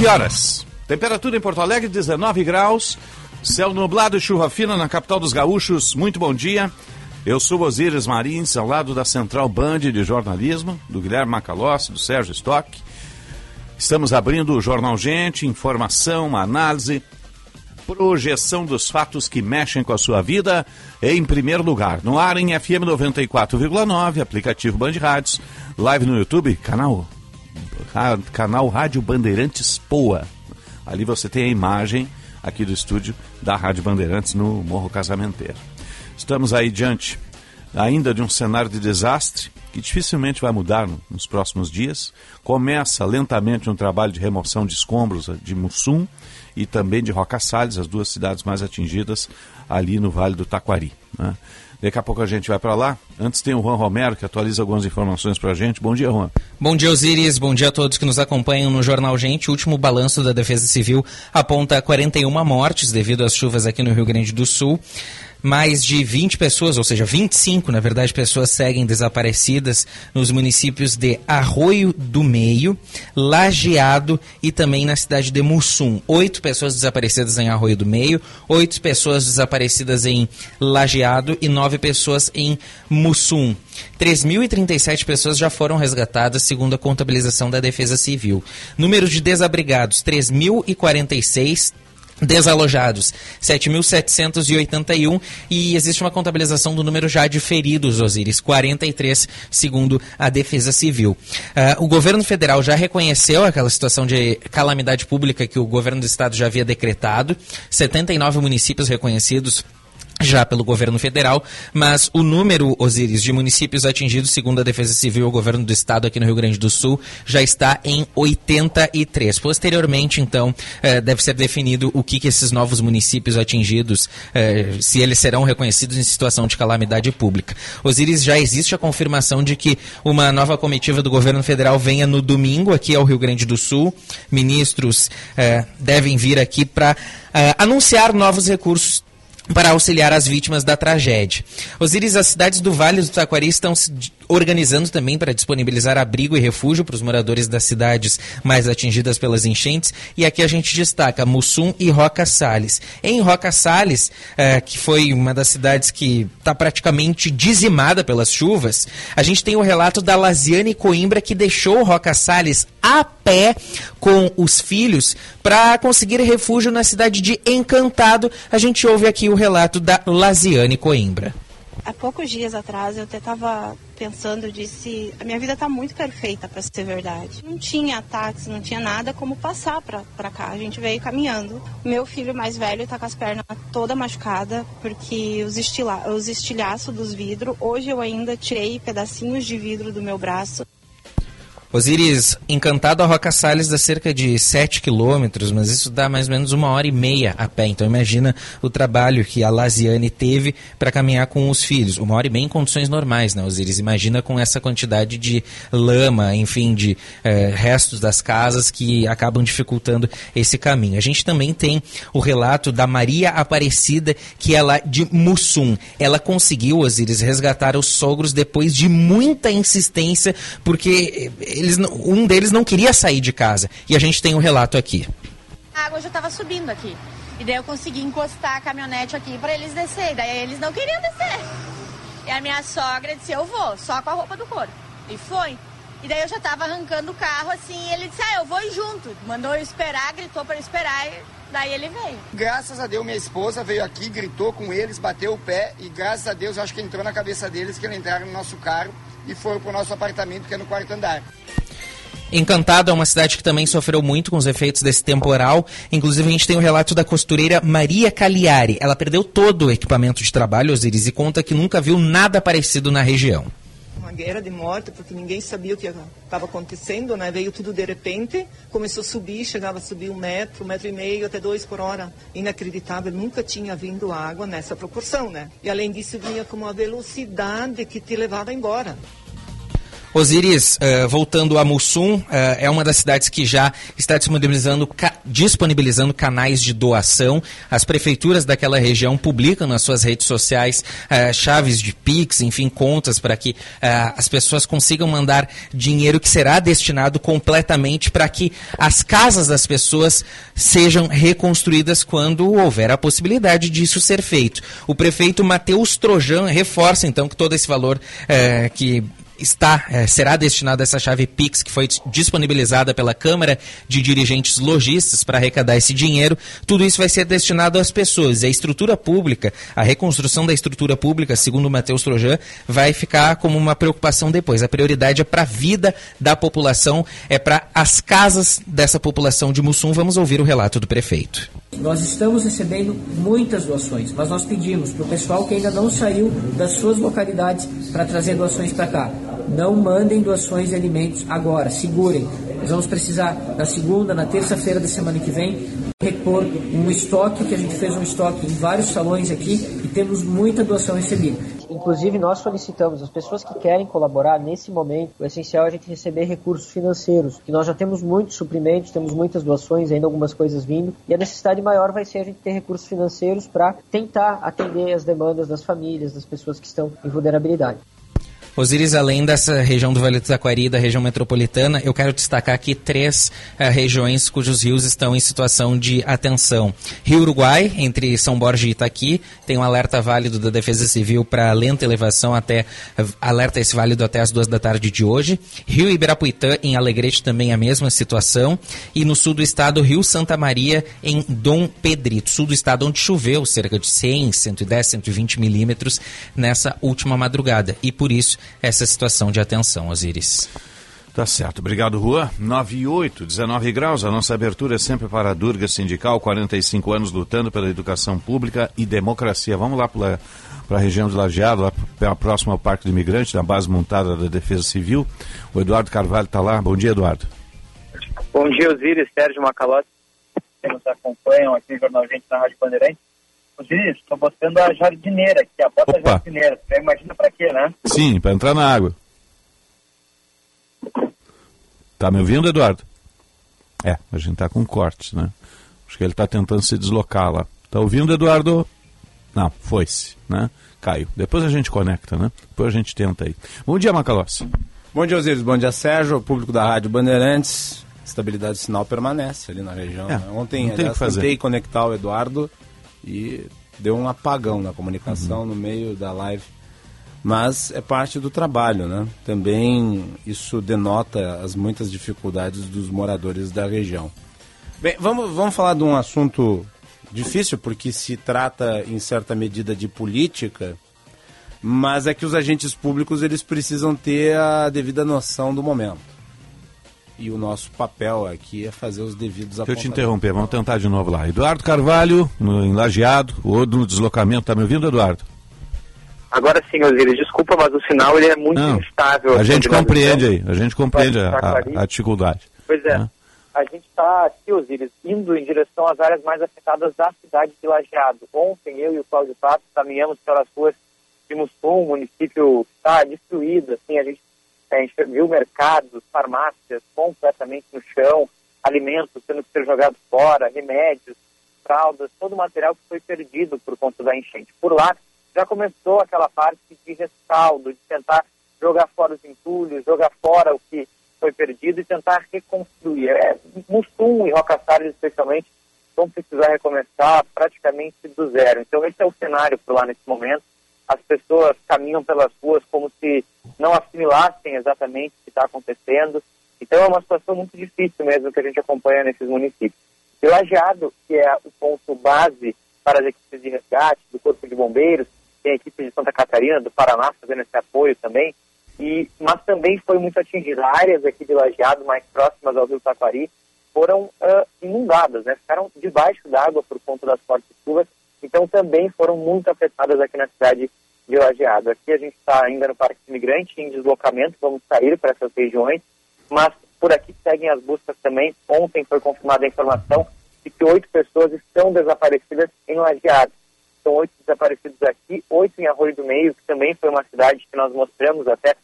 Nove horas. Temperatura em Porto Alegre, 19 graus. Céu nublado e chuva fina na capital dos gaúchos. Muito bom dia. Eu sou Osíris Marins, ao lado da Central Band de Jornalismo, do Guilherme Macalossi, do Sérgio Stock. Estamos abrindo o Jornal Gente, informação, análise, projeção dos fatos que mexem com a sua vida em primeiro lugar. No ar em FM 94,9, aplicativo Band Rádios, live no YouTube, canal canal Rádio Bandeirantes Poa. Ali você tem a imagem aqui do estúdio da Rádio Bandeirantes no Morro Casamenteiro. Estamos aí diante ainda de um cenário de desastre que dificilmente vai mudar nos próximos dias. Começa lentamente um trabalho de remoção de escombros de Mussum e também de Roca Salles, as duas cidades mais atingidas ali no Vale do Taquari. Né? Daqui a pouco a gente vai para lá. Antes tem o Juan Romero, que atualiza algumas informações para a gente. Bom dia, Juan. Bom dia, Osiris. Bom dia a todos que nos acompanham no Jornal Gente. O último balanço da Defesa Civil aponta 41 mortes devido às chuvas aqui no Rio Grande do Sul mais de 20 pessoas, ou seja, 25, na verdade, pessoas seguem desaparecidas nos municípios de Arroio do Meio, Lajeado e também na cidade de Mussum. Oito pessoas desaparecidas em Arroio do Meio, oito pessoas desaparecidas em Lajeado e nove pessoas em Mussum. 3.037 pessoas já foram resgatadas, segundo a contabilização da Defesa Civil. Número de desabrigados, 3.046 desalojados, 7.781 e existe uma contabilização do número já de feridos, Osiris, 43, segundo a Defesa Civil. Uh, o governo federal já reconheceu aquela situação de calamidade pública que o governo do estado já havia decretado, 79 municípios reconhecidos já pelo governo federal, mas o número, Osiris, de municípios atingidos, segundo a Defesa Civil e o governo do estado aqui no Rio Grande do Sul, já está em 83. Posteriormente, então, eh, deve ser definido o que, esses novos municípios atingidos, eh, se eles serão reconhecidos em situação de calamidade pública. Osiris, já existe a confirmação de que uma nova comitiva do governo federal venha no domingo aqui ao Rio Grande do Sul. Ministros eh, devem vir aqui para anunciar novos recursos para auxiliar as vítimas da tragédia. Osiris, as cidades do Vale do Taquari estão organizando também para disponibilizar abrigo e refúgio para os moradores das cidades mais atingidas pelas enchentes. E aqui a gente destaca Mussum e Roca Salles. Em Roca Salles, eh, que foi uma das cidades que está praticamente dizimada pelas chuvas, a gente tem o relato da Laziane Coimbra que deixou Roca Salles a pé com os filhos para conseguir refúgio na cidade de Encantado. A gente ouve aqui o relato da Laziane Coimbra. Há poucos dias atrás eu até estava pensando, disse, a minha vida está muito perfeita para ser verdade. Não tinha táxi, não tinha nada como passar para cá. A gente veio caminhando. Meu filho mais velho está com as pernas toda machucada porque os, estila os estilhaços dos vidros. Hoje eu ainda tirei pedacinhos de vidro do meu braço. Osiris, encantado a Roca Salles dá cerca de 7 quilômetros, mas isso dá mais ou menos uma hora e meia a pé. Então imagina o trabalho que a Laziane teve para caminhar com os filhos. Uma hora e meia em condições normais, né, Osiris? Imagina com essa quantidade de lama, enfim, de eh, restos das casas que acabam dificultando esse caminho. A gente também tem o relato da Maria Aparecida, que é lá de Mussum. Ela conseguiu, Osiris, resgatar os sogros depois de muita insistência, porque eh, eles, um deles não queria sair de casa. E a gente tem um relato aqui. A água já estava subindo aqui. E daí eu consegui encostar a caminhonete aqui para eles descer. Daí eles não queriam descer. E a minha sogra disse: Eu vou, só com a roupa do couro. E foi. E daí eu já tava arrancando o carro assim. E ele disse: Ah, eu vou junto. Mandou eu esperar, gritou para eu esperar. E daí ele veio. Graças a Deus, minha esposa veio aqui, gritou com eles, bateu o pé. E graças a Deus, acho que entrou na cabeça deles que eles entraram no nosso carro e foram para o nosso apartamento, que é no quarto andar. Encantado é uma cidade que também sofreu muito com os efeitos desse temporal. Inclusive, a gente tem o um relato da costureira Maria Cagliari. Ela perdeu todo o equipamento de trabalho, Osiris, e conta que nunca viu nada parecido na região. uma guerra de morte, porque ninguém sabia o que estava acontecendo, né? Veio tudo de repente, começou a subir, chegava a subir um metro, um metro e meio, até dois por hora. Inacreditável, nunca tinha vindo água nessa proporção, né? E além disso, vinha com uma velocidade que te levava embora. Osiris, uh, voltando a Mussum, uh, é uma das cidades que já está disponibilizando, ca disponibilizando canais de doação. As prefeituras daquela região publicam nas suas redes sociais uh, chaves de Pix, enfim, contas para que as pessoas consigam mandar dinheiro que será destinado completamente para que as casas das pessoas sejam reconstruídas quando houver a possibilidade disso ser feito. O prefeito Matheus Trojan reforça então que todo esse valor que está, é, será destinada essa chave Pix que foi disponibilizada pela Câmara de Dirigentes Logistas para arrecadar esse dinheiro. Tudo isso vai ser destinado às pessoas. A estrutura pública, a reconstrução da estrutura pública, segundo o Matheus Trojan, vai ficar como uma preocupação depois. A prioridade é para a vida da população, é para as casas dessa população de Mussum. Vamos ouvir o relato do prefeito. Nós estamos recebendo muitas doações, mas nós pedimos para o pessoal que ainda não saiu das suas localidades para trazer doações para cá. Não mandem doações de alimentos agora, segurem. Nós vamos precisar na segunda, na terça-feira da semana que vem repor um estoque, que a gente fez um estoque em vários salões aqui e temos muita doação recebida. Inclusive, nós solicitamos as pessoas que querem colaborar nesse momento, o essencial é a gente receber recursos financeiros, que nós já temos muitos suprimentos, temos muitas doações, ainda algumas coisas vindo, e a necessidade maior vai ser a gente ter recursos financeiros para tentar atender as demandas das famílias, das pessoas que estão em vulnerabilidade. Osiris, além dessa região do Vale do Taquari, da região metropolitana, eu quero destacar aqui três uh, regiões cujos rios estão em situação de atenção. Rio Uruguai, entre São Borja e Itaqui, tem um alerta válido da Defesa Civil para lenta elevação até uh, alerta esse válido até as duas da tarde de hoje. Rio Ibirapuitã, em Alegrete, também a mesma situação. E no sul do estado, Rio Santa Maria, em Dom Pedrito, sul do estado, onde choveu cerca de 100, 110, 120 milímetros nessa última madrugada. E por isso essa situação de atenção, Osiris. Tá certo. Obrigado, Juan. 9 e 8, 19 graus. A nossa abertura é sempre para a Durga Sindical, 45 anos lutando pela educação pública e democracia. Vamos lá para a região de Lajeado, lá próximo ao Parque do Imigrante, na base montada da Defesa Civil. O Eduardo Carvalho está lá. Bom dia, Eduardo. Bom dia, Osiris, Sérgio Macalossi, que nos acompanham aqui no Jornal Gente na Rádio Bandeirantes. Osiris, estou botando a jardineira aqui, a bota Opa. jardineira. Você imagina para quê, né? Sim, para entrar na água. Tá me ouvindo, Eduardo? É, a gente tá com cortes, né? Acho que ele tá tentando se deslocar lá. Tá ouvindo, Eduardo? Não, foi-se, né? Caiu. Depois a gente conecta, né? Depois a gente tenta aí. Bom dia, Macalossi. Bom dia, Osiris. Bom dia, Sérgio, público da Rádio Bandeirantes. Estabilidade de sinal permanece ali na região. É, né? Ontem, aliás, tentei conectar o Eduardo e deu um apagão na comunicação uhum. no meio da live. Mas é parte do trabalho, né? Também isso denota as muitas dificuldades dos moradores da região. Bem, vamos, vamos falar de um assunto difícil, porque se trata em certa medida de política, mas é que os agentes públicos eles precisam ter a devida noção do momento e o nosso papel aqui é fazer os devidos Deixa eu te interromper, vamos tentar de novo lá. Eduardo Carvalho, no, em Lajeado, o outro no deslocamento, tá me ouvindo, Eduardo? Agora sim, Osiris, desculpa, mas o sinal ele é muito Não, instável. A gente compreende aí, a gente compreende a, a, a dificuldade. Pois é. Né? A gente está aqui, Osiris, indo em direção às áreas mais afetadas da cidade de Lajeado. Ontem, eu e o Cláudio Pato caminhamos pelas ruas de Mussum, um município que está destruído, assim, a gente a gente viu mercados, farmácias completamente no chão, alimentos tendo que ser jogados fora, remédios, fraldas, todo o material que foi perdido por conta da enchente. Por lá já começou aquela parte de rescaldo, de tentar jogar fora os entulhos, jogar fora o que foi perdido e tentar reconstruir. É, Mussum e Roca Salles, especialmente, vão precisar recomeçar praticamente do zero. Então esse é o cenário por lá nesse momento as pessoas caminham pelas ruas como se não assimilassem exatamente o que está acontecendo. Então é uma situação muito difícil mesmo que a gente acompanha nesses municípios. E Lajeado, que é o ponto base para as equipes de resgate, do Corpo de Bombeiros, tem a equipe de Santa Catarina, do Paraná, fazendo esse apoio também, e, mas também foi muito atingida. Áreas aqui de Lajeado, mais próximas ao Rio Taquari, foram uh, inundadas, né? ficaram debaixo d'água por conta das fortes chuvas, então também foram muito afetadas aqui na cidade de Lajeado. Aqui a gente está ainda no Parque Imigrante, em deslocamento, vamos sair para essas regiões, mas por aqui seguem as buscas também. Ontem foi confirmada a informação de que oito pessoas estão desaparecidas em Lajeado. São oito desaparecidos aqui, oito em Arroio do Meio, que também foi uma cidade que nós mostramos até,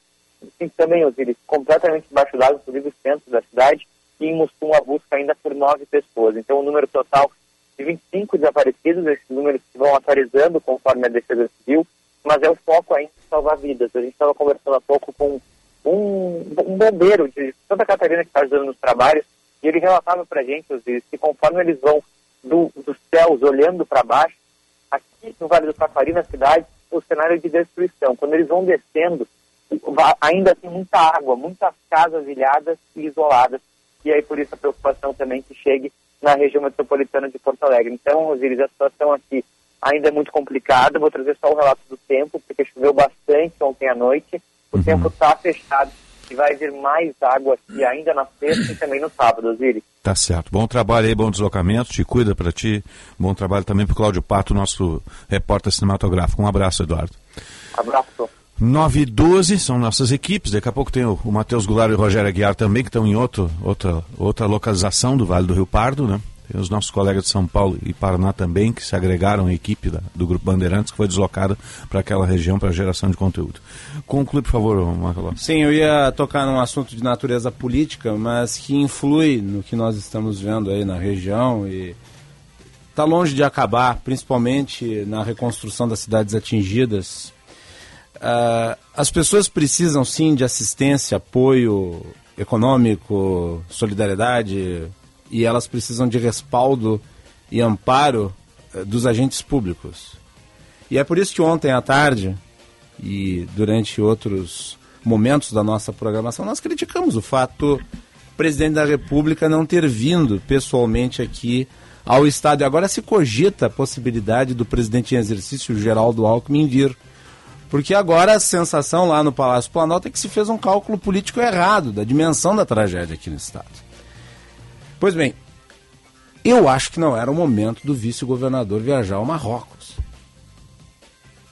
sim, também, Osiris, completamente debaixo d'água, inclusive o centro da cidade, e em Mussum a busca ainda por nove pessoas. Então o número total de 25 desaparecidos, esses números que vão atualizando conforme a Defesa Civil, mas é o foco ainda em salvar vidas. A gente estava conversando há pouco com um, um bombeiro de Santa Catarina que está ajudando nos trabalhos, e ele relatava para a gente, Osiris, que conforme eles vão do, dos céus olhando para baixo, aqui no Vale do Taquari, na cidade, o cenário de destruição. Quando eles vão descendo, ainda tem muita água, muitas casas ilhadas e isoladas. E aí por isso a preocupação também que chegue na região metropolitana de Porto Alegre. Então, Osiris, a situação aqui ainda é muito complicada. Vou trazer só o relato do tempo, porque choveu bastante ontem à noite. O uhum. tempo está fechado e vai vir mais água aqui ainda na sexta e também no sábado, Osiris. Tá certo. Bom trabalho aí, bom deslocamento. Te cuida para ti. Bom trabalho também para o Cláudio Pato, nosso repórter cinematográfico. Um abraço, Eduardo. Abraço. 9 e 12 são nossas equipes. Daqui a pouco tem o, o Matheus Goulart e o Rogério Aguiar também, que estão em outro, outra, outra localização do Vale do Rio Pardo, né? Tem os nossos colegas de São Paulo e Paraná também, que se agregaram à equipe da, do Grupo Bandeirantes, que foi deslocada para aquela região para geração de conteúdo. Conclui, por favor, Marcelo. Sim, eu ia tocar num assunto de natureza política, mas que influi no que nós estamos vendo aí na região e está longe de acabar, principalmente na reconstrução das cidades atingidas. Uh, as pessoas precisam sim de assistência, apoio econômico, solidariedade, e elas precisam de respaldo e amparo eh, dos agentes públicos. E é por isso que ontem à tarde e durante outros momentos da nossa programação nós criticamos o fato do presidente da República não ter vindo pessoalmente aqui ao estado. E agora se cogita a possibilidade do presidente em exercício, Geraldo Alckmin, vir. Porque agora a sensação lá no Palácio Planalto é que se fez um cálculo político errado da dimensão da tragédia aqui no estado. Pois bem, eu acho que não era o momento do vice-governador viajar ao Marrocos.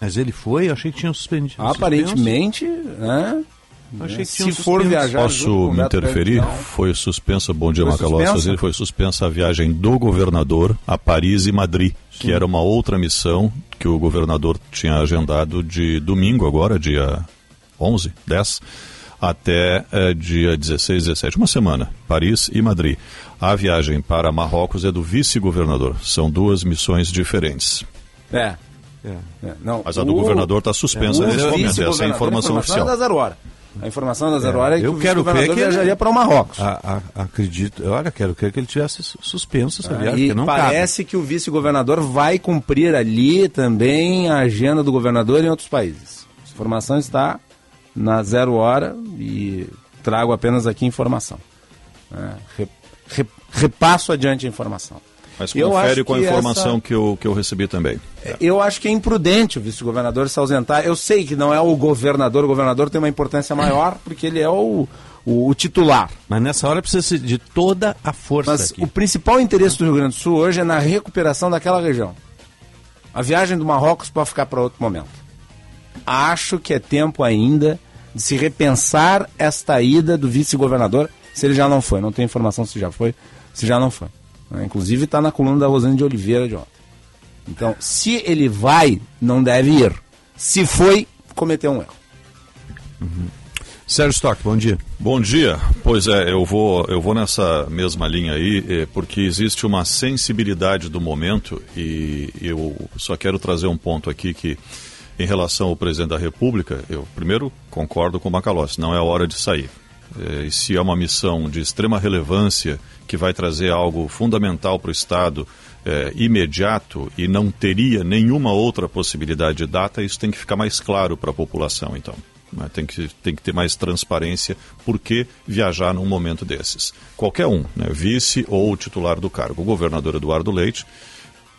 Mas ele foi? Eu achei que tinha suspendido. Aparentemente, né? Achei que se for viajar. Posso me interferir? Foi suspensa, bom dia, Macalossi. Ele foi suspensa a viagem do governador a Paris e Madrid, Sim. que era uma outra missão que o governador tinha agendado de domingo, agora, dia 11, 10 até é, dia 16, 17, uma semana, Paris e Madrid. A viagem para Marrocos é do vice-governador. São duas missões diferentes. É. é. é. Não, Mas a do o, governador está suspensa é, nesse momento. Essa é a informação oficial. Da Zero Hora. A informação da Zero Hora é, é que eu quero crer que viajaria para o Marrocos. A, a, acredito, olha, quero crer que ele tivesse suspenso essa viagem. E parece cabe. que o vice-governador vai cumprir ali também a agenda do governador em outros países. A informação está na zero hora e trago apenas aqui informação. É, re, repasso adiante a informação. Mas confere com a informação essa... que, eu, que eu recebi também. É. Eu acho que é imprudente o vice-governador se ausentar. Eu sei que não é o governador, o governador tem uma importância maior porque ele é o, o, o titular. Mas nessa hora precisa de toda a força. Mas aqui. o principal interesse do Rio Grande do Sul hoje é na recuperação daquela região. A viagem do Marrocos pode ficar para outro momento acho que é tempo ainda de se repensar esta ida do vice-governador, se ele já não foi. Não tenho informação se já foi, se já não foi. Inclusive está na coluna da Rosane de Oliveira de ontem. Então, se ele vai, não deve ir. Se foi, cometeu um erro. Uhum. Sérgio Stock, bom dia. Bom dia. Pois é, eu vou, eu vou nessa mesma linha aí, eh, porque existe uma sensibilidade do momento e eu só quero trazer um ponto aqui que em relação ao presidente da República, eu primeiro concordo com o Macalossi, não é hora de sair. É, e se é uma missão de extrema relevância que vai trazer algo fundamental para o Estado é, imediato e não teria nenhuma outra possibilidade de data, isso tem que ficar mais claro para a população, então. Né? Tem que, tem que ter mais transparência por que viajar num momento desses. Qualquer um, né? vice ou titular do cargo. O governador Eduardo Leite,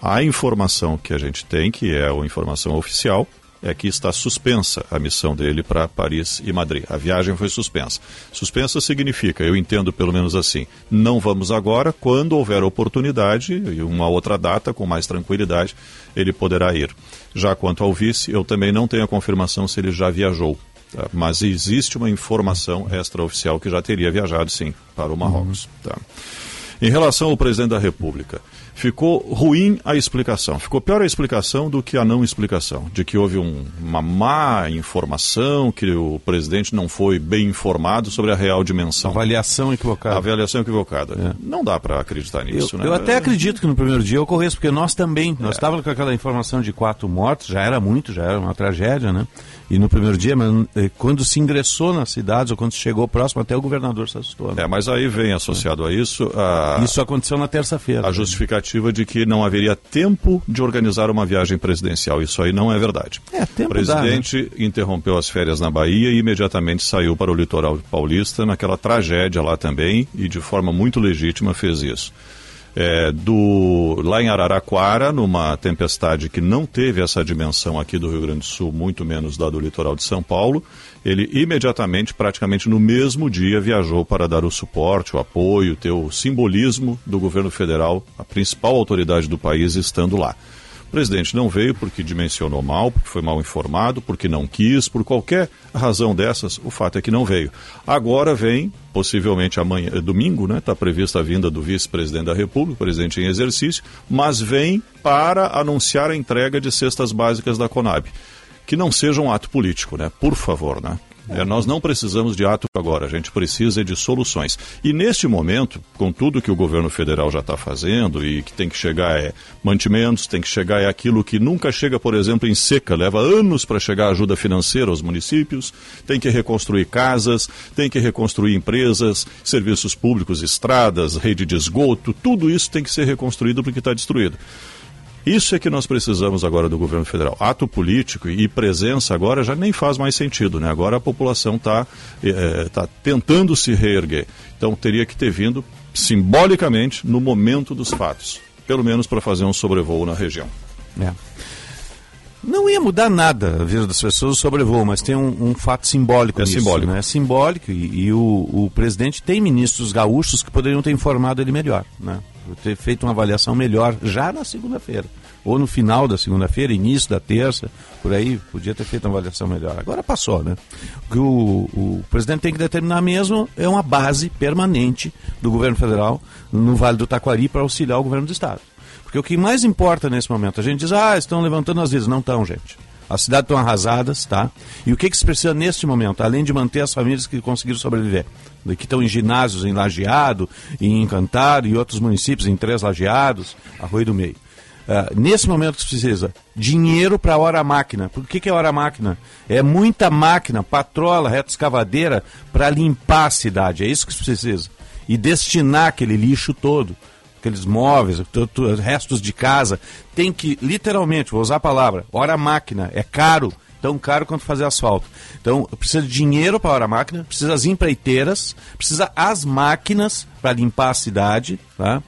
a informação que a gente tem, que é a informação oficial, é que está suspensa a missão dele para Paris e Madrid. A viagem foi suspensa. Suspensa significa, eu entendo pelo menos assim, não vamos agora, quando houver oportunidade e uma outra data com mais tranquilidade, ele poderá ir. Já quanto ao vice, eu também não tenho a confirmação se ele já viajou. Tá? Mas existe uma informação extraoficial que já teria viajado, sim, para o Marrocos. Tá? Em relação ao presidente da República, ficou ruim a explicação. Ficou pior a explicação do que a não explicação. De que houve um, uma má informação, que o presidente não foi bem informado sobre a real dimensão. Avaliação equivocada. Avaliação equivocada. É. Não dá para acreditar nisso, eu, né? Eu até acredito que no primeiro dia ocorresse, porque nós também, nós é. estávamos com aquela informação de quatro mortos, já era muito, já era uma tragédia, né? E no primeiro dia, mas eh, quando se ingressou nas cidades ou quando chegou próximo, até o governador se assustou. Né? É, mas aí vem associado a isso a... Isso aconteceu na terça-feira. A justificativa de que não haveria tempo de organizar uma viagem presidencial. Isso aí não é verdade. É, tempo o presidente dá, né? interrompeu as férias na Bahia e imediatamente saiu para o litoral paulista, naquela tragédia lá também, e de forma muito legítima fez isso é, do lá em Araraquara, numa tempestade que não teve essa dimensão aqui do Rio Grande do Sul, muito menos da do litoral de São Paulo, ele imediatamente, praticamente no mesmo dia, viajou para dar o suporte, o apoio, ter o simbolismo do governo federal, a principal autoridade do país, estando lá. O presidente não veio porque dimensionou mal, porque foi mal informado, porque não quis, por qualquer razão dessas, o fato é que não veio. Agora vem, possivelmente amanhã, é domingo, né? Está prevista a vinda do vice-presidente da República, presidente em exercício, mas vem para anunciar a entrega de cestas básicas da Conab. Que não seja um ato político, né? Por favor, né? É, nós não precisamos de ato agora, a gente precisa de soluções. E neste momento, com tudo que o governo federal já está fazendo e que tem que chegar é mantimentos, tem que chegar é aquilo que nunca chega, por exemplo, em seca, leva anos para chegar ajuda financeira aos municípios, tem que reconstruir casas, tem que reconstruir empresas, serviços públicos, estradas, rede de esgoto, tudo isso tem que ser reconstruído porque está destruído. Isso é que nós precisamos agora do governo federal. Ato político e presença agora já nem faz mais sentido, né? Agora a população está é, eh, tá tentando se reerguer. Então teria que ter vindo simbolicamente no momento dos fatos, pelo menos para fazer um sobrevoo na região. É. Não ia mudar nada a vida das pessoas o sobrevoo, mas tem um, um fato simbólico é nisso, simbólico. Né? É simbólico e, e o, o, presidente tem ministros gaúchos que poderiam ter informado ele melhor, né? Ter feito uma avaliação melhor já na segunda-feira. Ou no final da segunda-feira, início da terça, por aí, podia ter feito uma avaliação melhor. Agora passou, né? O que o, o presidente tem que determinar mesmo é uma base permanente do governo federal no Vale do Taquari para auxiliar o governo do Estado. Porque o que mais importa nesse momento, a gente diz, ah, estão levantando as vidas. Não estão, gente. As cidades estão arrasadas, tá? E o que, que se precisa neste momento, além de manter as famílias que conseguiram sobreviver? Que estão em ginásios em Lajeado, em Encantado e outros municípios, em Três Lajeados, Arroio do Meio. Uh, nesse momento que se precisa dinheiro para hora máquina. Por que, que é hora máquina? É muita máquina, patrola, reta escavadeira para limpar a cidade. É isso que se precisa. E destinar aquele lixo todo aqueles móveis, restos de casa, tem que, literalmente, vou usar a palavra, hora máquina, é caro, tão caro quanto fazer asfalto. Então, precisa de dinheiro para a hora máquina, precisa as empreiteiras, precisa as máquinas para limpar a cidade, tá?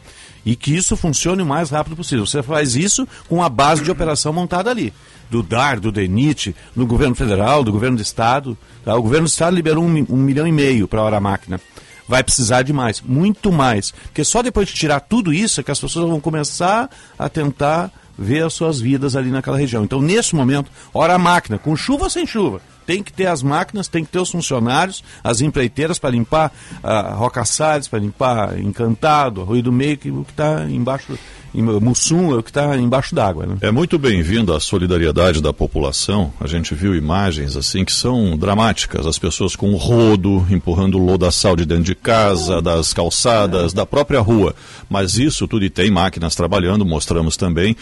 E que isso funcione o mais rápido possível. Você faz isso com a base de operação montada ali. Do DAR, do DENIT, do governo federal, do governo do estado. Tá? O governo do estado liberou um, um milhão e meio para a hora máquina vai precisar de mais, muito mais. Porque só depois de tirar tudo isso é que as pessoas vão começar a tentar ver as suas vidas ali naquela região. Então, nesse momento, ora a máquina, com chuva ou sem chuva, tem que ter as máquinas, tem que ter os funcionários, as empreiteiras para limpar uh, Roca Salles, para limpar Encantado, Rui do Meio, que, que está embaixo Mussum é o que está embaixo d'água. Né? É muito bem-vindo a solidariedade da população. A gente viu imagens assim que são dramáticas. As pessoas com rodo, empurrando lodaçal de dentro de casa, das calçadas, da própria rua. Mas isso tudo e tem máquinas trabalhando, mostramos também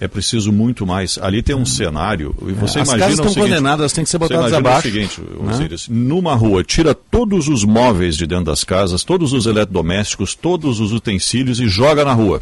é preciso muito mais. Ali tem um cenário. E você As imagina casas estão seguinte, condenadas, têm que ser botadas abaixo. o seguinte, né? numa rua, tira todos os móveis de dentro das casas, todos os eletrodomésticos, todos os utensílios e joga na rua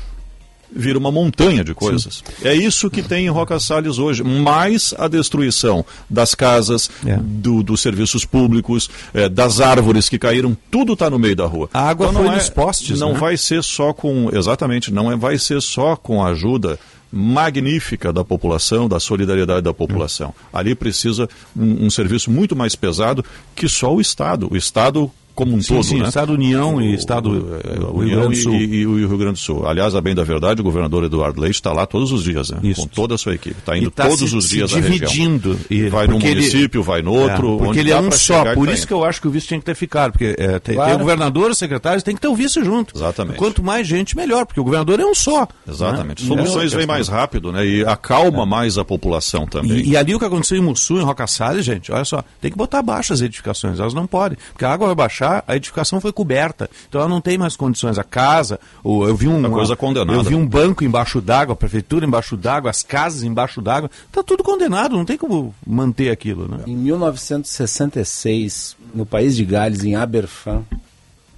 vira uma montanha de coisas. Sim. É isso que tem em Roca Salles hoje, mais a destruição das casas, é. do, dos serviços públicos, é, das árvores que caíram, tudo está no meio da rua. A água então, foi é, nos postes. Não né? vai ser só com, exatamente, não é, vai ser só com a ajuda magnífica da população, da solidariedade da população. Ali precisa um, um serviço muito mais pesado que só o Estado. O Estado como um sim, todo, sim, né? Estado União e Estado é, União e, e, e, o Rio Grande do Sul. Aliás, a bem da verdade, o governador Eduardo Leite está lá todos os dias, né? Com toda a sua equipe. Está indo tá todos se, os dias à dividindo. E vai num município, ele, vai no outro. É, porque ele é um só. Por tá isso que eu acho que o vice tinha que ter ficado. Porque é, tem, claro. tem, o governador, os secretários, tem que ter o vice junto. Exatamente. Quanto mais gente, melhor. Porque o governador é um só. Exatamente. Né? Soluções vêm mais rápido, né? E acalma é. mais a população também. E, ali o que aconteceu em Mussu, em Roca Salles, gente, olha só, tem que botar baixo as edificações. Elas não podem. Porque a água vai baixar, a edificação foi coberta. Então ela não tem mais condições. A casa, o, eu vi um. Uma coisa condenada. Eu vi um banco embaixo d'água, a prefeitura embaixo d'água, as casas embaixo d'água. Está tudo condenado, não tem como manter aquilo. Né? Em 1966, no país de Gales, em Aberfan,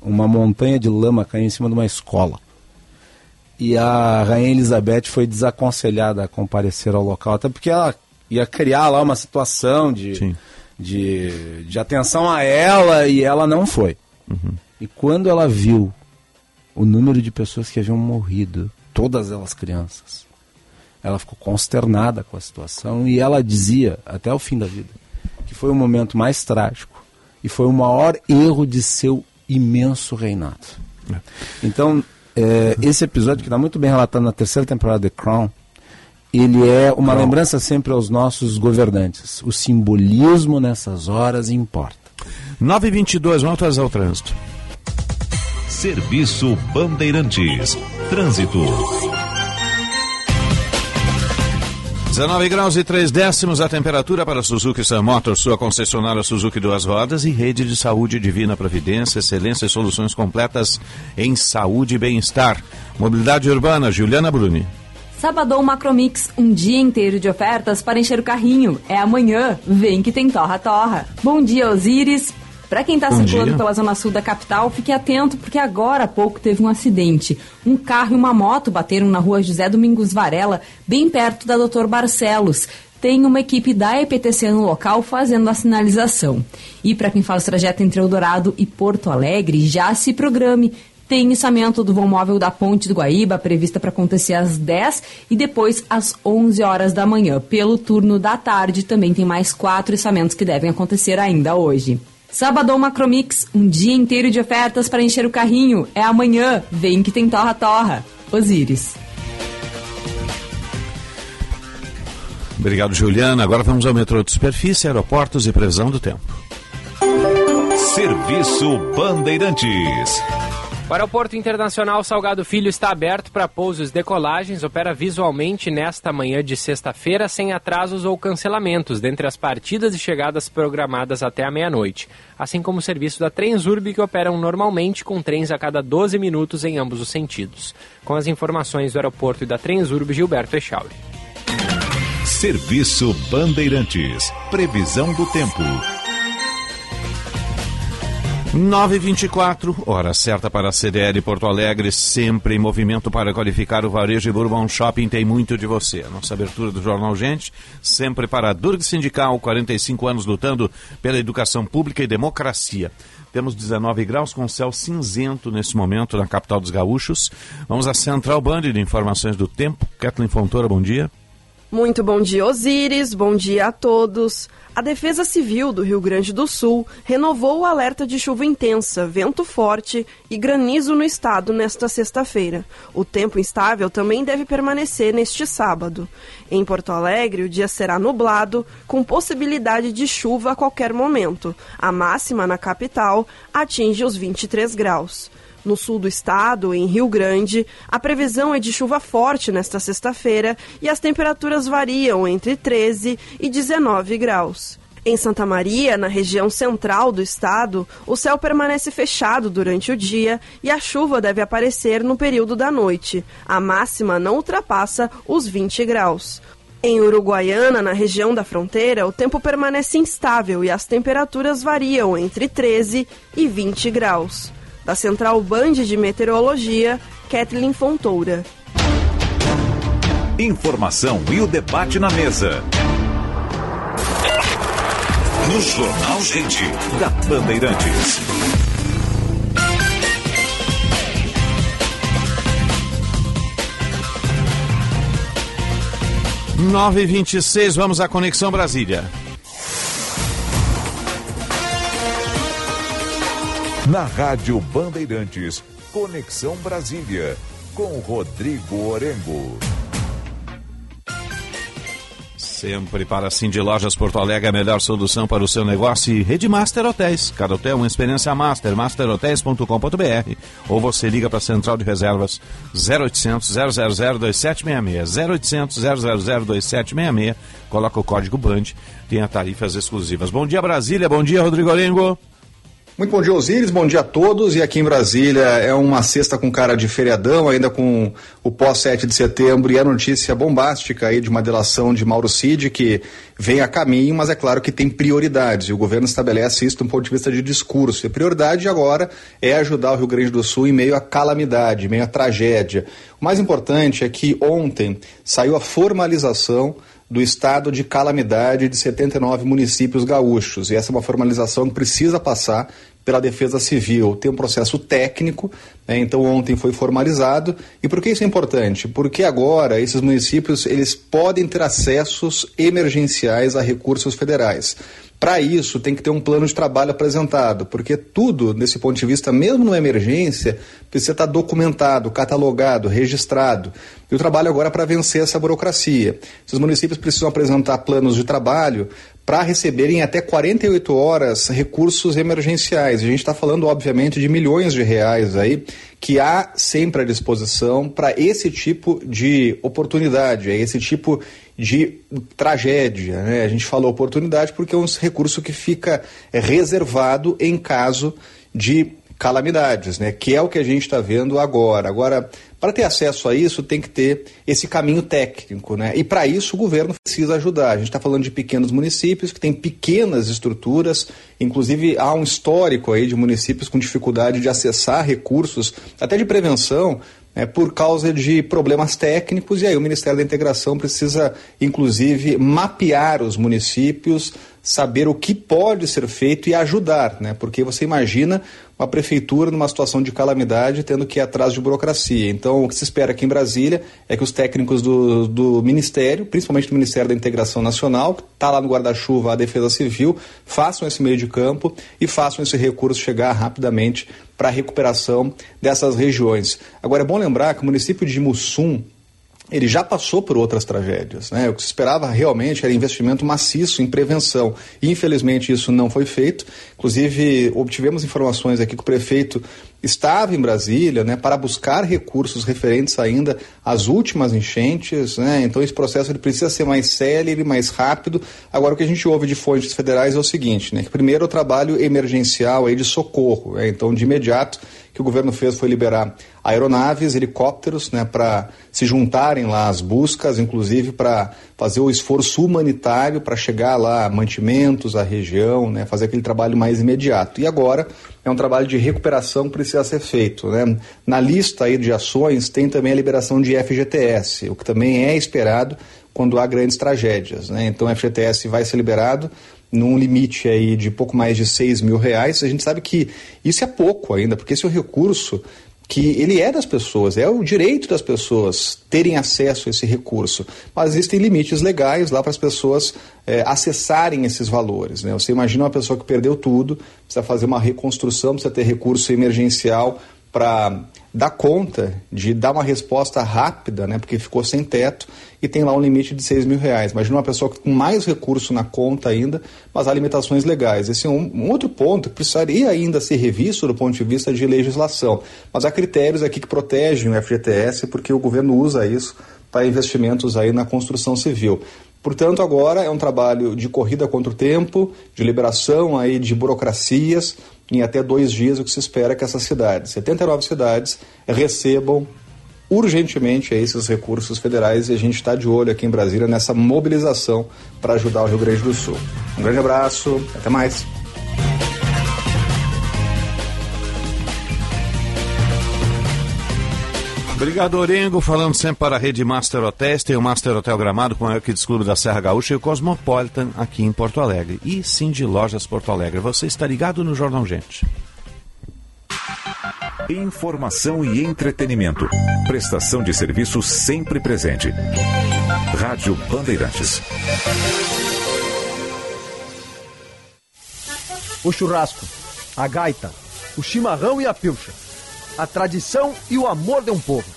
uma montanha de lama caiu em cima de uma escola. E a Rainha Elizabeth foi desaconselhada a comparecer ao local, até porque ela ia criar lá uma situação de, de, de atenção a ela e ela não foi. Uhum. E quando ela viu o número de pessoas que haviam morrido, todas elas crianças, ela ficou consternada com a situação e ela dizia, até o fim da vida, que foi o momento mais trágico e foi o maior erro de seu imenso reinado. É. Então, é, esse episódio que está muito bem relatado na terceira temporada de Crown, ele é uma Crown. lembrança sempre aos nossos governantes. O simbolismo nessas horas importa. 922, vamos trazer o trânsito. Serviço Bandeirantes. Trânsito. 19 graus e 3 décimos a temperatura para Suzuki Sun Motors, sua concessionária Suzuki Duas Rodas e rede de saúde Divina Providência, excelência e soluções completas em saúde e bem-estar. Mobilidade urbana, Juliana Bruni. Sabadão Macromix, um dia inteiro de ofertas para encher o carrinho. É amanhã, vem que tem Torra Torra. Bom dia, Osíris. Para quem está circulando dia. pela zona sul da capital, fique atento porque agora há pouco teve um acidente. Um carro e uma moto bateram na rua José Domingos Varela, bem perto da Doutor Barcelos. Tem uma equipe da EPTC no local fazendo a sinalização. E para quem faz o trajeto entre Eldorado e Porto Alegre, já se programe. Tem içamento do vão móvel da Ponte do Guaíba, prevista para acontecer às 10 e depois às 11 horas da manhã. Pelo turno da tarde, também tem mais quatro içamentos que devem acontecer ainda hoje. Sabadão Macromix, um dia inteiro de ofertas para encher o carrinho. É amanhã. Vem que tem torra torra. Osíris. Obrigado, Juliana. Agora vamos ao metrô de superfície, aeroportos e previsão do tempo. Serviço Bandeirantes. O Aeroporto Internacional Salgado Filho está aberto para pousos e decolagens, opera visualmente nesta manhã de sexta-feira, sem atrasos ou cancelamentos, dentre as partidas e chegadas programadas até a meia-noite, assim como o serviço da Transurb, que operam normalmente com trens a cada 12 minutos em ambos os sentidos. Com as informações do aeroporto e da Transurb, Gilberto Echauri. Serviço Bandeirantes. Previsão do tempo. 924, hora certa para a CDL Porto Alegre, sempre em movimento para qualificar o varejo e Bourbon Shopping tem muito de você. Nossa abertura do Jornal Gente, sempre para a Durg Sindical, 45 anos lutando pela educação pública e democracia. Temos 19 graus com céu cinzento nesse momento na capital dos gaúchos. Vamos à Central Band de Informações do Tempo. Kathleen Fontoura, bom dia. Muito bom dia, Osíris. Bom dia a todos. A Defesa Civil do Rio Grande do Sul renovou o alerta de chuva intensa, vento forte e granizo no estado nesta sexta-feira. O tempo instável também deve permanecer neste sábado. Em Porto Alegre, o dia será nublado, com possibilidade de chuva a qualquer momento. A máxima na capital atinge os 23 graus. No sul do estado, em Rio Grande, a previsão é de chuva forte nesta sexta-feira e as temperaturas variam entre 13 e 19 graus. Em Santa Maria, na região central do estado, o céu permanece fechado durante o dia e a chuva deve aparecer no período da noite. A máxima não ultrapassa os 20 graus. Em Uruguaiana, na região da fronteira, o tempo permanece instável e as temperaturas variam entre 13 e 20 graus. Da Central Band de Meteorologia, Kathleen Fontoura. Informação e o debate na mesa. No Jornal Gente, da Bandeirantes. 9h26, vamos à Conexão Brasília. Na Rádio Bandeirantes, Conexão Brasília, com Rodrigo Orengo. Sempre para Cindy Lojas Porto Alegre, a melhor solução para o seu negócio e Rede Master Hotéis. Cada hotel uma experiência master, masterhotels.com.br ou você liga para a Central de Reservas 0800 000 2766 0800 000 2766 coloca o código BAND, tem tarifas exclusivas. Bom dia Brasília, bom dia Rodrigo Orengo. Muito bom dia, Osíris. Bom dia a todos. E aqui em Brasília é uma sexta com cara de feriadão, ainda com o pós-7 de setembro e a notícia bombástica aí de uma delação de Mauro Cid, que vem a caminho, mas é claro que tem prioridades. E o governo estabelece isso do ponto de vista de discurso. E a prioridade agora é ajudar o Rio Grande do Sul em meio à calamidade, em meio à tragédia. O mais importante é que ontem saiu a formalização do estado de calamidade de 79 municípios gaúchos. E essa é uma formalização que precisa passar pela Defesa Civil. Tem um processo técnico, né? então ontem foi formalizado. E por que isso é importante? Porque agora esses municípios eles podem ter acessos emergenciais a recursos federais. Para isso, tem que ter um plano de trabalho apresentado, porque tudo, desse ponto de vista, mesmo numa emergência, precisa estar documentado, catalogado, registrado. E o trabalho agora é para vencer essa burocracia. Os municípios precisam apresentar planos de trabalho para receberem até 48 horas recursos emergenciais. A gente está falando, obviamente, de milhões de reais aí que há sempre à disposição para esse tipo de oportunidade, é esse tipo de tragédia. Né? A gente falou oportunidade porque é um recurso que fica reservado em caso de calamidades, né? Que é o que a gente está vendo agora. Agora, para ter acesso a isso, tem que ter esse caminho técnico, né? E para isso o governo precisa ajudar. A gente está falando de pequenos municípios que têm pequenas estruturas, inclusive há um histórico aí de municípios com dificuldade de acessar recursos, até de prevenção, é, por causa de problemas técnicos, e aí o Ministério da Integração precisa, inclusive, mapear os municípios, saber o que pode ser feito e ajudar, né? Porque você imagina uma prefeitura numa situação de calamidade tendo que ir atrás de burocracia. Então, o que se espera aqui em Brasília é que os técnicos do, do Ministério, principalmente do Ministério da Integração Nacional, que está lá no guarda-chuva a Defesa Civil, façam esse meio de campo e façam esse recurso chegar rapidamente para a recuperação dessas regiões. Agora, é bom lembrar que o município de Mussum, ele já passou por outras tragédias. Né? O que se esperava realmente era investimento maciço em prevenção. Infelizmente, isso não foi feito. Inclusive, obtivemos informações aqui que o prefeito estava em Brasília né, para buscar recursos referentes ainda às últimas enchentes. Né? Então, esse processo ele precisa ser mais célere, mais rápido. Agora, o que a gente ouve de fontes federais é o seguinte: né, primeiro o trabalho emergencial aí de socorro. Né? Então, de imediato, que o governo fez foi liberar aeronaves, helicópteros, né, para se juntarem lá às buscas, inclusive para fazer o esforço humanitário para chegar lá mantimentos à região, né, fazer aquele trabalho mais imediato. E agora é um trabalho de recuperação que precisa ser feito. Né? Na lista aí de ações tem também a liberação de FGTS, o que também é esperado quando há grandes tragédias. Né? Então, o FGTS vai ser liberado num limite aí de pouco mais de 6 mil reais. A gente sabe que isso é pouco ainda, porque esse é um recurso que ele é das pessoas, é o direito das pessoas terem acesso a esse recurso. Mas existem limites legais lá para as pessoas é, acessarem esses valores. Né? Você imagina uma pessoa que perdeu tudo, precisa fazer uma reconstrução, precisa ter recurso emergencial para dar conta de dar uma resposta rápida, né, porque ficou sem teto e tem lá um limite de 6 mil reais. Imagina uma pessoa com mais recurso na conta ainda, mas há limitações legais. Esse é um, um, outro ponto que precisaria ainda ser revisto do ponto de vista de legislação. Mas há critérios aqui que protegem o FGTS, porque o governo usa isso para investimentos aí na construção civil. Portanto, agora é um trabalho de corrida contra o tempo, de liberação aí de burocracias, em até dois dias o que se espera é que essas cidades, 79 cidades, recebam urgentemente esses recursos federais e a gente está de olho aqui em Brasília nessa mobilização para ajudar o Rio Grande do Sul. Um grande abraço, até mais. Obrigado, Orengo. Falando sempre para a rede Master Hotéis, tem o Master Hotel Gramado com o Kids Clube da Serra Gaúcha e o Cosmopolitan aqui em Porto Alegre. E sim de Lojas Porto Alegre. Você está ligado no Jornal Gente. Informação e entretenimento. Prestação de serviço sempre presente. Rádio Bandeirantes. O churrasco, a gaita, o chimarrão e a pilcha. A tradição e o amor de um povo.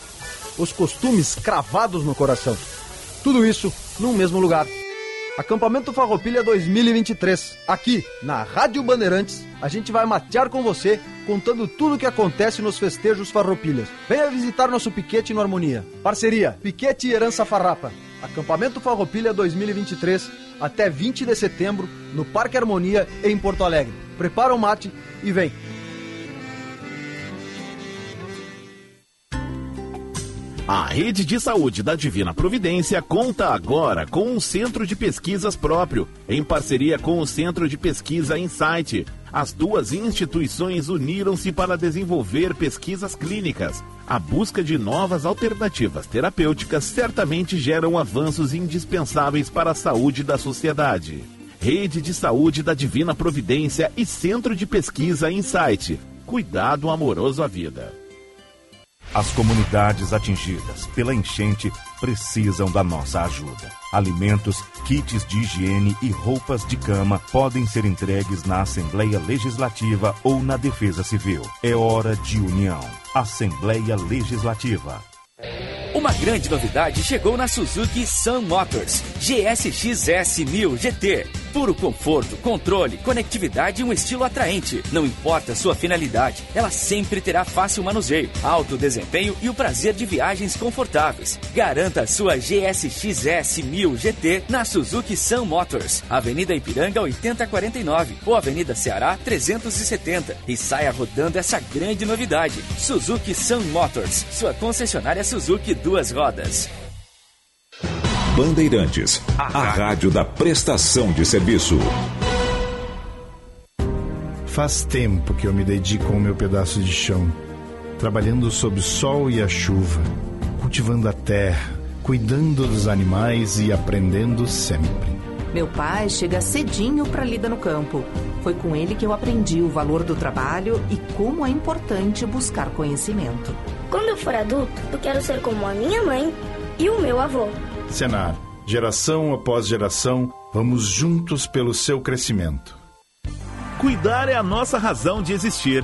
Os costumes cravados no coração. Tudo isso num mesmo lugar. Acampamento Farroupilha 2023. Aqui, na Rádio Bandeirantes, a gente vai matear com você, contando tudo o que acontece nos festejos Farroupilhas. Venha visitar nosso piquete no Harmonia. Parceria Piquete e Herança Farrapa. Acampamento Farroupilha 2023, até 20 de setembro, no Parque Harmonia, em Porto Alegre. Prepara o mate e vem! A rede de saúde da Divina Providência conta agora com um centro de pesquisas próprio, em parceria com o Centro de Pesquisa Insight. As duas instituições uniram-se para desenvolver pesquisas clínicas. A busca de novas alternativas terapêuticas certamente geram avanços indispensáveis para a saúde da sociedade. Rede de Saúde da Divina Providência e Centro de Pesquisa Insight. Cuidado amoroso à vida. As comunidades atingidas pela enchente precisam da nossa ajuda. Alimentos, kits de higiene e roupas de cama podem ser entregues na Assembleia Legislativa ou na Defesa Civil. É hora de união. Assembleia Legislativa. Uma grande novidade chegou na Suzuki Sun Motors GSX-S 1000 GT. Puro conforto, controle, conectividade e um estilo atraente. Não importa sua finalidade, ela sempre terá fácil manuseio, alto desempenho e o prazer de viagens confortáveis. Garanta sua GSX-S 1000 GT na Suzuki Sun Motors, Avenida Ipiranga 8049 ou Avenida Ceará 370 e saia rodando essa grande novidade. Suzuki Sun Motors, sua concessionária Suzuki duas rodas. Bandeirantes, a rádio da prestação de serviço. Faz tempo que eu me dedico ao meu pedaço de chão, trabalhando sob o sol e a chuva, cultivando a terra, cuidando dos animais e aprendendo sempre. Meu pai chega cedinho para lida no campo. Foi com ele que eu aprendi o valor do trabalho e como é importante buscar conhecimento. Quando eu for adulto, eu quero ser como a minha mãe e o meu avô. Senar, geração após geração, vamos juntos pelo seu crescimento. Cuidar é a nossa razão de existir.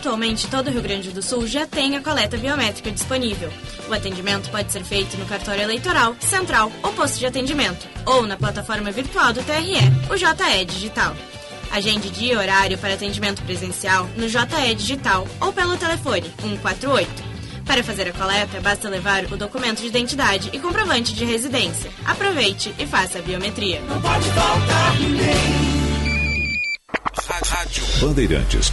Atualmente, todo o Rio Grande do Sul já tem a coleta biométrica disponível. O atendimento pode ser feito no cartório eleitoral, central ou posto de atendimento, ou na plataforma virtual do TRE, o JE Digital. Agende dia e horário para atendimento presencial no JE Digital ou pelo telefone 148. Para fazer a coleta, basta levar o documento de identidade e comprovante de residência. Aproveite e faça a biometria. Não pode faltar ninguém. Rádio Bandeirantes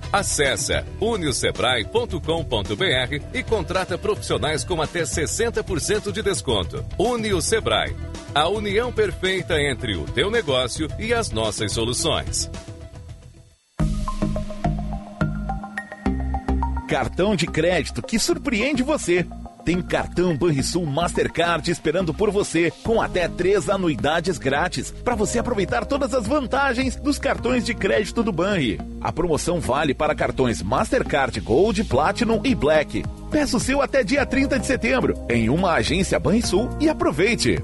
Acesse uniosebrae.com.br e contrata profissionais com até 60% de desconto. Unio Sebrae, a união perfeita entre o teu negócio e as nossas soluções. Cartão de crédito que surpreende você. Tem cartão Banrisul Mastercard esperando por você, com até três anuidades grátis, para você aproveitar todas as vantagens dos cartões de crédito do Banri. A promoção vale para cartões Mastercard Gold, Platinum e Black. Peça o seu até dia 30 de setembro, em uma agência Banrisul e aproveite!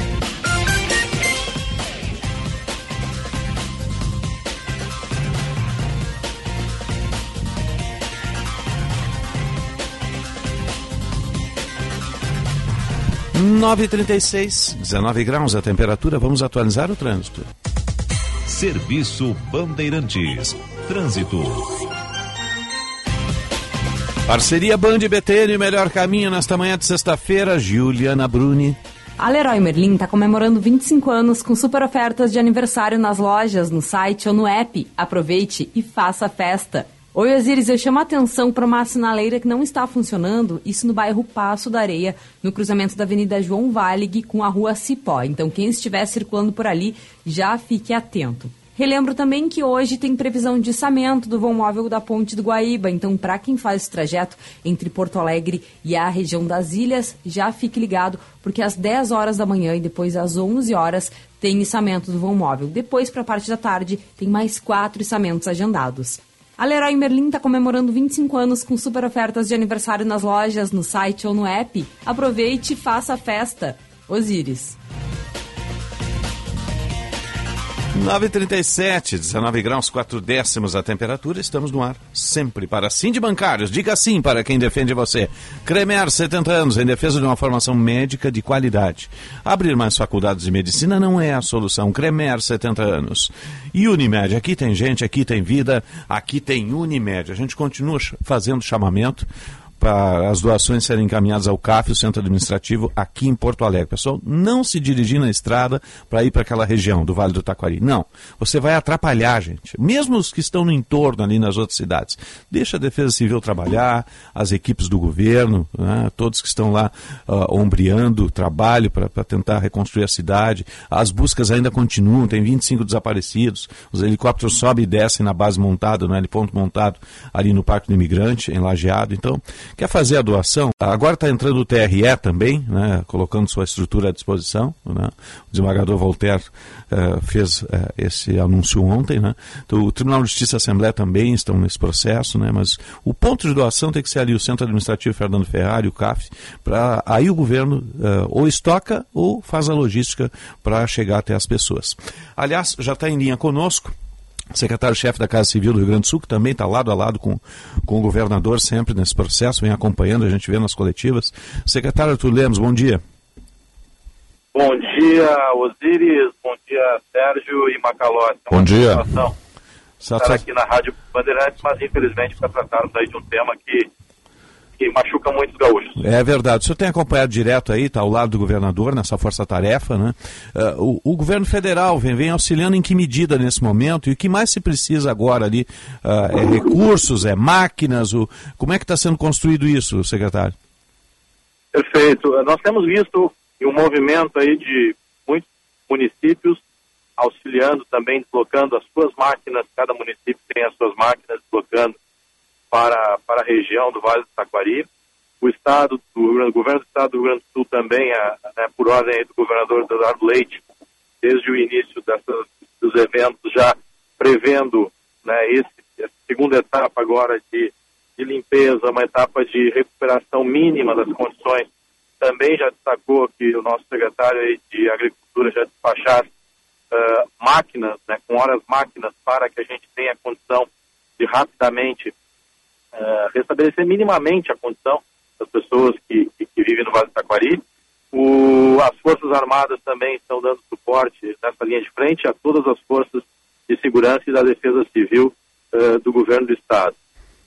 9h36, 19 graus a temperatura. Vamos atualizar o trânsito. Serviço Bandeirantes. Trânsito. Parceria Band BTN, melhor caminho nesta manhã de sexta-feira. Juliana Bruni. A Leroy Merlin está comemorando 25 anos com super ofertas de aniversário nas lojas, no site ou no app. Aproveite e faça a festa. Oi, Osiris, eu chamo a atenção para uma sinaleira que não está funcionando, isso no bairro Passo da Areia, no cruzamento da Avenida João Valig com a Rua Cipó. Então, quem estiver circulando por ali, já fique atento. Relembro também que hoje tem previsão de içamento do vão móvel da Ponte do Guaíba, então para quem faz esse trajeto entre Porto Alegre e a região das ilhas, já fique ligado, porque às 10 horas da manhã e depois às 11 horas tem içamento do vão móvel. Depois, para a parte da tarde, tem mais quatro içamentos agendados. A Leroy Merlin está comemorando 25 anos com super ofertas de aniversário nas lojas, no site ou no app. Aproveite e faça a festa. Osíris. 9h37, 19 graus, 4 décimos a temperatura, estamos no ar, sempre para sim de bancários. Diga sim para quem defende você. Cremer, 70 anos, em defesa de uma formação médica de qualidade. Abrir mais faculdades de medicina não é a solução. Cremer, 70 anos. E Unimed, aqui tem gente, aqui tem vida, aqui tem Unimed. A gente continua fazendo chamamento para as doações serem encaminhadas ao CAF, o Centro Administrativo, aqui em Porto Alegre. Pessoal, não se dirigir na estrada para ir para aquela região do Vale do Taquari. Não. Você vai atrapalhar, gente. Mesmo os que estão no entorno ali nas outras cidades. Deixa a Defesa Civil trabalhar, as equipes do governo, né, todos que estão lá uh, ombreando trabalho para tentar reconstruir a cidade. As buscas ainda continuam, tem 25 desaparecidos. Os helicópteros sobem e descem na base montada, no heliponto montado ali no Parque do Imigrante, em Lajeado. Então, Quer fazer a doação? Agora está entrando o TRE também, né, colocando sua estrutura à disposição. Né? O desembargador Voltaire uh, fez uh, esse anúncio ontem. Né? Então, o Tribunal de Justiça e a Assembleia também estão nesse processo, né? mas o ponto de doação tem que ser ali o Centro Administrativo Fernando Ferrari, o CAF, para aí o governo uh, ou estoca ou faz a logística para chegar até as pessoas. Aliás, já está em linha conosco secretário-chefe da Casa Civil do Rio Grande do Sul, que também está lado a lado com, com o governador sempre nesse processo, vem acompanhando, a gente vê nas coletivas. Secretário Arthur Lemos, bom dia. Bom dia, Osiris, bom dia, Sérgio e Macalossi. É bom dia. Estar aqui na Rádio Bandeirantes, mas infelizmente para tratarmos aí de um tema que que machuca muito os gaúchos. É verdade. O senhor tem acompanhado direto aí, está ao lado do governador nessa força-tarefa, né? Uh, o, o, governo federal vem, vem auxiliando em que medida nesse momento e o que mais se precisa agora ali uh, é recursos, é máquinas, o, como é que está sendo construído isso, secretário? Perfeito. Nós temos visto um movimento aí de muitos municípios auxiliando também, deslocando as suas máquinas, cada município tem as suas máquinas deslocando para, para a região do Vale do Taquari. O Estado, do, o governo do Estado do Rio Grande do Sul também, a, né, por ordem do governador Eduardo Leite, desde o início dessas, dos eventos, já prevendo né, esse, essa segunda etapa agora de, de limpeza, uma etapa de recuperação mínima das condições. Também já destacou que o nosso secretário de Agricultura já despachar uh, máquinas, né, com horas máquinas, para que a gente tenha condição de rapidamente uh, restabelecer minimamente a condição das pessoas que, que, que vivem no Vale do Taquari. O, as Forças Armadas também estão dando suporte nessa linha de frente a todas as forças de segurança e da defesa civil uh, do governo do Estado.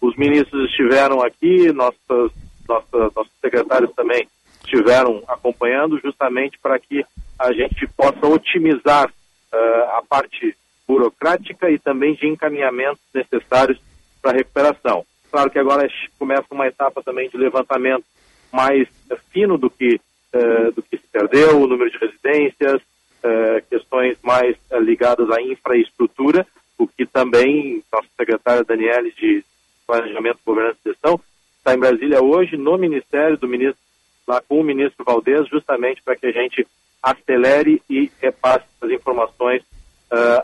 Os ministros estiveram aqui, nossas, nossos secretários também estiveram acompanhando, justamente para que a gente possa otimizar uh, a parte burocrática e também de encaminhamentos necessários para a recuperação. Claro que agora começa uma etapa também de levantamento mais uh, fino do que, uh, do que se perdeu, o número de residências, uh, questões mais ligadas à infraestrutura, o que também nossa secretária Daniele de Planejamento, Governança e Gestão está em Brasília hoje, no Ministério do Ministro, lá com o ministro Valdez, justamente para que a gente acelere e repasse as informações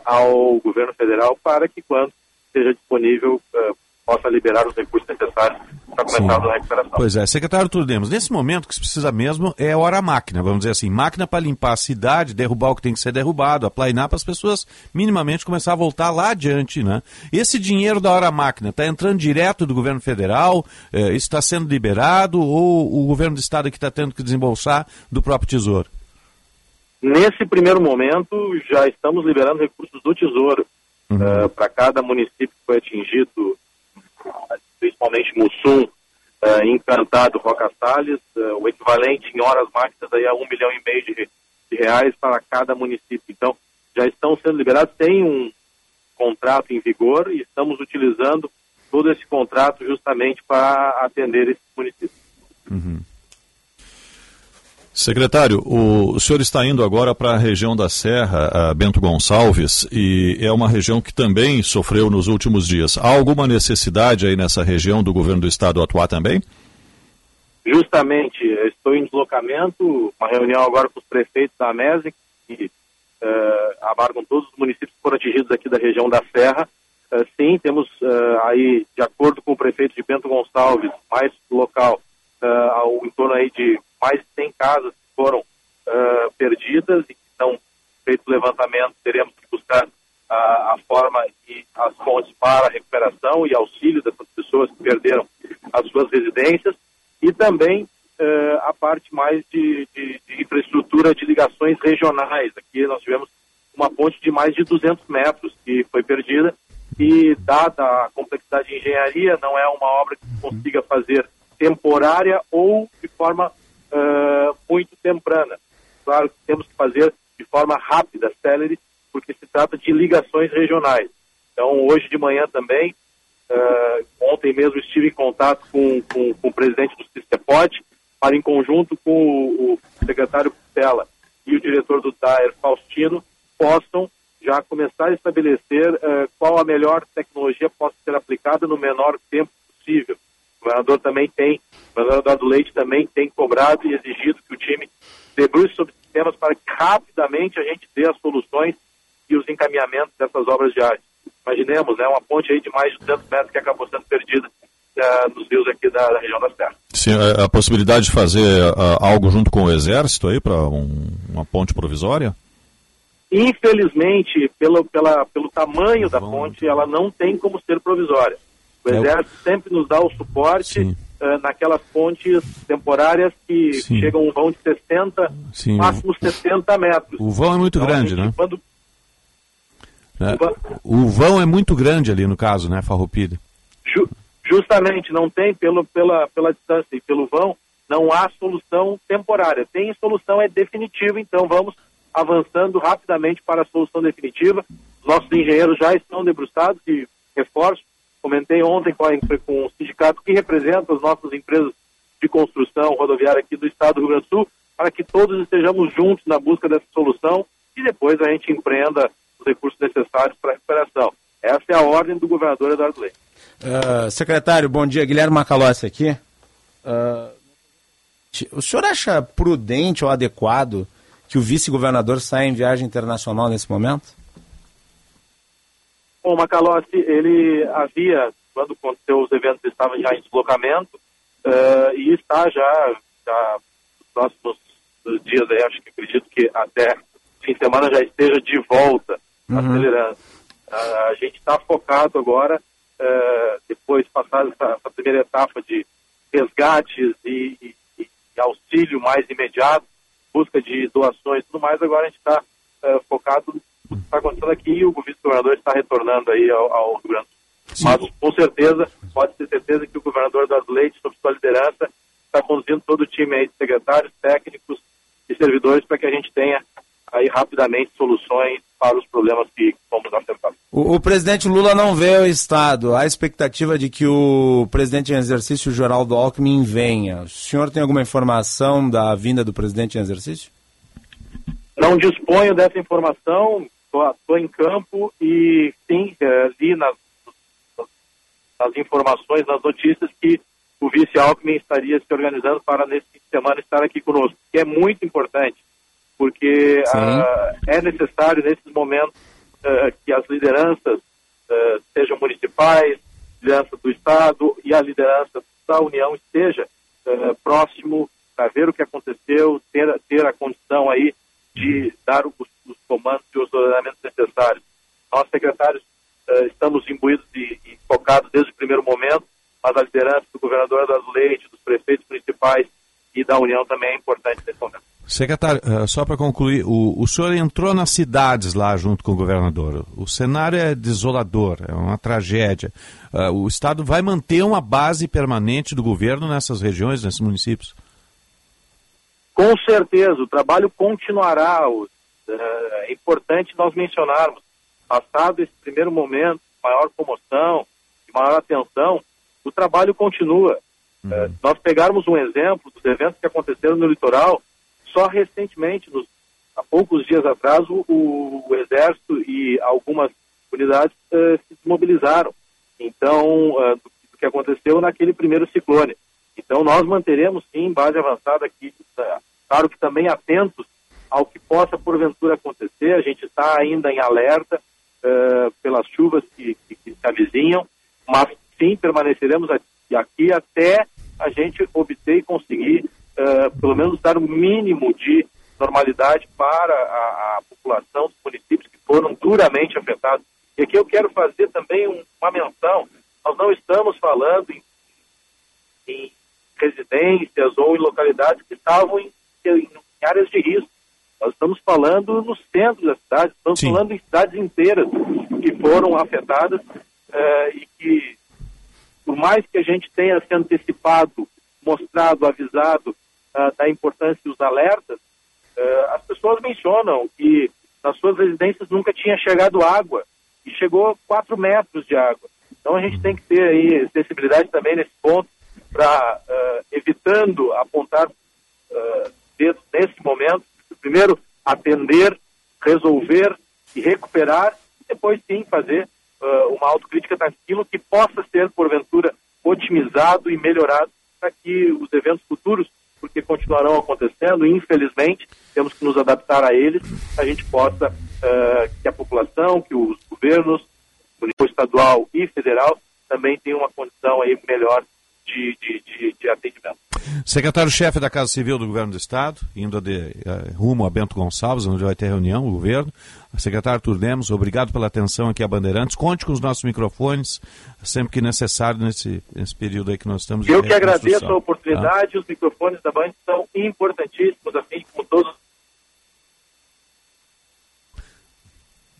ao governo federal para que quando seja disponível possa liberar os recursos necessários para começando Sim. a recuperação. Pois é, secretário Turdemos, nesse momento o que se precisa mesmo é hora máquina, vamos dizer assim, máquina para limpar a cidade, derrubar o que tem que ser derrubado, aplainar para as pessoas minimamente começar a voltar lá adiante, né? Esse dinheiro da hora máquina está entrando direto do governo federal, eh, está sendo liberado ou o governo do estado que está tendo que desembolsar do próprio tesouro? Nesse primeiro momento, já estamos liberando recursos do Tesouro uhum. uh, para cada município que foi atingido, principalmente Mussum, uh, Encantado, Roca Salles, uh, o equivalente em horas máquinas aí a um milhão e meio de, de reais para cada município. Então, já estão sendo liberados, tem um contrato em vigor e estamos utilizando todo esse contrato justamente para atender esses municípios. Uhum. Secretário, o, senhor está indo agora para a região da Serra, Bento Gonçalves, e é uma região que também sofreu nos últimos dias. Há alguma necessidade aí nessa região do governo do estado atuar também? Justamente, estou em deslocamento, uma reunião agora com os prefeitos da MESE, que uh, abarcam todos os municípios que foram atingidos aqui da região da Serra. Uh, sim, temos uh, aí, de acordo com o prefeito de Bento Gonçalves, mais local, ao, em torno aí de mais de 100 casas que foram uh, perdidas e que estão feito levantamento, teremos que buscar a, a forma e as fontes para a recuperação e auxílio dessas pessoas que perderam as suas residências e também uh, a parte mais de, de, de, infraestrutura de ligações regionais. Aqui nós tivemos uma ponte de mais de 200 metros que foi perdida e, dada a complexidade de engenharia, não é uma obra que consiga fazer temporária ou de forma uh, muito temprana. Claro que temos que fazer de forma rápida, célere, porque se trata de ligações regionais. Então, hoje de manhã também, uh, ontem mesmo estive em contato com, com, com o presidente do Cistepote, para em conjunto com o, o secretário Putela e o diretor do DAER, Faustino, possam já começar a estabelecer uh, qual a melhor tecnologia possa ser aplicada no menor tempo possível. O governador também tem o governador Eduardo Leite também tem cobrado e exigido que o time debruce sobre sistemas para que rapidamente a gente dê as soluções e os encaminhamentos dessas obras de arte. Imaginemos, né, uma ponte aí de mais de 200 metros que acabou sendo perdida uh, nos rios aqui da, da, região da Serra. Sim, a, a possibilidade de fazer uh, algo junto com o Exército aí para um, uma ponte provisória? Infelizmente, pelo, pela, pelo tamanho da ponte, ela não tem como ser provisória. O é Exército sempre nos dá o suporte uh, naquelas pontes temporárias que Sim. chegam um vão de 60, Sim. máximo 70 metros. O vão é muito então, grande, gente, né? Quando... É. O vão é muito grande ali no caso, né, Farroupilha? Ju justamente, não tem pelo, pela, pela distância e pelo vão, não há solução temporária. Tem solução é definitiva, então vamos avançando rapidamente para a solução definitiva. Os nossos engenheiros já estão debruçados e reforço, Comentei ontem com, a, com o sindicato que representa as nossas empresas de construção rodoviária aqui do estado do Rio Grande do Sul, para que todos estejamos juntos na busca dessa solução e depois a gente empreenda os recursos necessários para a recuperação. Essa é a ordem do governador Eduardo Leite. Uh, secretário, bom dia. Guilherme Macalossi aqui. Uh, o senhor acha prudente ou adequado que o vice-governador saia em viagem internacional nesse momento? Bom, o Macalossi, ele havia, quando aconteceu os eventos, estava já em deslocamento uh, e está já, já nos próximos dias, aí, acho que acredito que até fim de semana já esteja de volta uhum. a liderança. Uh, a gente está focado agora, uh, depois de passar essa, essa, primeira etapa de resgates e, e, e, auxílio mais imediato, busca de doações e tudo mais, agora a gente está focado está acontecendo aqui e o vice-governador está retornando aí ao, ao Rio Grande do Sul. Mas, com certeza, pode ter certeza que o governador das Leite, sob sua liderança, está conduzindo todo o time aí de secretários, técnicos e servidores para que a gente tenha aí rapidamente soluções para os problemas que fomos afetados. O, o, presidente Lula não vê o Estado. Há expectativa de que o presidente em exercício, Geraldo Alckmin, venha. O senhor tem alguma informação da vinda do presidente em exercício? Não disponho dessa informação estou em campo e sim, é, li nas, nas informações, nas notícias que o vice Alckmin estaria se organizando para nesse fim de semana estar aqui conosco, que é muito importante, porque uh, é necessário nesses momentos uh, que as lideranças uh, sejam municipais, liderança do Estado e a liderança da União esteja uh, próximo para ver o que aconteceu, ter, ter a condição aí de dar os, os comandos e os ordenamentos necessários. Nós, secretários, uh, estamos imbuídos e, e focados desde o primeiro momento, mas a liderança do governador das Leite, dos prefeitos municipais e da União também é importante nesse momento. Secretário, uh, só para concluir, o, o senhor entrou nas cidades lá junto com o governador. O cenário é desolador, é uma tragédia. Uh, o Estado vai manter uma base permanente do governo nessas regiões, nesses municípios? Com certeza, o trabalho continuará. Uh, é importante nós mencionarmos, passado esse primeiro momento, maior comoção, maior atenção, o trabalho continua. Uhum. nós pegarmos um exemplo dos eventos que aconteceram no litoral, só recentemente, nos, há poucos dias atrás, o, o Exército e algumas unidades uh, se desmobilizaram. Então, do, do, que aconteceu naquele primeiro ciclone. Então, nós manteremos, sim, base avançada aqui. Uh, claro que também atentos ao que possa, porventura, acontecer. A gente está ainda em alerta pelas chuvas que, que, que se avizinham, mas, sim, permaneceremos aqui, aqui até a gente obter e conseguir uh, pelo menos dar um mínimo de normalidade para a, a, população dos municípios que foram duramente afetados. E aqui eu quero fazer também um, uma menção, nós não estamos falando em, em, residências ou em localidades que estavam em, em, áreas de risco. Nós estamos falando no centro da cidade, estamos Sim. falando em cidades inteiras que foram afetadas uh, e que, por mais que a gente tenha se antecipado, mostrado, avisado uh, da importância dos alertas, uh, as pessoas mencionam que nas suas residências nunca tinha chegado água e chegou 4 metros de água. Então a gente tem que ter aí sensibilidade também nesse ponto para, uh, evitando apontar dedos nesse momento, primeiro atender, resolver e recuperar, depois sim fazer uma autocrítica daquilo que possa ser, porventura, otimizado e melhorado para que os eventos futuros porque continuarão acontecendo, e infelizmente temos que nos adaptar a eles, a gente possa, uh, que a população, que os governos, o nível estadual e federal, também tenham uma condição aí melhor de, de, de, de atendimento. Secretário-chefe da Casa Civil do Governo do Estado, indo de, uh, rumo a Bento Gonçalves, onde vai ter reunião, o governo. Secretário Arthur Lemos, obrigado pela atenção aqui a Bandeirantes. Conte com os nossos microfones, sempre que necessário, nesse, nesse período aí que nós estamos. Eu que agradeço a oportunidade, tá? os microfones da Band são importantíssimos, assim como todos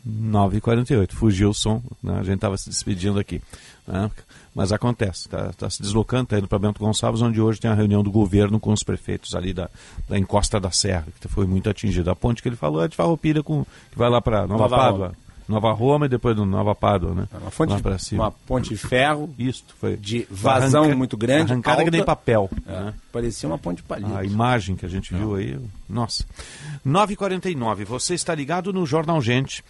9h48, fugiu o som, né? a gente estava se despedindo aqui. Né? Mas acontece, está tá se deslocando, está indo para Bento Gonçalves, onde hoje tem a reunião do governo com os prefeitos ali da, da encosta da Serra, que foi muito atingida. A ponte que ele falou é de Farroupilha, com, que vai lá para Nova, Nova Pádua. Nova Roma e depois do Nova Pádua, né? É uma, fonte, uma ponte de ferro. Isso, foi. De vazão Arranca, muito grande. Arrancada alta, que nem papel. É, né? Parecia uma ponte de palito. A imagem que a gente viu aí, nossa. 9h49, você está ligado no Jornal Gente.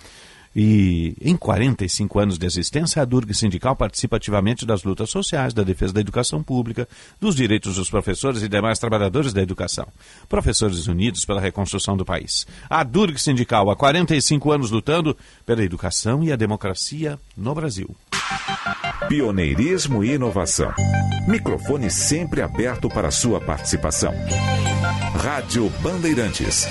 E em 45 anos de existência, a Durg Sindical participa ativamente das lutas sociais, da defesa da educação pública, dos direitos dos professores e demais trabalhadores da educação. Professores unidos pela reconstrução do país. A Durg Sindical, há 45 anos lutando pela educação e a democracia no Brasil. Pioneirismo e inovação. Microfone sempre aberto para sua participação. Rádio Bandeirantes.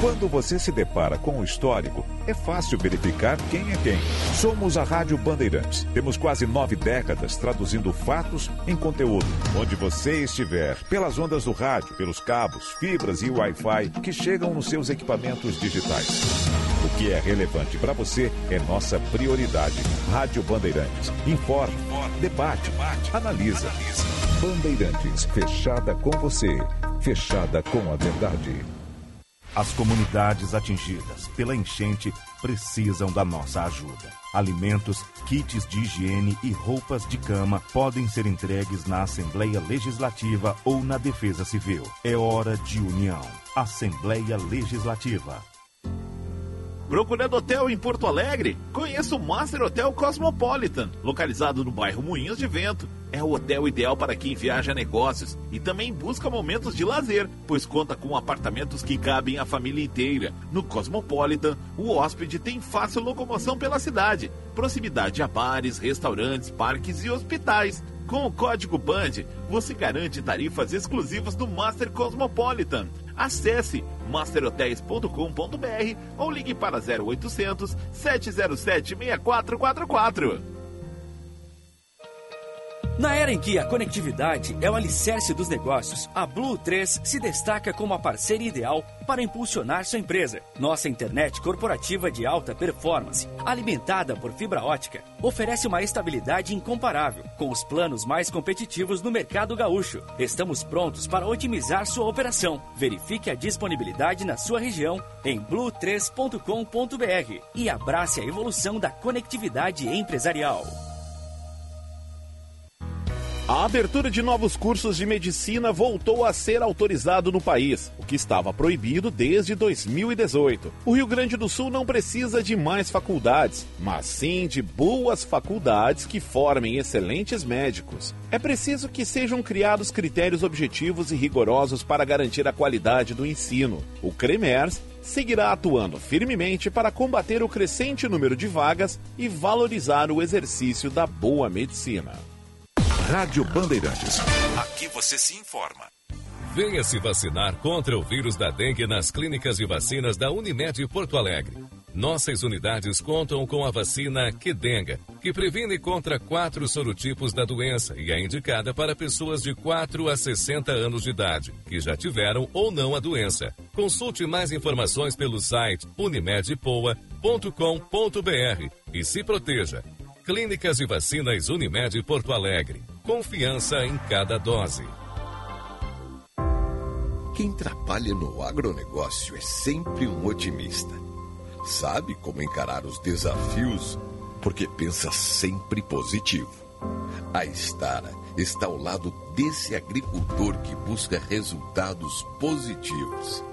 Quando você se depara com o histórico, é fácil verificar quem é quem. Somos a Rádio Bandeirantes. Temos quase nove décadas traduzindo fatos em conteúdo. Onde você estiver, pelas ondas do rádio, pelos cabos, fibras e Wi-Fi que chegam nos seus equipamentos digitais. O que é relevante para você é nossa prioridade. Rádio Bandeirantes. Informe, debate, analisa. Bandeirantes, fechada com você, fechada com a verdade. As comunidades atingidas pela enchente precisam da nossa ajuda. Alimentos, kits de higiene e roupas de cama podem ser entregues na Assembleia Legislativa ou na Defesa Civil. É hora de união. Assembleia Legislativa. Procurando hotel em Porto Alegre? Conheça o Master Hotel Cosmopolitan, localizado no bairro Moinhos de Vento. É o hotel ideal para quem viaja a negócios e também busca momentos de lazer, pois conta com apartamentos que cabem a família inteira. No Cosmopolitan, o hóspede tem fácil locomoção pela cidade, proximidade a bares, restaurantes, parques e hospitais. Com o código BAND, você garante tarifas exclusivas do Master Cosmopolitan. Acesse masterhotels.com.br ou ligue para 0800 707 6444. Na era em que a conectividade é o alicerce dos negócios, a Blue 3 se destaca como a parceira ideal para impulsionar sua empresa. Nossa internet corporativa de alta performance, alimentada por fibra ótica, oferece uma estabilidade incomparável, com os planos mais competitivos no mercado gaúcho. Estamos prontos para otimizar sua operação. Verifique a disponibilidade na sua região em blue3.com.br e abrace a evolução da conectividade empresarial. A abertura de novos cursos de medicina voltou a ser autorizado no país, o que estava proibido desde 2018. O Rio Grande do Sul não precisa de mais faculdades, mas sim de boas faculdades que formem excelentes médicos. É preciso que sejam criados critérios objetivos e rigorosos para garantir a qualidade do ensino. O CREMERS seguirá atuando firmemente para combater o crescente número de vagas e valorizar o exercício da boa medicina. Rádio Bandeirantes. Aqui você se informa. Venha se vacinar contra o vírus da dengue nas clínicas de vacinas da Unimed Porto Alegre. Nossas unidades contam com a vacina Quedenga, que previne contra quatro sorotipos da doença e é indicada para pessoas de 4 a 60 anos de idade, que já tiveram ou não a doença. Consulte mais informações pelo site unimedpoa.com.br e se proteja. Clínicas de Vacinas Unimed Porto Alegre. Confiança em cada dose. Quem trabalha no agronegócio é sempre um otimista. Sabe como encarar os desafios porque pensa sempre positivo. A Estara está ao lado desse agricultor que busca resultados positivos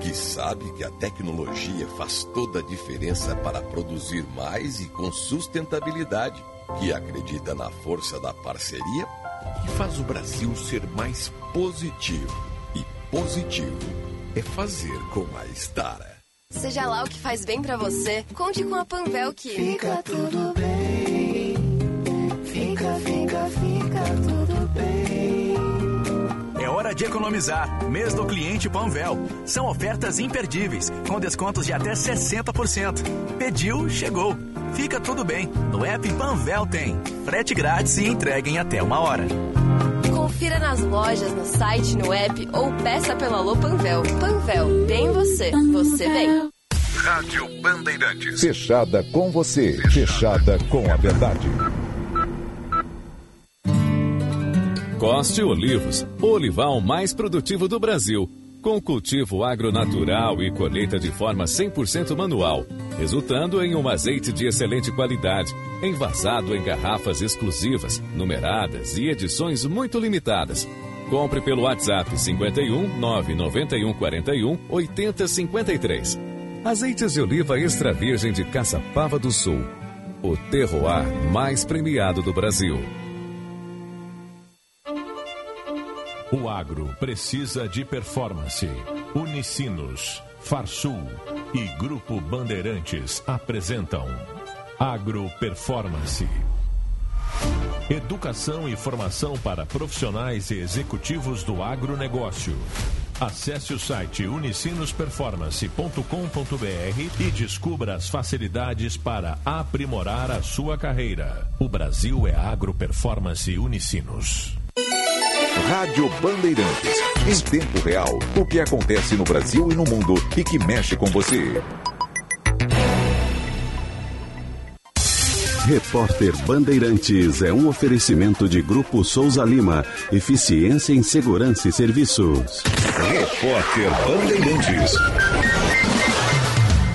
que sabe que a tecnologia faz toda a diferença para produzir mais e com sustentabilidade, que acredita na força da parceria e faz o Brasil ser mais positivo. E positivo é fazer com a Stara. Seja lá o que faz bem para você, conte com a Panvel que fica tudo bem. Fica, fica, fica tudo bem hora de economizar. Mês do cliente Panvel. São ofertas imperdíveis, com descontos de até 60%. Pediu, chegou. Fica tudo bem. No app Panvel tem. Frete grátis e entrega em até uma hora. Confira nas lojas, no site, no app ou peça pela Alô Panvel. Panvel, tem você. Você vem. Rádio Bandeirantes. Fechada com você. Fechada com a verdade. Coste Olivos, o olival mais produtivo do Brasil, com cultivo agronatural e colheita de forma 100% manual, resultando em um azeite de excelente qualidade, envasado em garrafas exclusivas, numeradas e edições muito limitadas. Compre pelo WhatsApp 51 991 41 80 53. Azeites de oliva extra virgem de Caçapava do Sul. O terroir mais premiado do Brasil. O agro precisa de performance. Unicinos, Farsul e Grupo Bandeirantes apresentam Agro Performance. Educação e formação para profissionais e executivos do agronegócio. Acesse o site unicinosperformance.com.br e descubra as facilidades para aprimorar a sua carreira. O Brasil é Agro Performance Unicinos. Rádio Bandeirantes. Em tempo real, o que acontece no Brasil e no mundo e que mexe com você. Repórter Bandeirantes é um oferecimento de Grupo Souza Lima. Eficiência em Segurança e Serviços. Repórter Bandeirantes.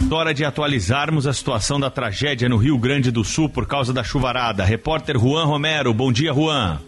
Hora de atualizarmos a situação da tragédia no Rio Grande do Sul por causa da chuvarada. Repórter Juan Romero. Bom dia, Juan.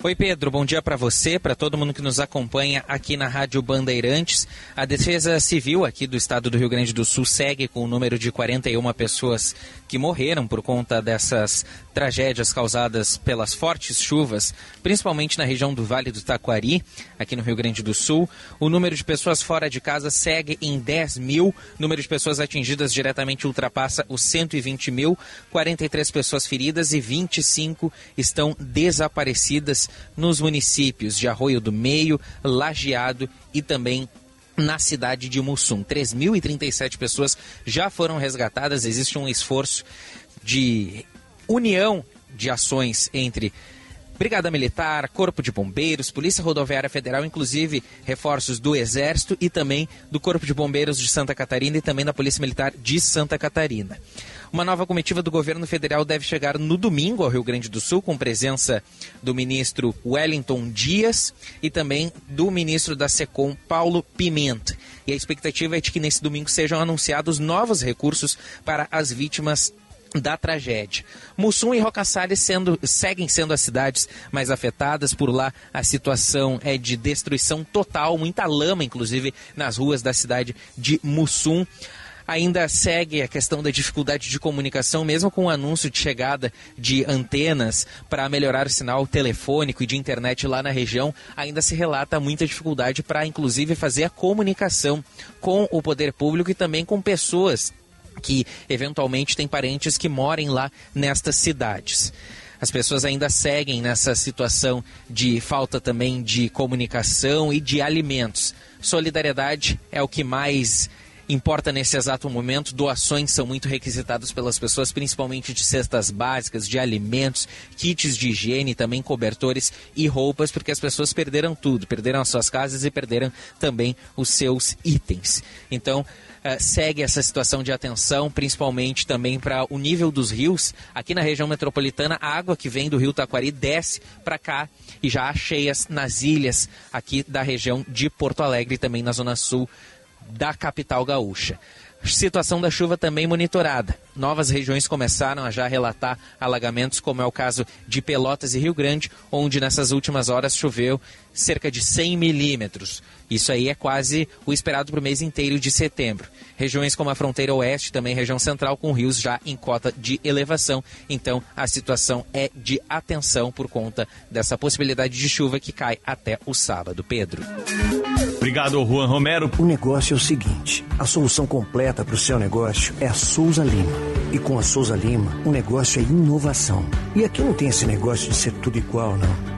Oi, Pedro. Bom dia para você, para todo mundo que nos acompanha aqui na Rádio Bandeirantes. A Defesa Civil aqui do estado do Rio Grande do Sul segue com o número de 41 pessoas que morreram por conta dessas tragédias causadas pelas fortes chuvas, principalmente na região do Vale do Taquari, aqui no Rio Grande do Sul. O número de pessoas fora de casa segue em 10 mil. O número de pessoas atingidas diretamente ultrapassa os 120 mil. 43 pessoas feridas e 25 estão desaparecidas nos municípios de Arroio do Meio, Lajeado e também na cidade de Mussum. 3.037 pessoas já foram resgatadas. Existe um esforço de união de ações entre Brigada Militar, Corpo de Bombeiros, Polícia Rodoviária Federal, inclusive reforços do Exército e também do Corpo de Bombeiros de Santa Catarina e também da Polícia Militar de Santa Catarina. Uma nova comitiva do governo federal deve chegar no domingo ao Rio Grande do Sul, com presença do ministro Wellington Dias e também do ministro da SECOM, Paulo Pimenta. E a expectativa é de que nesse domingo sejam anunciados novos recursos para as vítimas da tragédia. Mussum e Roca Salles sendo, seguem sendo as cidades mais afetadas. Por lá a situação é de destruição total, muita lama, inclusive, nas ruas da cidade de Mussum. Ainda segue a questão da dificuldade de comunicação, mesmo com o anúncio de chegada de antenas para melhorar o sinal telefônico e de internet lá na região, ainda se relata muita dificuldade para, inclusive, fazer a comunicação com o poder público e também com pessoas que eventualmente têm parentes que morem lá nestas cidades. As pessoas ainda seguem nessa situação de falta também de comunicação e de alimentos. Solidariedade é o que mais importa nesse exato momento. Doações são muito requisitadas pelas pessoas, principalmente de cestas básicas, de alimentos, kits de higiene, também cobertores e roupas, porque as pessoas perderam tudo, perderam as suas casas e perderam também os seus itens. Então, segue essa situação de atenção, principalmente também para o nível dos rios. Aqui na região metropolitana, a água que vem do rio Taquari desce para cá e já há cheias nas ilhas aqui da região de Porto Alegre também na zona sul da capital gaúcha. Situação da chuva também monitorada. Novas regiões começaram a já relatar alagamentos, como é o caso de Pelotas e Rio Grande, onde nessas últimas horas choveu cerca de 100 milímetros. Isso aí é quase o esperado para o mês inteiro de setembro. Regiões como a fronteira oeste, também região central, com rios já em cota de elevação. Então a situação é de atenção por conta dessa possibilidade de chuva que cai até o sábado. Pedro. Obrigado, Juan Romero. O negócio é o seguinte: a solução completa para o seu negócio é a Souza Lima. E com a Souza Lima, o negócio é inovação. E aqui não tem esse negócio de ser tudo igual, não.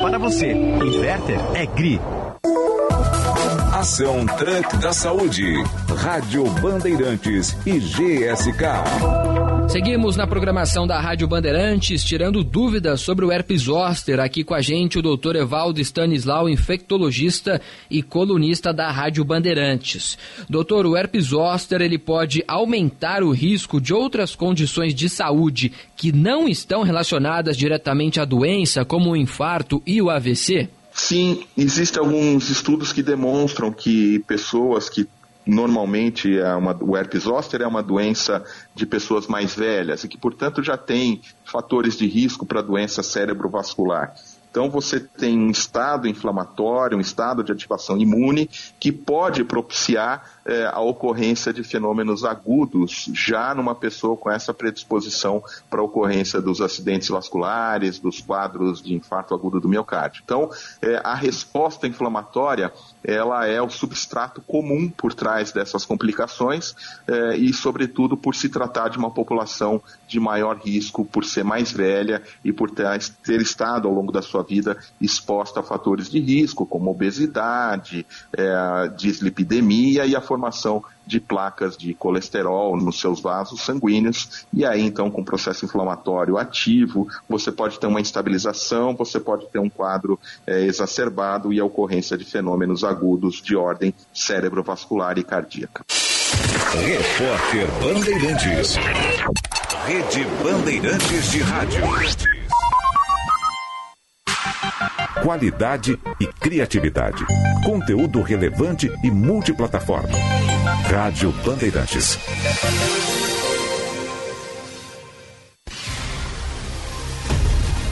para você. Inverter é GRI. Ação Truck da Saúde. Rádio Bandeirantes e GSK. Seguimos na programação da Rádio Bandeirantes, tirando dúvidas sobre o herpes zoster. Aqui com a gente o Dr. Evaldo Stanislau, infectologista e colunista da Rádio Bandeirantes. Doutor, o herpes zoster ele pode aumentar o risco de outras condições de saúde que não estão relacionadas diretamente à doença, como o infarto e o AVC? Sim, existem alguns estudos que demonstram que pessoas que normalmente é uma, o herpes zoster é uma doença de pessoas mais velhas e que, portanto, já tem fatores de risco para doença cerebrovascular. Então você tem um estado inflamatório, um estado de ativação imune que pode propiciar é, a ocorrência de fenômenos agudos já numa pessoa com essa predisposição para a ocorrência dos acidentes vasculares, dos quadros de infarto agudo do miocárdio. Então, é, a resposta inflamatória ela é o substrato comum por trás dessas complicações é, e, sobretudo, por se tratar de uma população de maior risco, por ser mais velha e por ter, ter estado ao longo da sua vida exposta a fatores de risco, como obesidade, é, dislipidemia e a formação de placas de colesterol nos seus vasos sanguíneos, e aí então com processo inflamatório ativo, você pode ter uma instabilização, você pode ter um quadro é, exacerbado e a ocorrência de fenômenos agudos de ordem cerebrovascular e cardíaca. Repórter Bandeirantes. Rede Bandeirantes de Rádio. Qualidade e criatividade. Conteúdo relevante e multiplataforma. Rádio Bandeirantes.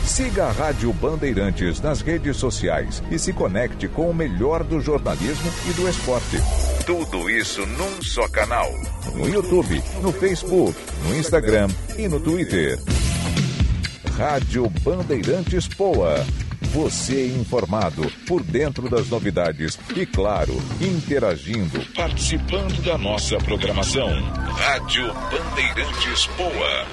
Siga a Rádio Bandeirantes nas redes sociais e se conecte com o melhor do jornalismo e do esporte. Tudo isso num só canal. No YouTube, no Facebook, no Instagram e no Twitter. Rádio Bandeirantes Poa você informado por dentro das novidades e, claro, interagindo, participando da nossa programação. Rádio Bandeirantes Poa.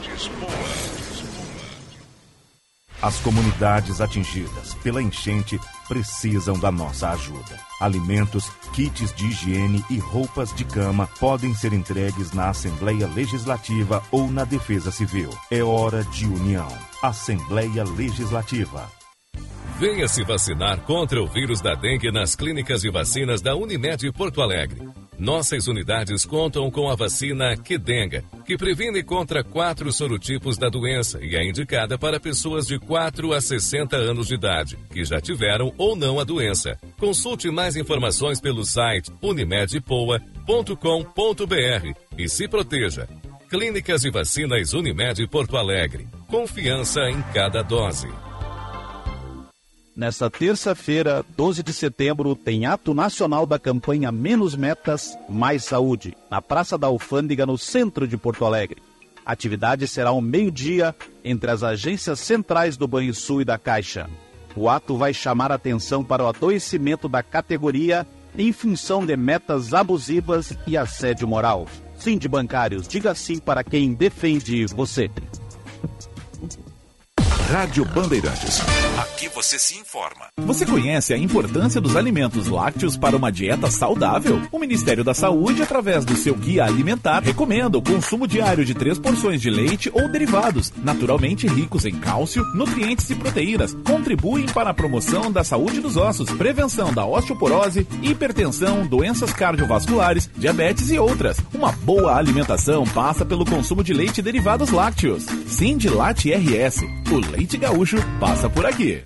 As comunidades atingidas pela enchente precisam da nossa ajuda. Alimentos, kits de higiene e roupas de cama podem ser entregues na Assembleia Legislativa ou na Defesa Civil. É hora de união. Assembleia Legislativa. Venha se vacinar contra o vírus da dengue nas clínicas de vacinas da Unimed Porto Alegre. Nossas unidades contam com a vacina Quedenga, que previne contra quatro sorotipos da doença e é indicada para pessoas de 4 a 60 anos de idade, que já tiveram ou não a doença. Consulte mais informações pelo site unimedpoa.com.br e se proteja. Clínicas de Vacinas Unimed Porto Alegre. Confiança em cada dose. Nesta terça-feira, 12 de setembro, tem ato nacional da campanha Menos Metas, Mais Saúde, na Praça da Alfândega, no centro de Porto Alegre. A atividade será ao meio-dia entre as agências centrais do Banrisul e da Caixa. O ato vai chamar atenção para o adoecimento da categoria em função de metas abusivas e assédio moral. Sim de bancários, diga sim para quem defende você. Rádio Bandeirantes. Aqui você se informa. Você conhece a importância dos alimentos lácteos para uma dieta saudável? O Ministério da Saúde, através do seu guia alimentar, recomenda o consumo diário de três porções de leite ou derivados, naturalmente ricos em cálcio, nutrientes e proteínas. Contribuem para a promoção da saúde dos ossos, prevenção da osteoporose, hipertensão, doenças cardiovasculares, diabetes e outras. Uma boa alimentação passa pelo consumo de leite e derivados lácteos. Sim de Late RS. O leite gaúcho passa por aqui.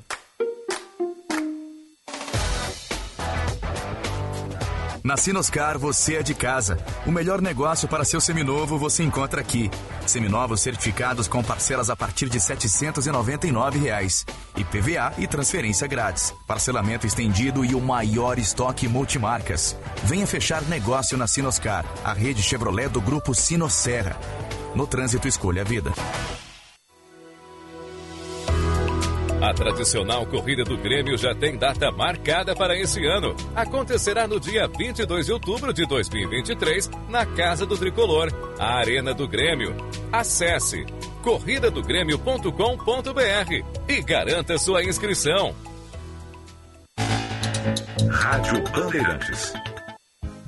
Na Sinoscar você é de casa. O melhor negócio para seu seminovo você encontra aqui. Seminovos certificados com parcelas a partir de 799 reais. IPVA e transferência grátis. Parcelamento estendido e o maior estoque multimarcas. Venha fechar negócio na Sinoscar, a rede Chevrolet do grupo Sinosserra. No trânsito escolha a vida. A tradicional corrida do Grêmio já tem data marcada para esse ano. Acontecerá no dia 22 de outubro de 2023, na Casa do Tricolor, a Arena do Grêmio. Acesse corridadogrêmio.com.br e garanta sua inscrição. Rádio Bandeirantes.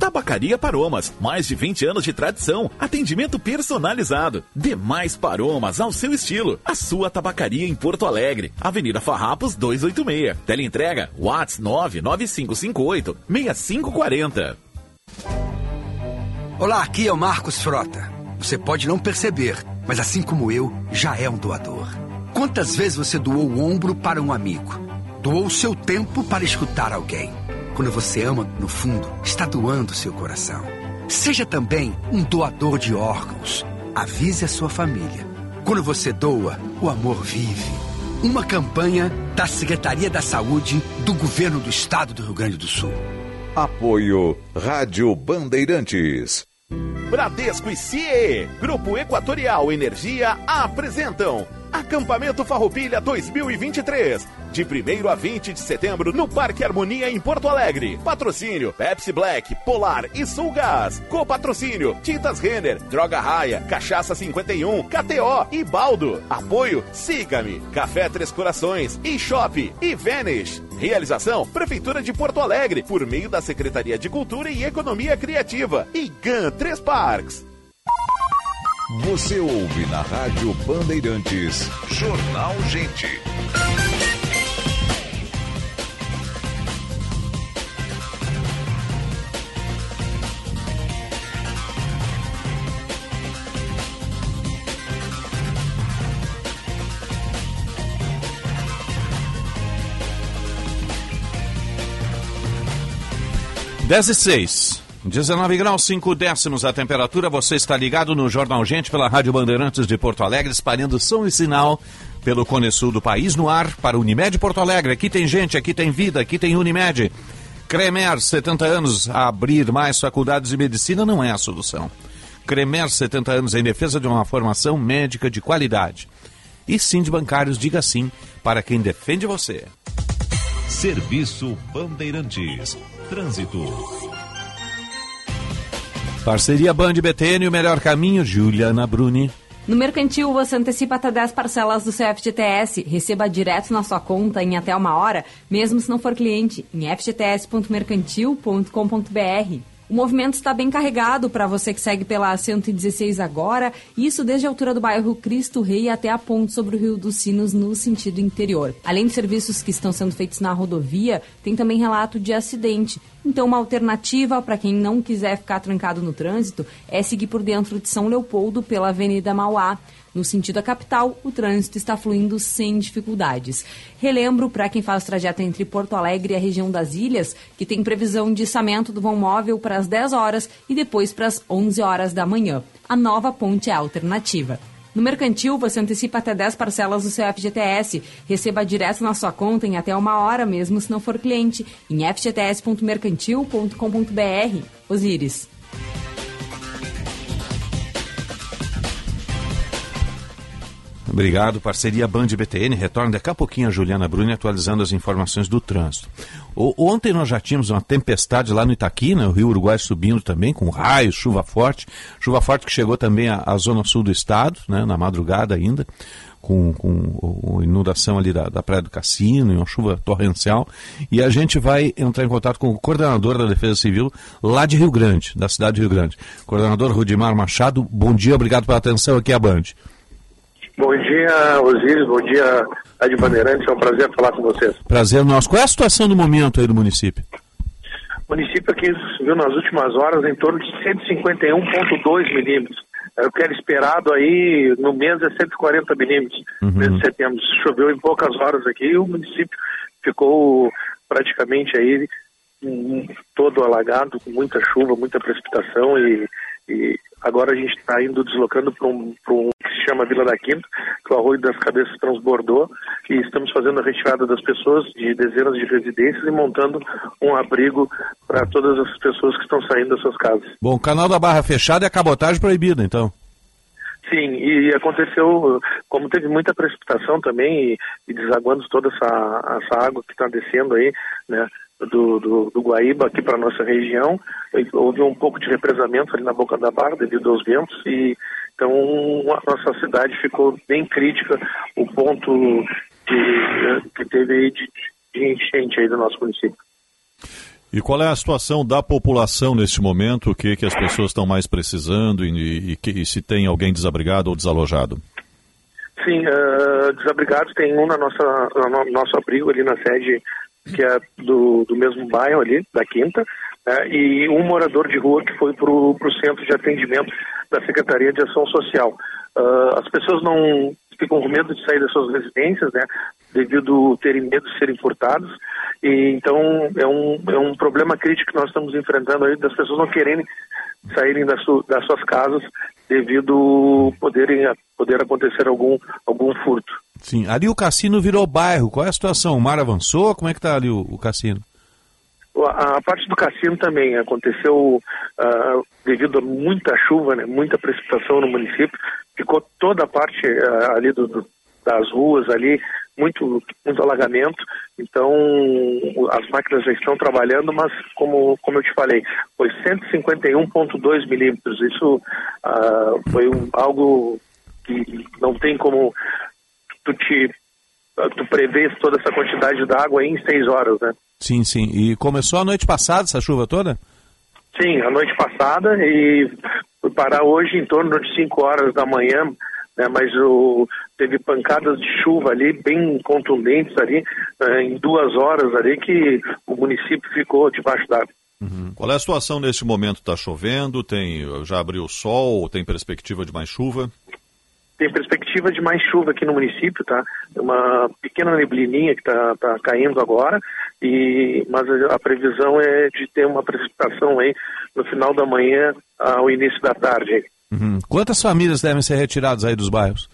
Tabacaria Paromas, mais de 20 anos de tradição, atendimento personalizado. Demais Paromas ao seu estilo. A sua tabacaria em Porto Alegre, Avenida Farrapos 286. Teleentrega Whats 99558 6540. Olá, aqui é o Marcos Frota. Você pode não perceber, mas assim como eu, já é um doador. Quantas vezes você doou o ombro para um amigo? Doou o seu tempo para escutar alguém? Quando você ama, no fundo, está doando seu coração. Seja também um doador de órgãos. Avise a sua família. Quando você doa, o amor vive. Uma campanha da Secretaria da Saúde do Governo do Estado do Rio Grande do Sul. Apoio Rádio Bandeirantes. Bradesco e CIE, Grupo Equatorial Energia, apresentam Acampamento Farroupilha 2023. De 1 a 20 de setembro no Parque Harmonia em Porto Alegre. Patrocínio Pepsi Black, Polar e Sulgás. Copatrocínio Tintas Renner, Droga Raia, Cachaça 51, KTO e Baldo. Apoio Siga-me, Café Três Corações, e Shop e Vanish. Realização Prefeitura de Porto Alegre por meio da Secretaria de Cultura e Economia Criativa e GAN Três Parques. Você ouve na Rádio Bandeirantes. Jornal Gente. Dez e seis. 19 graus 5 décimos a temperatura. Você está ligado no Jornal Gente pela Rádio Bandeirantes de Porto Alegre, espalhando som e sinal pelo Cone Sul do país no ar para Unimed Porto Alegre. Aqui tem gente, aqui tem vida, aqui tem Unimed. Cremer, 70 anos, abrir mais faculdades de medicina não é a solução. Cremer, 70 anos, em defesa de uma formação médica de qualidade. E sim de bancários, diga sim para quem defende você. Serviço Bandeirantes. Trânsito. Parceria Band BTN, o melhor caminho, Juliana Bruni. No Mercantil, você antecipa até 10 parcelas do seu FGTS. Receba direto na sua conta em até uma hora, mesmo se não for cliente, em ftts.mercantil.com.br. O movimento está bem carregado para você que segue pela 116 agora, isso desde a altura do bairro Cristo Rei até a ponte sobre o Rio dos Sinos no sentido interior. Além de serviços que estão sendo feitos na rodovia, tem também relato de acidente. Então, uma alternativa para quem não quiser ficar trancado no trânsito é seguir por dentro de São Leopoldo pela Avenida Mauá. No sentido da capital, o trânsito está fluindo sem dificuldades. Relembro para quem faz o trajeto entre Porto Alegre e a região das ilhas, que tem previsão de içamento do vão móvel para as 10 horas e depois para as 11 horas da manhã. A nova ponte é alternativa. No Mercantil, você antecipa até 10 parcelas do seu FGTS. Receba direto na sua conta em até uma hora, mesmo se não for cliente, em ftts.mercantil.com.br. Osíris. Obrigado, parceria Band BTN. Retorna daqui a pouquinho a Juliana Bruni atualizando as informações do trânsito. O, ontem nós já tínhamos uma tempestade lá no Itaqui, né, o Rio Uruguai subindo também, com raios, chuva forte. Chuva forte que chegou também à, zona sul do estado, né, na madrugada ainda, com, com inundação ali da, da Praia do Cassino, e uma chuva torrencial. E a gente vai entrar em contato com o coordenador da Defesa Civil lá de Rio Grande, da cidade de Rio Grande. Coordenador Rudimar Machado, bom dia, obrigado pela atenção aqui à Band. Bom dia, Osíris. Bom dia, Rádio Bandeirantes. É um prazer falar com vocês. Prazer nosso. Qual é a situação do momento aí do município? O município aqui viu nas últimas horas em torno de 151,2 milímetros. É o que era esperado aí no mês é 140 milímetros, uhum. mês de setembro. Choveu em poucas horas aqui e o município ficou praticamente aí todo alagado, com muita chuva, muita precipitação e, e agora a gente está indo deslocando para um, um que se chama Vila da Quinta, que o Arroio das Cabeças transbordou e estamos fazendo a retirada das pessoas de dezenas de residências e montando um abrigo para todas as pessoas que estão saindo das suas casas. Bom, o canal da Barra fechado e a cabotagem proibida, então. Sim, e aconteceu, como teve muita precipitação também e, e desaguando toda essa, essa água que está descendo aí, né, do, do, do Guaíba aqui para nossa região. Houve um pouco de represamento ali na boca da barra devido aos ventos e então a nossa cidade ficou bem crítica o ponto que, que teve aí de, de enchente aí do nosso município. E qual é a situação da população neste momento? O que, que as pessoas estão mais precisando e, e, e se tem alguém desabrigado ou desalojado? Sim, uh, desabrigados tem um na nossa, no nosso abrigo ali na sede que é do, do mesmo bairro ali, da Quinta, né, e um morador de rua que foi para o centro de atendimento da Secretaria de Ação Social. Uh, as pessoas não ficam com medo de sair das suas residências, né, devido terem medo de serem furtados, e então é um, é um problema crítico que nós estamos enfrentando aí, das pessoas não quererem saírem das, su, das suas casas devido poderem poder acontecer algum algum furto. Sim, ali o cassino virou bairro. Qual é a situação? O mar avançou? Como é que está ali o, o cassino? A, a parte do cassino também aconteceu uh, devido a muita chuva, né, muita precipitação no município. Ficou toda a parte uh, ali do, do, das ruas ali muito muito alagamento. Então as máquinas já estão trabalhando, mas como como eu te falei, foi 151.2 milímetros. Isso uh, foi um, algo que não tem como tu te tu prevês toda essa quantidade de água em seis horas, né? Sim, sim. E começou a noite passada essa chuva toda? Sim, a noite passada e parar hoje em torno de 5 horas da manhã, né, mas o, teve pancadas de chuva ali bem contundentes ali, eh, em duas horas ali que o município ficou debaixo d'água. Uhum. Qual é a situação neste momento? Está chovendo? Tem já abriu o sol? Tem perspectiva de mais chuva? tem perspectiva de mais chuva aqui no município, tá? Uma pequena neblininha que está tá caindo agora, e mas a previsão é de ter uma precipitação aí no final da manhã ao início da tarde. Uhum. Quantas famílias devem ser retiradas aí dos bairros?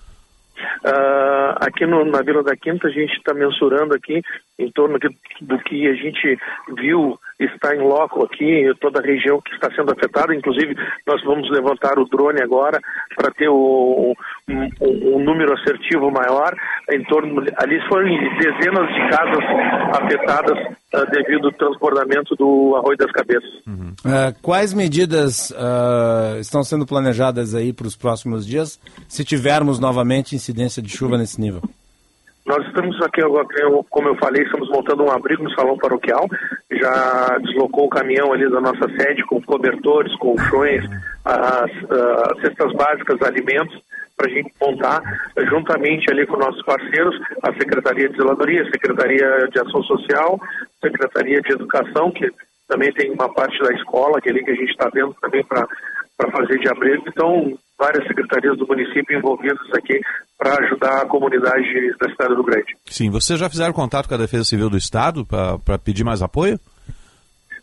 Uh, aqui no, na Vila da Quinta a gente está mensurando aqui em torno de, do que a gente viu está em loco aqui, toda a região que está sendo afetada. Inclusive, nós vamos levantar o drone agora para ter o, um, um, número assertivo maior. Em torno, ali foram dezenas de casas afetadas uh, devido ao transbordamento do arroio das cabeças. Uhum. Uh, quais medidas uh, estão sendo planejadas aí para os próximos dias, se tivermos novamente incidência de chuva nesse nível? Nós estamos aqui, como eu falei, estamos montando um abrigo no salão paroquial. Já deslocou o caminhão ali da nossa sede com cobertores, colchões, as, as cestas básicas, alimentos, para a gente montar juntamente ali com nossos parceiros, a Secretaria de Zeladoria, a Secretaria de Ação Social, a Secretaria de Educação, que também tem uma parte da escola, que é ali que a gente está vendo também para fazer de abrigo. Então, várias secretarias do município envolvidas aqui para ajudar a comunidade da cidade do Grande. Sim, vocês já fizeram contato com a Defesa Civil do Estado para pedir mais apoio?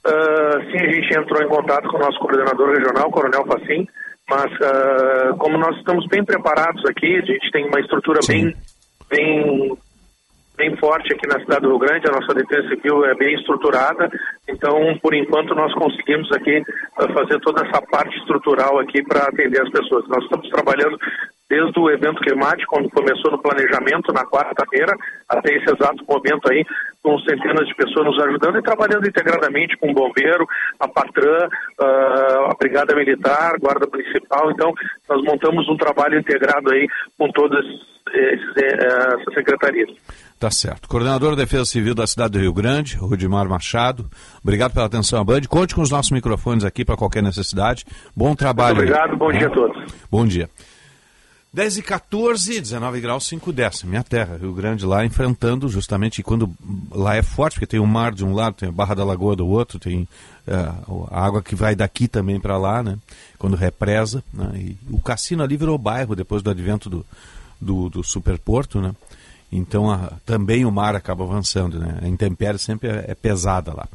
Uh, sim, a gente entrou em contato com o nosso coordenador regional, Coronel Facim, mas uh, como nós estamos bem preparados aqui, a gente tem uma estrutura bem, bem bem forte aqui na cidade do Rio Grande, a nossa defesa civil é bem estruturada, então, por enquanto, nós conseguimos aqui uh, fazer toda essa parte estrutural aqui para atender as pessoas. Nós estamos trabalhando desde o evento climático, quando começou no planejamento, na quarta-feira, até esse exato momento aí, com centenas de pessoas nos ajudando e trabalhando integradamente com o bombeiro, a Patran, uh, a Brigada Militar, Guarda Municipal. Então, nós montamos um trabalho integrado aí com todas esses, eh, essas secretarias. Tá certo. Coordenador da Defesa Civil da cidade do Rio Grande, Rudimar Machado. Obrigado pela atenção à Band. Conte com os nossos microfones aqui para qualquer necessidade. Bom trabalho. Muito obrigado, bom dia a todos. Bom dia. 10 e 14, 19 graus 5 décimos. Minha terra, Rio Grande, lá enfrentando justamente quando lá é forte, porque tem o mar de um lado, tem a Barra da Lagoa do outro, tem uh, a água que vai daqui também para lá, né? Quando represa. Né? E o cassino ali virou bairro depois do advento do, do, do superporto, né? Então a, também o mar acaba avançando, né? A intempérie sempre é, é pesada lá.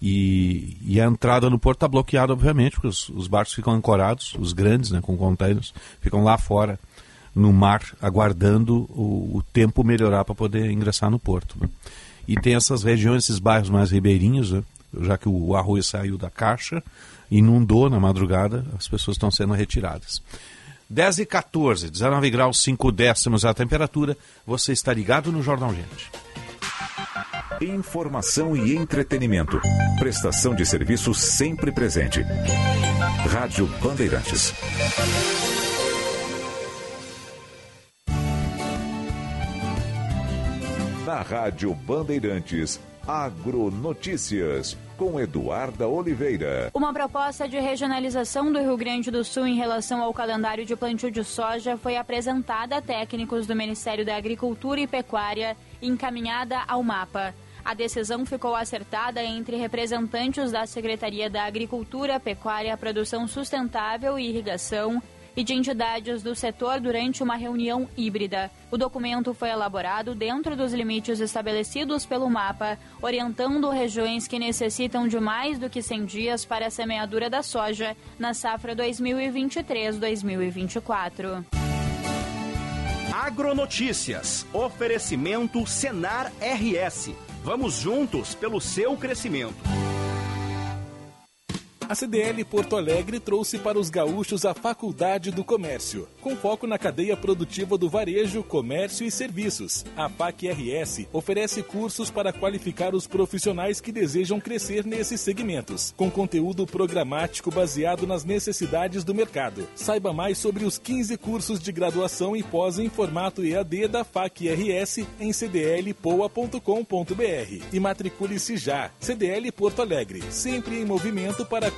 E, e, a entrada no porto está bloqueada, obviamente, porque os, os, barcos ficam ancorados, os grandes, né, com containers, ficam lá fora no mar, aguardando o, o tempo melhorar para poder ingressar no porto. Né? E tem essas regiões, esses bairros mais ribeirinhos, né? já que o arroz saiu da caixa, inundou na madrugada, as pessoas estão sendo retiradas. 10 e 14, 19 graus 5 décimos a temperatura. Você está ligado no Jornal Gente. Informação e entretenimento. Prestação de serviço sempre presente. Rádio Bandeirantes. Na Rádio Bandeirantes, Agronotícias com Eduarda Oliveira. Uma proposta de regionalização do Rio Grande do Sul em relação ao calendário de plantio de soja foi apresentada a técnicos do Ministério da Agricultura e Pecuária e encaminhada ao mapa. A decisão ficou acertada entre representantes da Secretaria da Agricultura, Pecuária, Produção Sustentável e Irrigação e de entidades do setor durante uma reunião híbrida. O documento foi elaborado dentro dos limites estabelecidos pelo mapa, orientando regiões que necessitam de mais do que 100 dias para a semeadura da soja na safra 2023-2024. Agronotícias. Oferecimento Senar RS. Vamos juntos pelo seu crescimento. A CDL Porto Alegre trouxe para os gaúchos a Faculdade do Comércio, com foco na cadeia produtiva do varejo, comércio e serviços. A FAC RS oferece cursos para qualificar os profissionais que desejam crescer nesses segmentos, com conteúdo programático baseado nas necessidades do mercado. Saiba mais sobre os 15 cursos de graduação e pós em formato EAD da FAC RS em cdlpoa.com.br e matricule-se já. CDL Porto Alegre, sempre em movimento para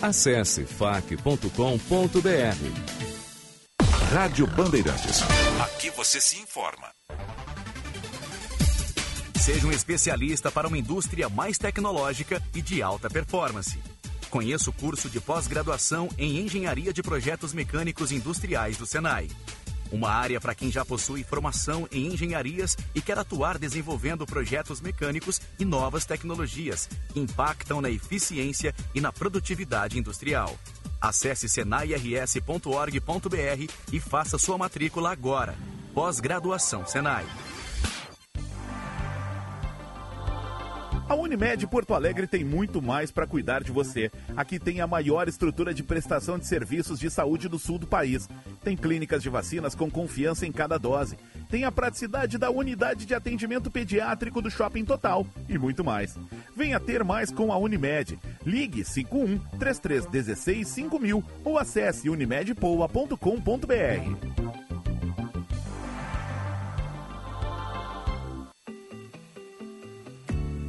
Acesse fac.com.br. Rádio Bandeirantes. Aqui você se informa. Seja um especialista para uma indústria mais tecnológica e de alta performance. Conheça o curso de pós-graduação em Engenharia de Projetos Mecânicos Industriais do Senai. Uma área para quem já possui formação em engenharias e quer atuar desenvolvendo projetos mecânicos e novas tecnologias que impactam na eficiência e na produtividade industrial. Acesse senairs.org.br e faça sua matrícula agora. Pós-graduação Senai. A Unimed Porto Alegre tem muito mais para cuidar de você. Aqui tem a maior estrutura de prestação de serviços de saúde do sul do país. Tem clínicas de vacinas com confiança em cada dose. Tem a praticidade da unidade de atendimento pediátrico do Shopping Total e muito mais. Venha ter mais com a Unimed. Ligue 51 3316 5000 ou acesse unimedpoa.com.br.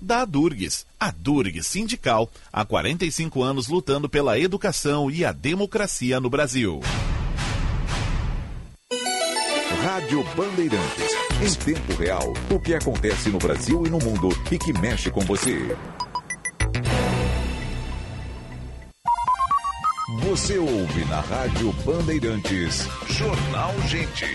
da Durgues. A Durgues Sindical, há 45 anos lutando pela educação e a democracia no Brasil. Rádio Bandeirantes. Em tempo real, o que acontece no Brasil e no mundo e que mexe com você. Você ouve na Rádio Bandeirantes. Jornal Gente.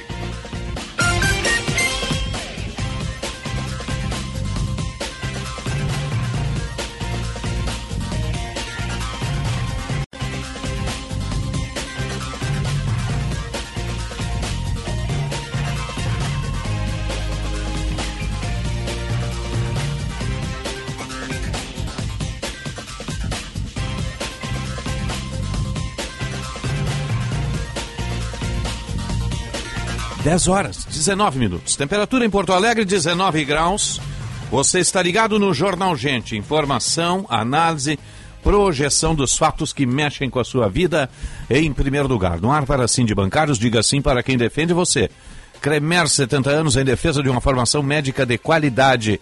Dez horas, 19 minutos. Temperatura em Porto Alegre, 19 graus. Você está ligado no Jornal Gente. Informação, análise, projeção dos fatos que mexem com a sua vida em primeiro lugar. No ar para sim de bancários, diga sim para quem defende você. Cremer, 70 anos, em defesa de uma formação médica de qualidade.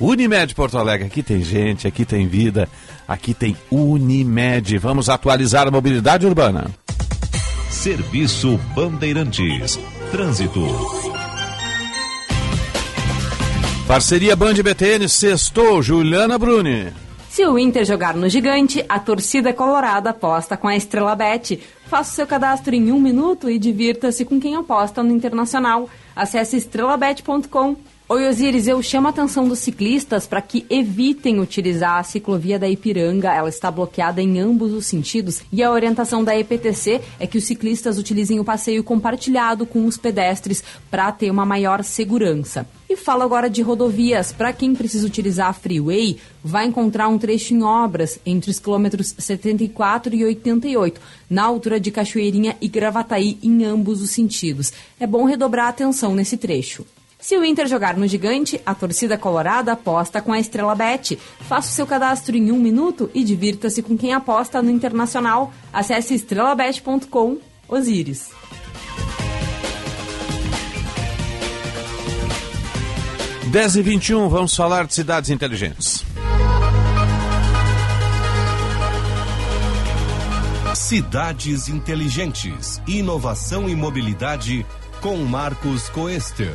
Unimed Porto Alegre, aqui tem gente, aqui tem vida, aqui tem Unimed. Vamos atualizar a mobilidade urbana. Serviço Bandeirantes. Trânsito. Parceria Band BTN, sextou, Juliana Bruni. Se o Inter jogar no gigante, a torcida colorada aposta com a Estrela Bet. Faça o seu cadastro em um minuto e divirta-se com quem aposta no Internacional. Acesse estrelabet.com. Oi, Osiris, eu chamo a atenção dos ciclistas para que evitem utilizar a ciclovia da Ipiranga. Ela está bloqueada em ambos os sentidos e a orientação da EPTC é que os ciclistas utilizem o passeio compartilhado com os pedestres para ter uma maior segurança. E falo agora de rodovias. Para quem precisa utilizar a Freeway, vai encontrar um trecho em obras entre os quilômetros 74 e 88, na altura de Cachoeirinha e Gravataí, em ambos os sentidos. É bom redobrar a atenção nesse trecho. Se o Inter jogar no gigante, a torcida colorada aposta com a Estrela Bet. Faça o seu cadastro em um minuto e divirta-se com quem aposta no Internacional. Acesse estrelabet.com. Osíris. Dez e 21, vamos falar de cidades inteligentes. Cidades Inteligentes. Inovação e mobilidade com Marcos Coester.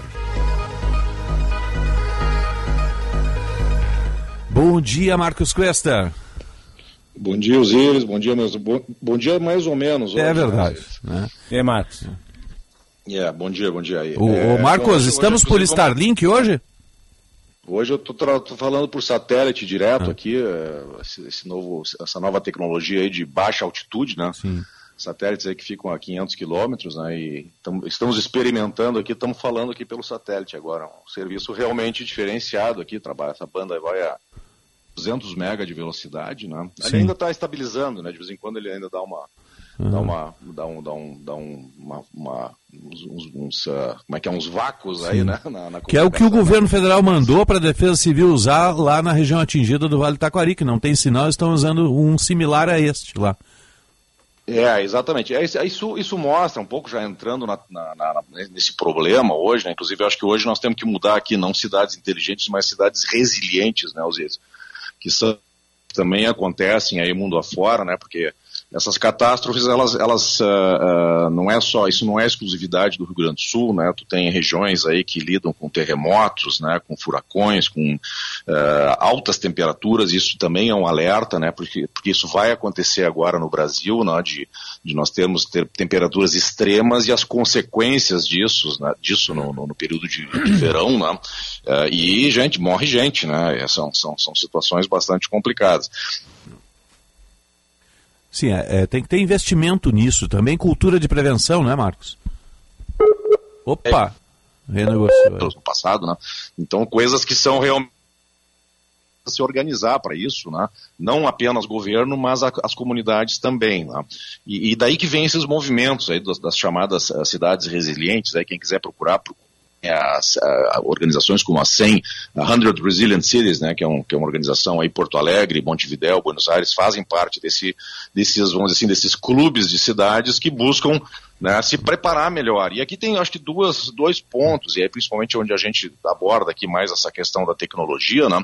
Bom dia, Marcos Cuesta. Bom dia, Osíris. Bom dia, meus... bom, bom dia mais ou menos. é verdade. Né? E aí, Marcos? É, bom dia, bom dia aí. O, é, o Marcos, então, estamos hoje, por Starlink vamos... hoje? Hoje eu estou falando por satélite direto ah. aqui, é, esse, esse, novo, essa nova tecnologia aí de baixa altitude, né? Sim. Satélites aí que ficam a 500 quilômetros, né? E tamo, estamos experimentando aqui, estamos falando aqui pelo satélite agora. Um serviço realmente diferenciado aqui, trabalha, essa banda vai a 200 mega de velocidade, né? Ele ainda está estabilizando, né? De vez em quando ele ainda dá uma uhum. dá uma dá um dá um dá um, uma, uma uns, uns uh, como é que é uns vácuos Sim. aí, né? Na, na que é o que o governo federal mandou para a Defesa Civil usar lá na região atingida do Vale do Taquari, que não tem sinal, estão usando um similar a este lá. É, exatamente. É, isso, isso mostra um pouco, já entrando na, na, na, nesse problema hoje, né? Inclusive, eu acho que hoje nós temos que mudar aqui, não cidades inteligentes, mas cidades resilientes, né, Osiris? Que são, também acontecem aí mundo afora, né? Porque essas catástrofes, elas, elas uh, uh, não é só, isso não é exclusividade do Rio Grande do Sul, né? Tu tem regiões aí que lidam com terremotos, né? Com furacões, com uh, altas temperaturas, isso também é um alerta, né? Porque, porque isso vai acontecer agora no Brasil, né? De, de nós termos ter temperaturas extremas e as consequências disso, né? disso no, no, no período de, de, verão, né? e, gente, morre gente, né? São, são, são situações bastante complicadas. Sim, é, é, tem que ter investimento nisso também, cultura de prevenção, né, Marcos? Opa! É. Renegociou. No passado, né? Então, coisas que são realmente se organizar para isso, né? não apenas governo, mas a, as comunidades também. Né? E, e, daí que vem esses movimentos aí das, das chamadas uh, cidades resilientes, aí quem quiser procurar, as organizações como a 100, a 100 Resilient Cities, né, que, é um, que é uma organização aí, Porto Alegre, Montevidéu, Buenos Aires, fazem parte desse, desses, vamos assim, desses clubes de cidades que buscam né, se preparar melhor. E aqui tem, acho que, duas, dois pontos, e é principalmente onde a gente aborda aqui mais essa questão da tecnologia, né,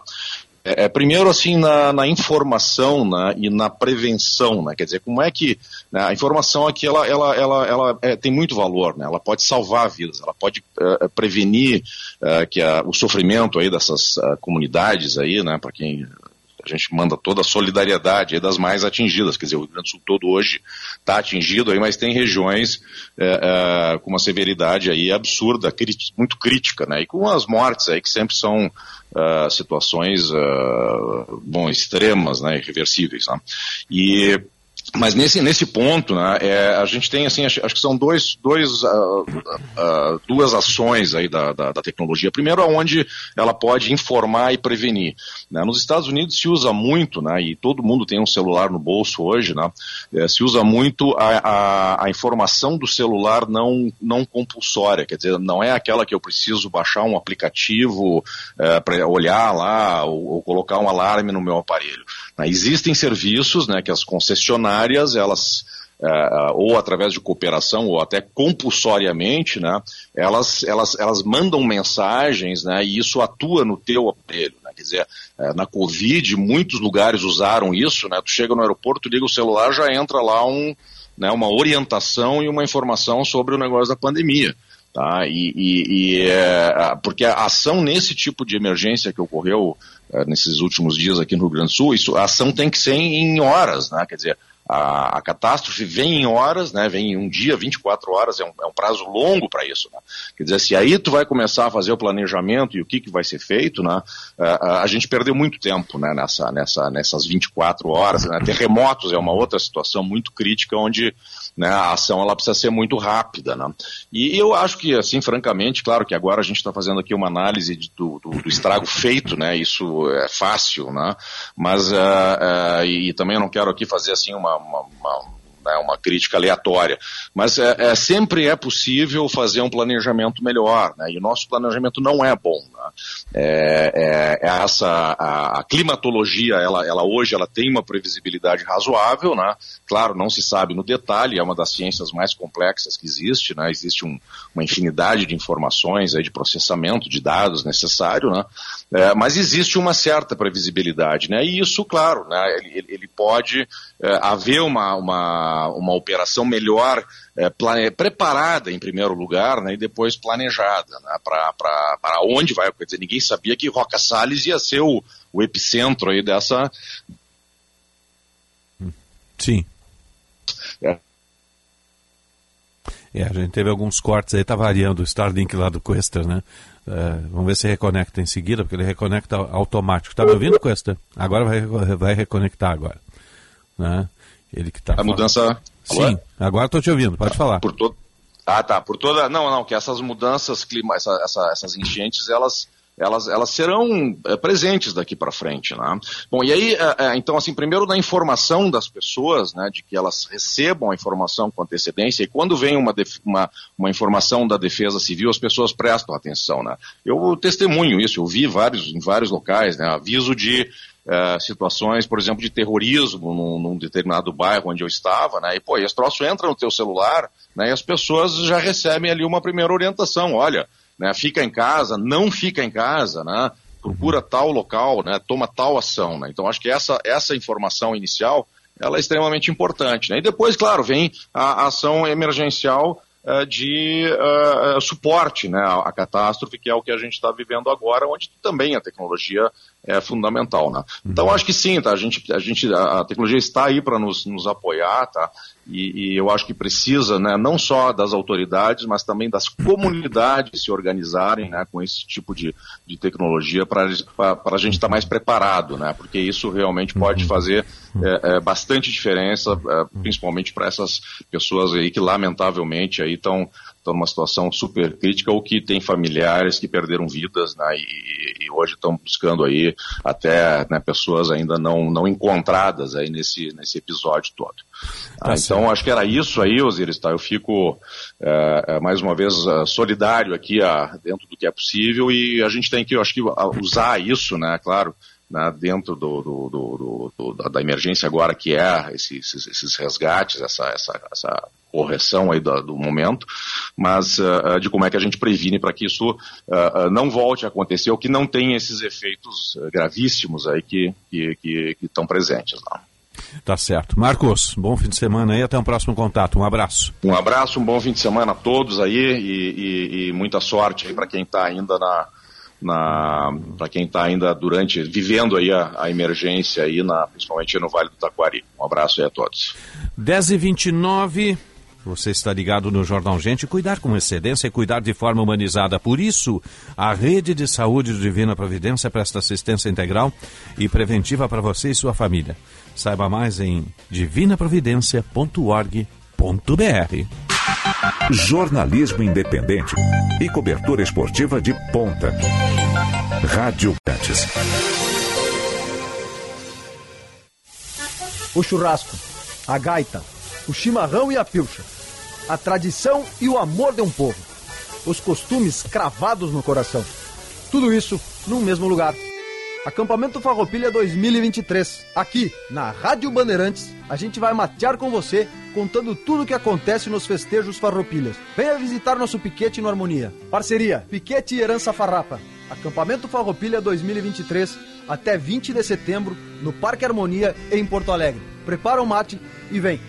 é, é, primeiro, assim, na, na informação né, e na prevenção, né? Quer dizer, como é que né, a informação aqui, ela, ela, ela, ela é, tem muito valor, né? Ela pode salvar vidas, ela pode uh, prevenir uh, que a, o sofrimento aí dessas comunidades aí, né? Para quem a gente manda toda a solidariedade das mais atingidas, quer dizer, o Rio Grande do Sul todo hoje está atingido aí, mas tem regiões é, é, com uma severidade aí absurda, muito crítica, né, e com as mortes aí que sempre são uh, situações, uh, bom, extremas, né, irreversíveis, né? E mas nesse, nesse ponto, né, é, a gente tem, assim, acho, acho que são dois, dois, uh, uh, duas ações aí da, da, da, tecnologia. Primeiro, aonde ela pode informar e prevenir. Né? Nos Estados Unidos se usa muito, né, e todo mundo tem um celular no bolso hoje, né, é, se usa muito a, a, a, informação do celular não, não compulsória, quer dizer, não é aquela que eu preciso baixar um aplicativo é, para olhar lá ou, ou colocar um alarme no meu aparelho. Né? Existem serviços né, que as concessionárias, elas, uh, ou através de cooperação, ou até compulsoriamente, né, elas, elas, elas mandam mensagens né, e isso atua no teu aparelho. Né? Quer dizer, uh, na Covid, muitos lugares usaram isso, né? tu chega no aeroporto, liga o celular, já entra lá um, né, uma orientação e uma informação sobre o negócio da pandemia. Tá? E, e, e é, porque a ação nesse tipo de emergência que ocorreu é, nesses últimos dias aqui no Rio Grande do Sul, isso, a ação tem que ser em horas, né? Quer dizer, a, a, catástrofe vem em horas, né, vem em um dia, 24 horas, é um, é um prazo longo para isso. Né? Quer dizer, se aí tu vai começar a fazer o planejamento e o que, que vai ser feito, né, a, a gente perdeu muito tempo né, nessa, nessa, nessas 24 horas. Né? Terremotos é uma outra situação muito crítica onde né, a ação ela precisa ser muito rápida. Né? E eu acho que, assim, francamente, claro que agora a gente está fazendo aqui uma análise de, do, do, do, estrago feito, né? isso é fácil, né? mas uh, uh, e, e também eu não quero aqui fazer assim uma, uma, uma né, uma crítica aleatória. Mas é, é, sempre é possível fazer um planejamento melhor, né, e o nosso planejamento não é bom. Né. É, é, é, essa, a, a, climatologia, ela, ela hoje ela tem uma previsibilidade razoável, né, claro, não se sabe no detalhe, é uma das ciências mais complexas que existe, né, existe um, uma infinidade de informações, aí, de processamento de dados necessário, né, é, mas existe uma certa previsibilidade, né, e isso, claro, né, ele, ele pode haver uma, uma, uma operação melhor é, plane, preparada em primeiro lugar né, e depois planejada né, para onde vai. Quer dizer, ninguém sabia que Roca Salles ia ser o, o epicentro aí dessa. Sim. É. é. a gente teve alguns cortes aí, tá variando o Starlink lá do Quester, né? É, vamos ver se reconecta em seguida, porque ele reconecta automático. Tá me ouvindo, Quester? Agora vai, vai reconectar agora né? Ele que tá. A mudança. Sim, agora estou te ouvindo, pode tá, falar. Por todo. Ah, tá. Por toda. Não, não, que essas mudanças, clima... Essa, essa, essas enchentes, elas elas, elas serão é, presentes daqui para frente, né? Bom, e aí, é, é, então, assim, primeiro da informação das pessoas, né, de que elas recebam a informação com antecedência, e quando vem uma, uma, uma informação da Defesa Civil, as pessoas prestam atenção, né? Eu testemunho isso, eu vi vários, em vários locais, né, aviso de é, situações, por exemplo, de terrorismo num, num, determinado bairro onde eu estava, né? E, pô, esse troço entra no teu celular, né? E as pessoas já recebem ali uma primeira orientação, olha, né? Fica em casa, não fica em casa, né? Procura tal local, né? Toma tal ação, né? Então, acho que essa, essa informação inicial, ela é extremamente importante, né? E depois, claro, vem a ação emergencial de uh, suporte né, à, à, catástrofe, que é o que a gente está vivendo agora, onde também a tecnologia é fundamental, né? Então uhum. acho que sim, tá? A gente, a gente, a tecnologia está aí para nos, nos apoiar, tá? E, e, eu acho que precisa, né, não só das autoridades, mas também das comunidades se organizarem, né, com esse tipo de, de tecnologia para a gente estar tá mais preparado, né? Porque isso realmente pode uhum. fazer é, é, bastante diferença, é, principalmente para essas pessoas aí que lamentavelmente aí estão estão numa situação super crítica ou que têm familiares que perderam vidas né, e, e, hoje estão buscando aí até né, pessoas ainda não, não encontradas aí nesse, nesse episódio todo. Tá ah, então acho que era isso aí, Osiris, tá? Eu fico é, é mais uma vez é, solidário aqui a, dentro do que é possível e a gente tem que, eu acho que usar isso, né, claro, né, dentro do, do, do, da emergência agora, que é esses, esses resgates, essa, essa, essa correção aí do, do momento, mas uh, de como é que a gente previne para que isso uh, não volte a acontecer ou que não tenha esses efeitos gravíssimos aí que estão que, que, que presentes. Não. Tá certo. Marcos, bom fim de semana aí, até um próximo contato. Um abraço. Um abraço, um bom fim de semana a todos aí e, e, e muita sorte aí para quem está ainda na, para quem está ainda durante vivendo aí a, a, emergência aí na principalmente no Vale do Taquari. Um abraço aí a todos. 10 e 29 você está ligado no Jornal Gente. Cuidar com excedência é cuidar de forma humanizada. Por isso, a Rede de Saúde Divina Providência presta assistência integral e preventiva para você e sua família. Saiba mais em divinaprovidência.org.br. Jornalismo independente e cobertura esportiva de ponta. Rádio Grandes. O churrasco, a gaita, o chimarrão e a pilcha. A tradição e o amor de um povo. Os costumes cravados no coração. Tudo isso num mesmo lugar. Acampamento Farroupilha 2023. Aqui, na Rádio Bandeirantes, a gente vai matear com você, contando tudo o que acontece nos festejos Farroupilhas. Venha visitar nosso piquete no Harmonia. Parceria Piquete e Herança Farrapa. Acampamento Farroupilha 2023, até 20 de setembro, no Parque Harmonia, em Porto Alegre. Prepara o mate e vem!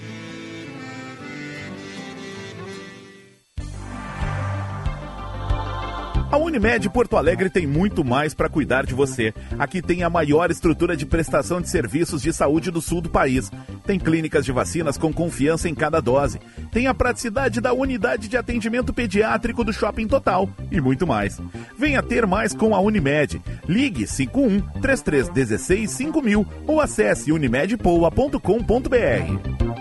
A Unimed Porto Alegre tem muito mais para cuidar de você. Aqui tem a maior estrutura de prestação de serviços de saúde do sul do país. Tem clínicas de vacinas com confiança em cada dose. Tem a praticidade da unidade de atendimento pediátrico do Shopping Total e muito mais. Venha ter mais com a Unimed. Ligue 51 3316 5000 ou acesse unimedpoa.com.br.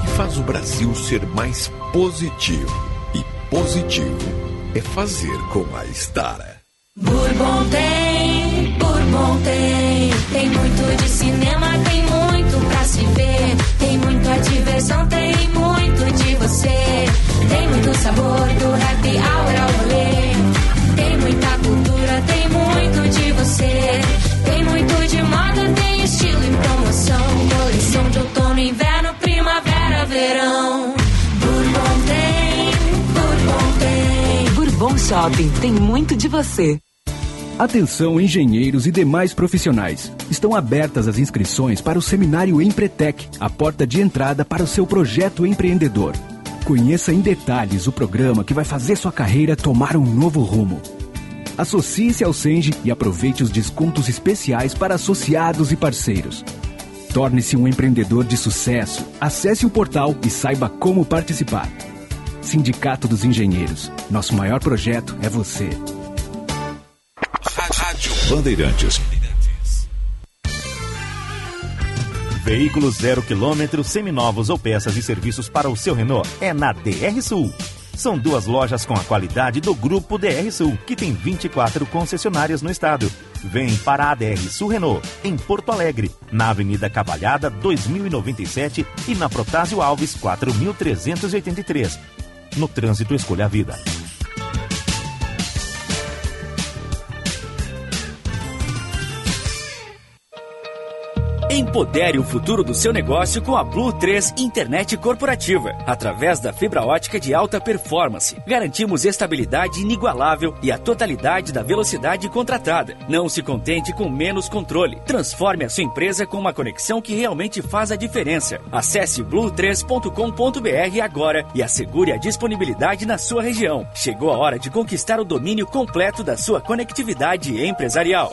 que faz o Brasil ser mais positivo. E positivo é fazer com a Estara. Bourbon tem, Bourbon tem. Tem muito de cinema, tem muito pra se ver. Tem muita diversão, tem muito de você. Tem muito sabor do happy hour ao rolê. Shopping tem muito de você. Atenção, engenheiros e demais profissionais. Estão abertas as inscrições para o seminário Empretec, a porta de entrada para o seu projeto empreendedor. Conheça em detalhes o programa que vai fazer sua carreira tomar um novo rumo. Associe-se ao Senge e aproveite os descontos especiais para associados e parceiros. Torne-se um empreendedor de sucesso. Acesse o portal e saiba como participar. Sindicato dos Engenheiros. Nosso maior projeto é você. Rádio Bandeirantes. Veículos zero quilômetro, seminovos ou peças e serviços para o seu Renault é na DR Sul. São duas lojas com a qualidade do Grupo DR Sul, que tem 24 concessionárias no estado. Vem para a DR Sul Renault, em Porto Alegre, na Avenida Cavalhada 2097 e na Protásio Alves 4383. No trânsito, escolha a vida. Empodere o futuro do seu negócio com a Blue 3 Internet Corporativa. Através da fibra ótica de alta performance, garantimos estabilidade inigualável e a totalidade da velocidade contratada. Não se contente com menos controle. Transforme a sua empresa com uma conexão que realmente faz a diferença. Acesse blue3.com.br agora e assegure a disponibilidade na sua região. Chegou a hora de conquistar o domínio completo da sua conectividade empresarial.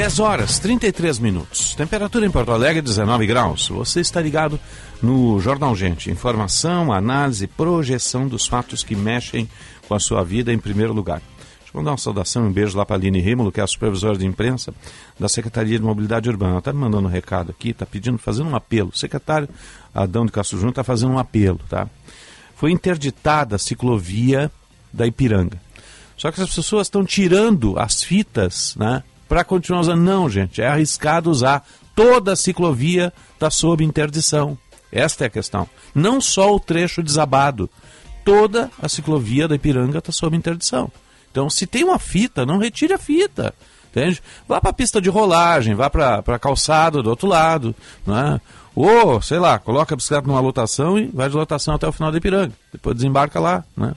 Dez horas, 33 minutos. Temperatura em Porto Alegre, 19 graus. Você está ligado no Jornal Gente. Informação, análise, projeção dos fatos que mexem com a sua vida em primeiro lugar. Deixa eu mandar uma saudação um beijo lá para a Aline Rímulo, que é a supervisora de imprensa da Secretaria de Mobilidade Urbana. Ela está me mandando um recado aqui, está pedindo, fazendo um apelo. O secretário Adão de Castro Júnior está fazendo um apelo, tá? Foi interditada a ciclovia da Ipiranga. Só que as pessoas estão tirando as fitas, né? Para continuar usando. Não, gente, é arriscado usar. Toda a ciclovia está sob interdição. Esta é a questão. Não só o trecho desabado. Toda a ciclovia da Ipiranga está sob interdição. Então, se tem uma fita, não retire a fita. Entende? Vá para a pista de rolagem, vá para a calçada do outro lado. Né? Ou, sei lá, coloca a bicicleta numa lotação e vai de lotação até o final da Ipiranga. Depois desembarca lá. Né?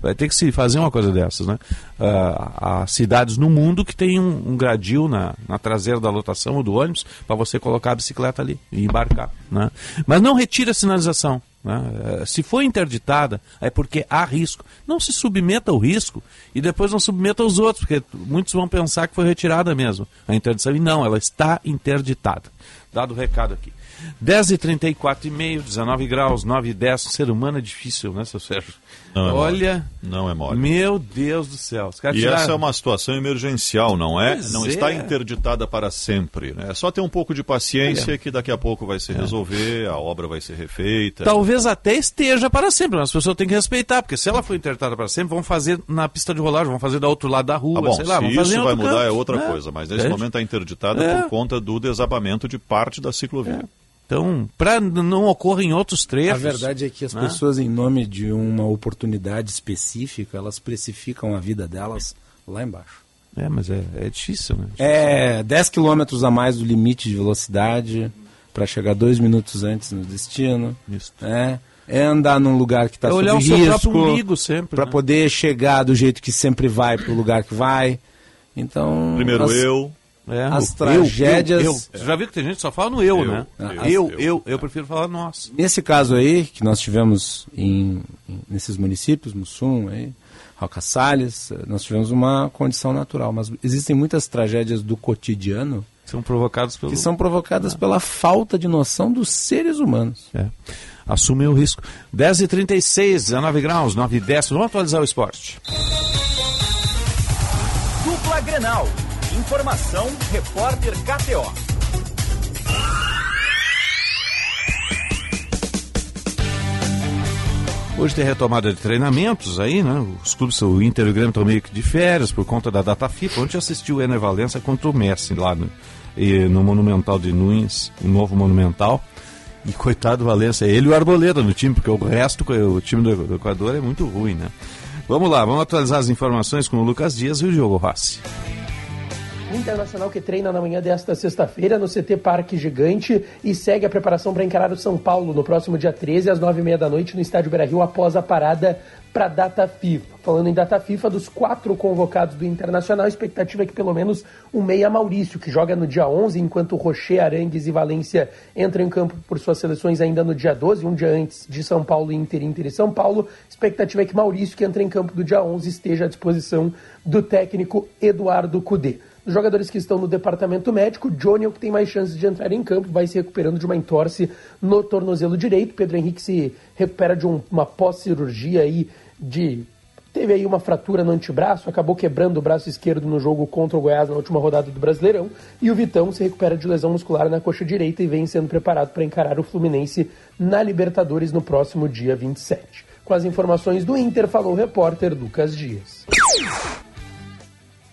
Vai ter que se fazer uma coisa dessas. Né? Uh, há cidades no mundo que tem um, um gradil na, na, traseira da lotação ou do ônibus para você colocar a bicicleta ali e embarcar. Né? Mas não retire a sinalização. Né? Se for interditada, é porque há risco. Não se submeta ao risco e depois não submeta aos outros, porque muitos vão pensar que foi retirada mesmo a interdição. E não, ela está interditada. dado o recado aqui. 10 e 34 e meio, 19 graus, 9 e 10. Ser humano é difícil, né, seu Sérgio? Não é Olha. Não é mole. meu Deus do céu. E tiraram- essa é uma situação emergencial, não é? Pois não é. está interditada para sempre. Né? É só ter um pouco de paciência que daqui a pouco vai se resolver, a obra vai ser refeita. Talvez até esteja para sempre, mas as pessoas têm que respeitar, porque se ela for interditada para sempre, vão fazer na pista de rolagem, vão fazer do outro lado da rua, Ah, bom, sei lá, se isso vai mudar canto, é outra né? coisa, mas nesse É. momento está interditada É. por conta do desabamento de parte da ciclovia. Então, para não ocorrer em outros trechos. A verdade é que as né? pessoas, em nome de uma oportunidade específica, elas precificam a vida delas lá embaixo. É, mas é, é difícil, né? É 10 km a mais do limite de velocidade para chegar dois minutos antes no destino. É, é andar num lugar que está É sob olhar o seu risco. próprio umbigo sempre, Para né? poder chegar do jeito que sempre vai para o lugar que vai. Então. Primeiro as- eu. É, As tragédias. Eu, eu. Você já viu que tem gente que só fala no eu, Eu, né? eu, Eu, eu, eu, eu, prefiro falar nós. Nesse caso aí, que nós tivemos em, em- nesses municípios, Mussum, aí, Roca Salles, eh, nós tivemos uma condição natural. Mas existem muitas tragédias do cotidiano São provocadas pelo. que são provocadas pela falta de noção dos seres humanos. É. Assumem o risco. 10 e 36 19 graus, 9 e 10. Vamos atualizar o esporte. Dupla Grenal. Informação, repórter KTO. Hoje tem retomada de treinamentos aí, né? Os clubes, o Inter e o Grêmio estão meio que de férias por conta da data FIFA. Ontem assistiu o Ener Valença contra o Messi lá no, no Monumental de Nunes, o novo Monumental. E coitado do Valença, ele e o Arboleda no time, porque o resto, o time do, do Equador é muito ruim, né? Vamos lá, vamos atualizar as informações com o Lucas Dias e o Diogo Rossi. Internacional que treina na manhã desta sexta-feira no CT Parque Gigante e segue a preparação para encarar o São Paulo no próximo dia 13 às 9h30 da noite no Estádio Beira-Rio após a parada para a data FIFA. Falando em data FIFA, dos quatro convocados do Internacional, a expectativa é que pelo menos o meia Maurício, que joga no dia 11, enquanto Rocher, Arangues e Valência entram em campo por suas seleções ainda no dia 12, um dia antes de São Paulo, Inter, Inter e São Paulo. A expectativa é que Maurício, que entra em campo do dia 11, esteja à disposição do técnico Eduardo Cudê. Jogadores que estão no departamento médico, Johnny é o que tem mais chances de entrar em campo, vai se recuperando de uma entorse no tornozelo direito. Pedro Henrique se recupera de um- uma pós-cirurgia aí de. Teve aí uma fratura no antebraço, acabou quebrando o braço esquerdo no jogo contra o Goiás na última rodada do Brasileirão. E o Vitão se recupera de lesão muscular na coxa direita e vem sendo preparado para encarar o Fluminense na Libertadores no próximo dia 27. Com as informações do Inter, falou o repórter Lucas Dias.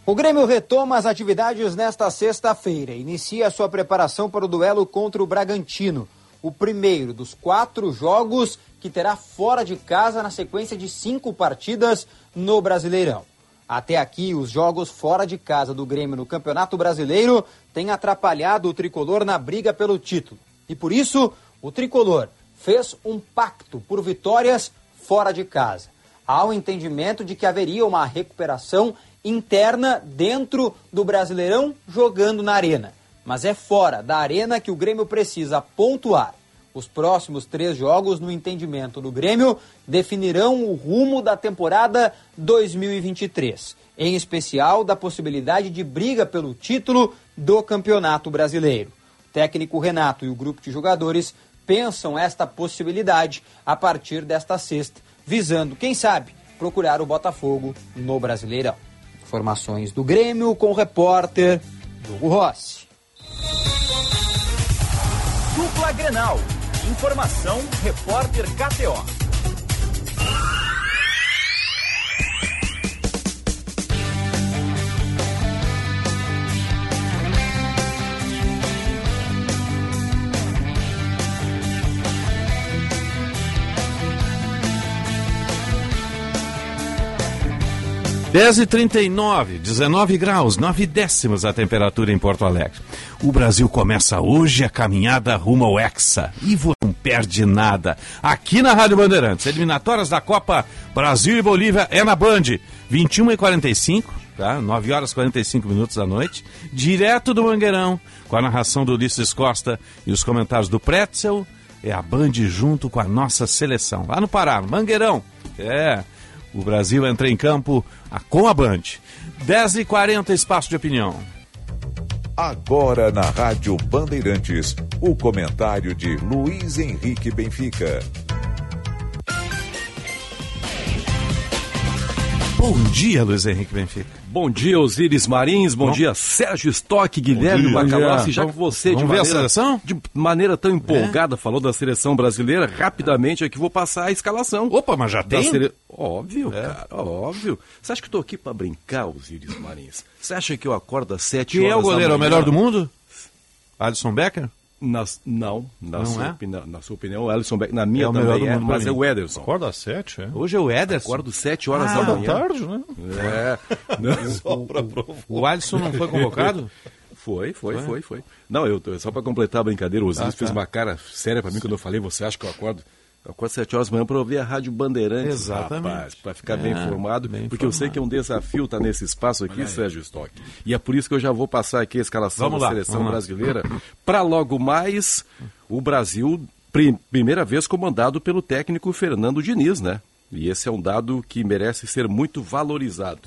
O Grêmio retoma as atividades nesta sexta-feira. Inicia sua preparação para o duelo contra o Bragantino. O primeiro dos quatro jogos que terá fora de casa na sequência de cinco partidas no Brasileirão. Até aqui, os jogos fora de casa do Grêmio no Campeonato Brasileiro têm atrapalhado o tricolor na briga pelo título. E por isso, o tricolor fez um pacto por vitórias fora de casa. Há o entendimento de que haveria uma recuperação interna dentro do Brasileirão jogando na Arena. Mas é fora da Arena que o Grêmio precisa pontuar. Os próximos três jogos, no entendimento do Grêmio, definirão o rumo da temporada 2023, em especial da possibilidade de briga pelo título do Campeonato Brasileiro. O técnico Renato e o grupo de jogadores pensam esta possibilidade a partir desta sexta, visando, quem sabe, procurar o Botafogo no Brasileirão. Informações do Grêmio com o repórter Hugo Rossi. Dupla Grenal. Informação, repórter KTO. Dez e 39, 19 graus, 9 décimos a temperatura em Porto Alegre. O Brasil começa hoje a caminhada rumo ao Hexa. Você não perde nada. Aqui na Rádio Bandeirantes, eliminatórias da Copa Brasil e Bolívia é na Band. 21 e 45, tá? 9 horas e 45 minutos da noite. Direto do Mangueirão, com a narração do Ulisses Costa e os comentários do Pretzel. É a Band junto com a nossa seleção. Lá no Pará, Mangueirão. É. O Brasil entra em campo com a Band. 10 e 40 espaço de opinião. Agora na Rádio Bandeirantes, o comentário de Luiz Henrique Benfica. Bom dia, Luiz Henrique Benfica. Bom dia, Osíris Marins. Bom, Bom. dia, Sérgio Stock, Guilherme. Bom Já que você, de ver a maneira, seleção? de maneira tão empolgada, falou da seleção brasileira, rapidamente aqui vou passar a escalação. Opa, mas já tem? sele- Óbvio, cara, óbvio. Você acha que eu tô aqui pra brincar, Osíris Marins? Você acha que eu acordo às sete Quem horas é o goleiro? É o melhor do mundo? Alisson Becker? Nas- não, na, Não sua é? opinião, na sua opinião, o Alisson Beck, na minha É o melhor também do é, mas é o Ederson. Acorda às sete, é? Hoje é o Ederson. Acordo sete horas Ah, da manhã. tarde, né? É. Só pra provar. O Alisson não foi convocado? Foi, foi, Foi? foi, foi. Não, eu só pra completar a brincadeira, o Osiris Ah, fez tá. uma cara séria pra mim quando eu falei, você acha que eu acordo? Eu acordo sete horas da manhã pra ouvir a Rádio Bandeirantes, Exatamente. rapaz, pra ficar bem É, informado, bem porque eu sei informado. que é um desafio estar nesse espaço aqui, Sérgio Stock. E é por isso que eu já vou passar aqui a escalação Vamos da lá, seleção brasileira, pra logo mais o Brasil, pri- primeira vez comandado pelo técnico Fernando Diniz, né? E esse é um dado que merece ser muito valorizado.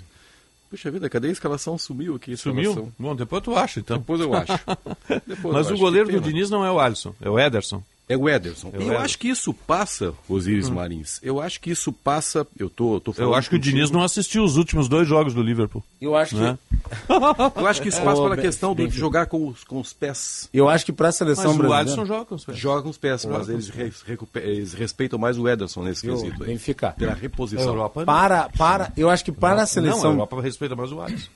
Puxa vida, cadê a escalação? Sumiu aqui a Sumiu? escalação. Bom, depois tu acha, então. Depois eu acho. Depois Mas eu o acho. goleiro do. Diniz não é o Alisson, é o Ederson. É o Ederson. É o E eu Ederson. acho que isso passa, Osíris Marins. Eu acho que isso passa. Eu tô, tô falando. Eu acho que o. Diniz não assistiu os últimos dois jogos do Liverpool. Eu acho que. Né? Eu acho que isso passa pela questão de jogar com os, com os pés. Eu acho que para a seleção Mas o brasileira. Alisson joga com os pés. Joga com os pés, mas com eles, recupe- eles respeitam mais o Ederson nesse Viu, quesito aí. Benfica. Pela A reposição. Europa. Para, para, eu acho que para a Não, a seleção, Europa respeita mais o Alisson.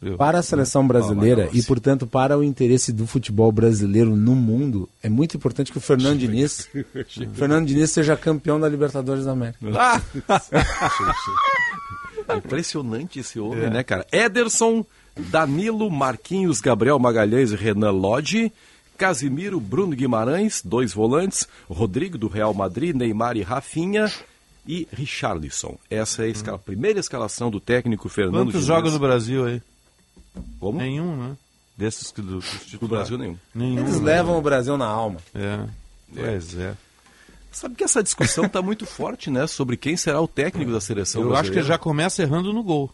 Viu? para a seleção brasileira e portanto para o interesse do futebol brasileiro no mundo, é muito importante que o Fernando Diniz, o Fernando Diniz seja campeão da Libertadores da América. Ah! Impressionante esse homem, né, cara? Ederson, Danilo, Marquinhos, Gabriel Magalhães e Renan Lodge. Casimiro, Bruno Guimarães, dois volantes. Rodrigo do Real Madrid, Neymar e Rafinha. E Richarlison. Essa é a escala- primeira escalação do técnico Fernando Quantos Diniz. jogos no Brasil aí? Como? Nenhum, né? Desses que do, Do. Brasil nenhum. Nenhum. Eles levam o Brasil na alma. É. Pois é. Sabe que essa discussão está muito forte, né? Sobre quem será o técnico da seleção Eu acho que já começa errando no gol.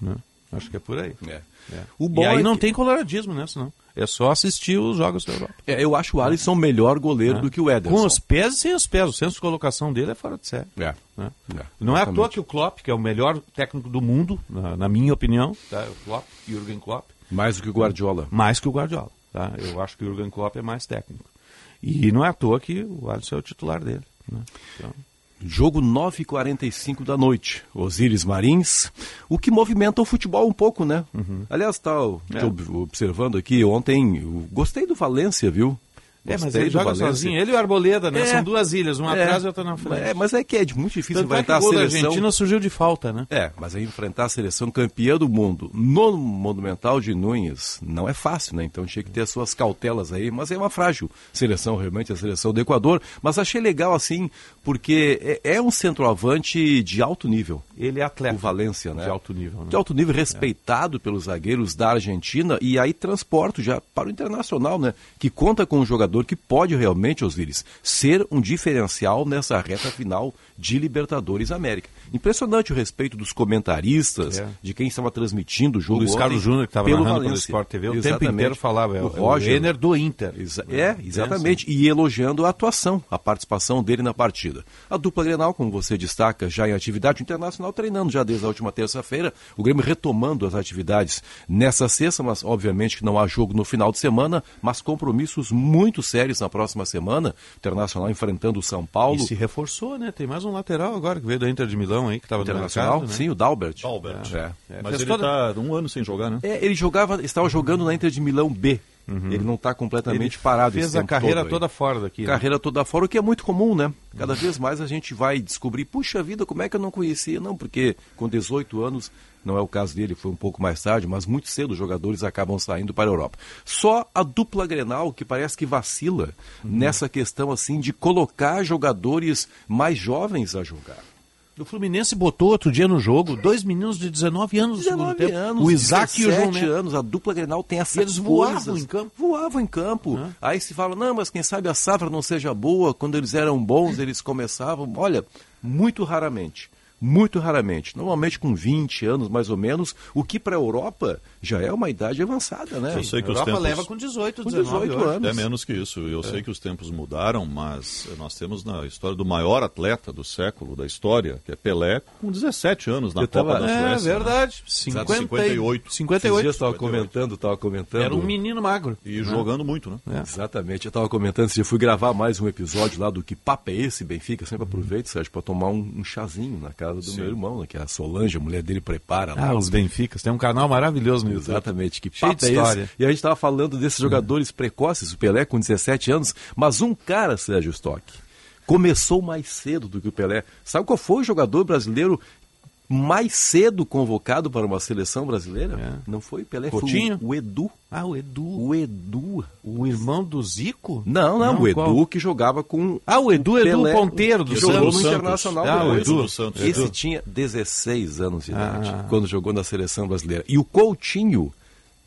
Né? Acho que é por aí. É. É. O e bom aí é não que- tem coloradismo nessa, não. É só assistir os jogos da Europa. É, eu acho o Alisson melhor goleiro É. do que o Ederson. Com os pés e sem os pés. O senso de colocação dele é fora de série. É. né? É, Não é à toa que o Klopp, que é o melhor técnico do mundo, na, na minha opinião, tá? o Klopp, Jürgen Klopp, Mais do que o Guardiola. mais que o Guardiola. Tá? Eu acho que o Jürgen Klopp é mais técnico. E não é à toa que o Alisson é o titular dele. Né? Então, Jogo 9h45 da noite. Osíris Marins. O que movimenta o futebol um pouco, né? Aliás, tá ó, É. observando aqui ontem. gostei do Valência, viu? É, mas Gostei ele joga Valência. sozinho. Ele e o Arboleda, né? É. São duas ilhas, uma É. atrás e outra na frente. É, mas é que é muito difícil Tanto é que enfrentar o gol a da seleção. Argentina surgiu de falta, né? É, mas aí enfrentar a seleção campeã do mundo no Monumental de Nunes não é fácil, né? Então tinha que ter as suas cautelas aí, mas é uma frágil seleção, realmente, a seleção do Equador. Mas achei legal assim, porque é, é um centroavante de alto nível. Ele é atleta. O Valência, né? De alto nível, né? De alto nível, respeitado pelos zagueiros da Argentina e aí transporto já para o internacional, né? Que conta com um jogador que pode realmente, Osíris, ser um diferencial nessa reta final de Libertadores América. Impressionante o respeito dos comentaristas, É. de quem estava transmitindo o jogo. O Luiz Carlos Júnior, que estava pelo narrando pelo Valência. Sport TV, o tempo Exatamente. inteiro falava. É o, Roger. o Renner do Inter. Exa- é, exatamente. E elogiando a atuação, a participação dele na partida. A dupla Grenal, como você destaca, já em atividade internacional, treinando já desde a última terça-feira. O Grêmio retomando as atividades nessa sexta, mas obviamente que não há jogo no final de semana, mas compromissos muito sérios na próxima semana. Internacional enfrentando o São Paulo. E se reforçou, né? Tem mais um lateral agora que veio da Inter de Milão aí, que estava no Internacional, mercado, né? sim, o Dalbert. Dalbert. É. É, Mas fez ele toda- está um ano sem jogar, né? É, ele jogava, estava jogando na Inter de Milão B. Ele não está completamente Ele parado. fez esse a tempo carreira todo toda fora daqui. né? Carreira toda fora, o que é muito comum, né? Cada vez mais a gente vai descobrir, puxa vida, como é que eu não conhecia? Não, porque com 18 anos, não é o caso dele, foi um pouco mais tarde, mas muito cedo os jogadores acabam saindo para a Europa. Só a dupla Grenal que parece que vacila nessa questão assim de colocar jogadores mais jovens a jogar. O Fluminense botou outro dia no jogo dois meninos de 19 anos no segundo 19 tempo. anos, o Isaac e o João 17 Neto. anos, a dupla Grenal tem essa E eles voavam em campo. Voavam em campo. Aí se fala, não, mas quem sabe a safra não seja boa, quando eles eram bons, eles começavam. Olha, muito raramente. Muito raramente. Normalmente com 20 anos, mais ou menos, o que para a Europa já é uma idade avançada, né? Eu sei que a os Europa tempos... leva com 18, Com 19 18 hoje. anos. É menos que isso. Eu É. sei que os tempos mudaram, mas nós temos na história do maior atleta do século, da história, que é Pelé, com 17 anos na Eu Copa tava- da É, Suécia. né? verdade. Exato, 50 58. 58. Esses dias eu estava comentando, estava comentando. Era um menino magro. E jogando muito, né? Exatamente. Eu estava comentando, se eu fui gravar mais um episódio lá do Que Papo é Esse, Benfica, sempre aproveito, Sérgio, para tomar um, um chazinho na casa do meu irmão, né, que é a Solange, a mulher dele prepara lá. Ah, os Benficas. Tem um canal maravilhoso no YouTube. Exatamente, que Cheio papo é história. esse? E a gente estava falando desses jogadores precoces, o Pelé com 17 anos, mas um cara, Sérgio Stock, começou mais cedo do que o Pelé. Sabe qual foi o jogador brasileiro mais cedo convocado para uma seleção brasileira? Não foi o Pelé, Coutinho? foi o, o Edu. Ah, o Edu. O Edu. O irmão do Zico? Não, não, o Edu qual? que jogava com. Ah, o Edu, Edu Pelé, Ponteiro do jogou Santos. no Internacional. Ah, o. Edu do Santos. Esse Edu. tinha 16 anos de idade Ah. quando jogou na seleção brasileira. E o Coutinho,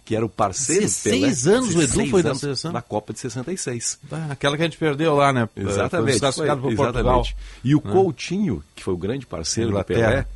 que era o parceiro 16 Pelé, anos o Edu 16 foi na anos, seleção? Na Copa de 66. Ah, aquela que a gente perdeu lá, né? Exatamente. Foi foi, Portugal. exatamente. E o Né? Coutinho, que foi o grande parceiro do Inglaterra. Pelé,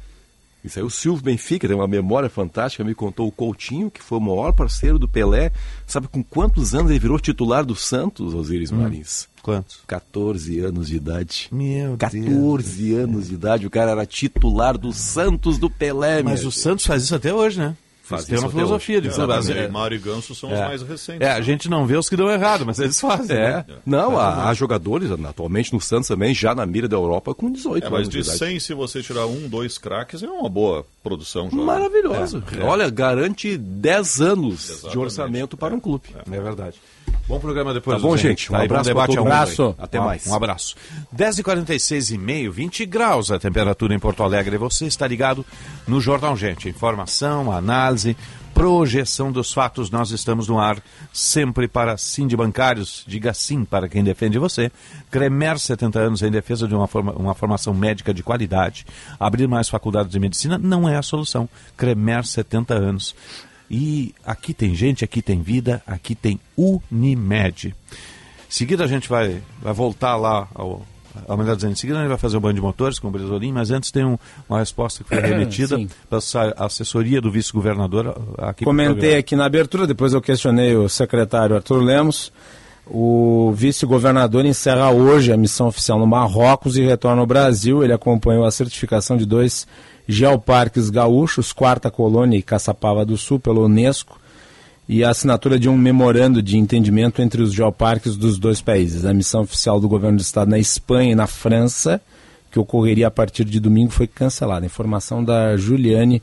isso aí o Silvio Benfica tem uma memória fantástica, me contou o Coutinho, que foi o maior parceiro do Pelé. Sabe com quantos anos ele virou titular do Santos, Osiris Marins? Quantos? 14 anos de idade. Meu 14 anos de idade, o cara era titular do Santos do Pelé, Mas o. Santos faz isso até hoje, né? Faz Tem uma até filosofia hoje. de. Exatamente. É. Neymar e Ganso são os É. mais recentes. É, a gente não vê os que dão errado, mas eles fazem. É, né? não, há, há jogadores atualmente no Santos também, já na mira da Europa, com 18 É, mas anos de de idade. 100, se você tirar um, dois craques, é uma boa produção. Maravilhoso. É, é. Olha, garante 10 anos de orçamento para um clube. É verdade. Bom programa depois. Tá bom, gente? Um Tá bom abraço pra debate aí. aí. Até Um- mais. Um abraço. 10h46 e meio, 20 graus a temperatura em Porto Alegre. Você está ligado no Jornal Gente. Informação, análise, projeção dos fatos. Nós estamos no ar sempre para sim de bancários. Diga sim para quem defende você. Cremer 70 anos em defesa de uma, forma- uma formação médica de qualidade. Abrir mais faculdades de medicina não é a solução. Cremer 70 anos. E aqui tem gente, aqui tem vida, aqui tem Unimed. Em seguida a gente vai, vai voltar lá ao. Ao melhor dizendo, em seguida a gente vai fazer o banho de motores com o Bresolim, mas antes tem um- uma resposta que foi remetida pela assessoria do vice-governador aqui Comentei aqui na abertura, depois eu questionei o secretário Arthur Lemos. O vice-governador encerra hoje a missão oficial no Marrocos e retorna ao Brasil. Ele acompanhou a certificação de dois geoparques gaúchos, Quarta Colônia e Caçapava do Sul, pela Unesco, e a assinatura de um memorando de entendimento entre os geoparques dos dois países. A missão oficial do governo do estado na Espanha e na França, que ocorreria a partir de domingo, foi cancelada. Informação da Juliane,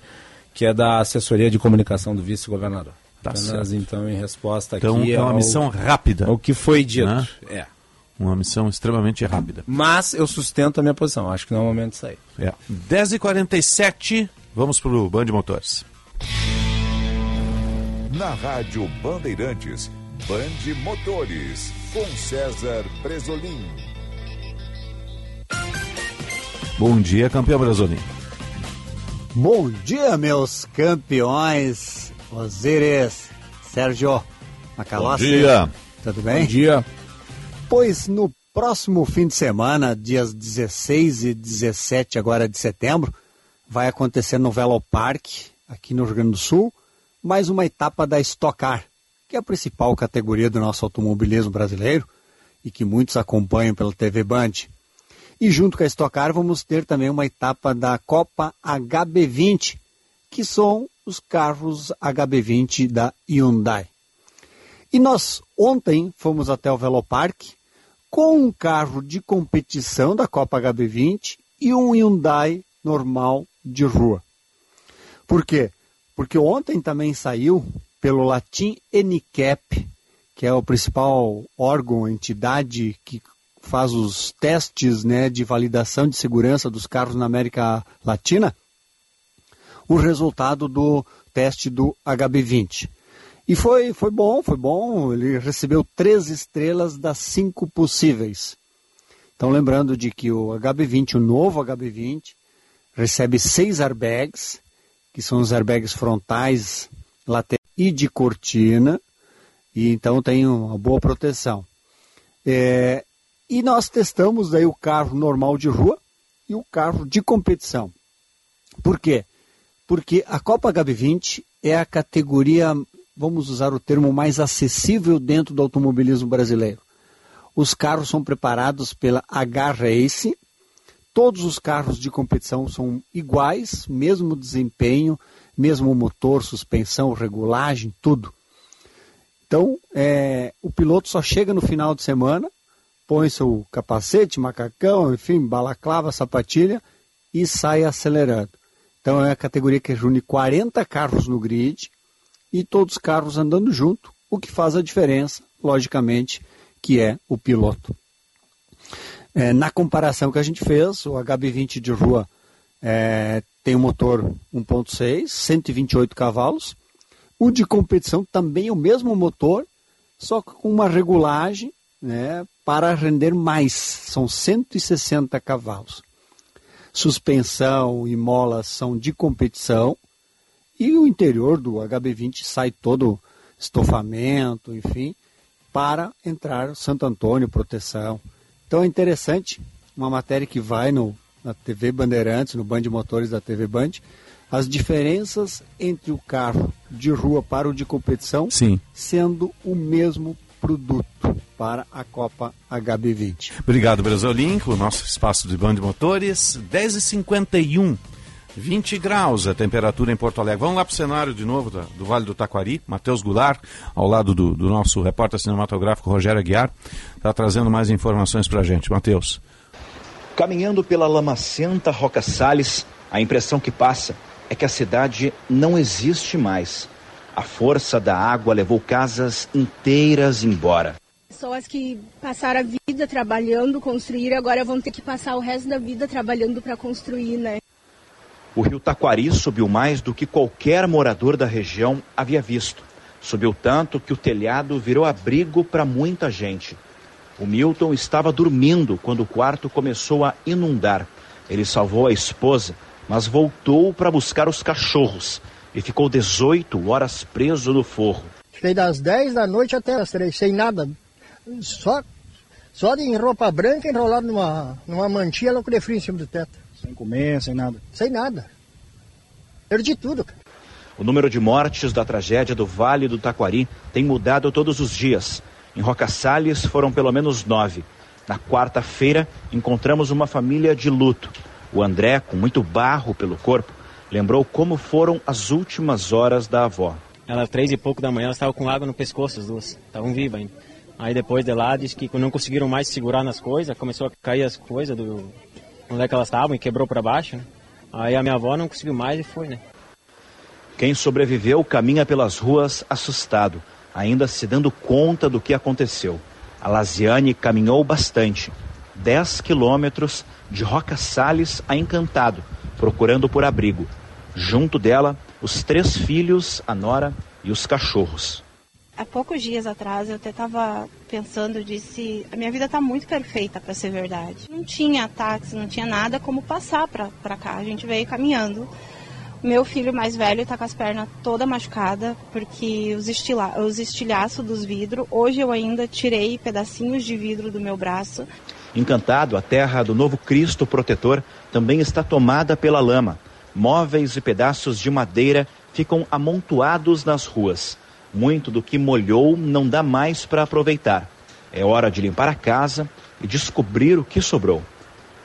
que é da assessoria de comunicação do vice-governador. Tá Apenas, certo. então, em resposta Então aqui é uma ao- missão rápida. ao que foi dito. Né? É. Uma missão extremamente rápida. Mas eu sustento a minha posição. Acho que não é o momento de sair. É. 10h47, vamos para o Band de Motores. Na Rádio Bandeirantes, Band Motores, com César Presolim. Bom dia, campeão Bresolim. Bom dia, meus campeões. Osíris, Sérgio Macalossi. Bom dia. Tudo bem? Bom dia. Pois no próximo fim de semana, dias 16 e 17 agora de setembro, vai acontecer no Velopark, aqui no Rio Grande do Sul, mais uma etapa da Stock Car, que é a principal categoria do nosso automobilismo brasileiro e que muitos acompanham pela TV Band. E junto com a Stock Car vamos ter também uma etapa da Copa HB20, que são os carros HB20 da Hyundai. E nós ontem fomos até o Velopark com um carro de competição da Copa HB20 e um Hyundai normal de rua. Por quê? Porque ontem também saiu pelo Latim NCAP, que é o principal órgão, entidade que faz os testes né, de validação de segurança dos carros na América Latina, o resultado do teste do HB20. E foi, foi bom, foi bom. Ele recebeu três estrelas das cinco possíveis. Então, lembrando de que o HB20, o novo HB20, recebe seis airbags, que são os airbags frontais, laterais e de cortina, e então tem uma boa proteção. É, e nós testamos aí o carro normal de rua e o carro de competição. Por quê? Porque a Copa HB20 é a categoria, vamos usar o termo, mais acessível dentro do automobilismo brasileiro. Os carros são preparados pela H-Race, todos os carros de competição são iguais, mesmo desempenho, mesmo motor, suspensão, regulagem, tudo. Então, é, o piloto só chega no final de semana, põe seu capacete, macacão, enfim, balaclava, sapatilha e sai acelerando. Então, é a categoria que reúne 40 carros no grid e todos os carros andando junto, o que faz a diferença, logicamente, que é o piloto. É, na comparação que a gente fez, o HB20 de rua é, tem um motor 1.6, 128 cavalos. O de competição também é o mesmo motor, só com uma regulagem né, para render mais. São 160 cavalos. Suspensão e molas são de competição. E o interior do HB20 sai todo estofamento, enfim, para entrar Santo Antônio, proteção. Então é interessante, uma matéria que vai no, na TV Bandeirantes, no Band Motores da TV Band, as diferenças entre o carro de rua para o de competição, Sim. sendo o mesmo produto para a Copa HB20. Obrigado, Brasolim, o nosso espaço de Band Motores, 10h51. 20 graus a temperatura em Porto Alegre. Vamos lá para o cenário de novo do, do Vale do Taquari. Matheus Goulart, ao lado do, do nosso repórter cinematográfico Rogério Aguiar, está trazendo mais informações para a gente. Matheus. Caminhando pela lamacenta Roca Salles, a impressão que passa é que a cidade não existe mais. A força da água levou casas inteiras embora. Pessoas que passaram a vida trabalhando, construir, agora vão ter que passar o resto da vida trabalhando para construir, né? O rio Taquari subiu mais do que qualquer morador da região havia visto. Subiu tanto que o telhado virou abrigo para muita gente. O Milton estava dormindo quando o quarto começou a inundar. Ele salvou a esposa, mas voltou para buscar os cachorros e ficou 18 horas preso no forro. Fiquei das 10 da noite até as 3, sem nada. Só, só de roupa branca enrolado numa, numa mantinha frio em cima do teto. Sem comer, sem nada? Sem nada. Perdi tudo. O número de mortes da tragédia do Vale do Taquari tem mudado todos os dias. Em Roca Salles foram pelo menos nove. Na quarta-feira, encontramos uma família de luto. O André, com muito barro pelo corpo, lembrou como foram as últimas horas da avó. Ela, três e pouco da manhã, ela estava com água no pescoço, as duas. Estavam vivas ainda. Aí depois de lá, diz que não conseguiram mais segurar nas coisas, começou a cair as coisas do onde é que elas estavam e quebrou para baixo. Né? Aí a minha avó não conseguiu mais e foi, né? Quem sobreviveu caminha pelas ruas assustado, ainda se dando conta do que aconteceu. A Laziane caminhou bastante, 10 quilômetros de Roca Salles a Encantado, procurando por abrigo. Junto dela, os três filhos, a nora e os cachorros. Há poucos dias atrás eu até estava pensando, disse, a minha vida está muito perfeita para ser verdade. Não tinha táxi, não tinha nada como passar para cá. A gente veio caminhando. Meu filho mais velho está com as pernas toda machucada porque os, estila os estilhaços dos vidros. Hoje eu ainda tirei pedacinhos de vidro do meu braço. Encantado, a terra do novo Cristo protetor também está tomada pela lama. Móveis e pedaços de madeira ficam amontoados nas ruas. Muito do que molhou não dá mais para aproveitar. É hora de limpar a casa e descobrir o que sobrou.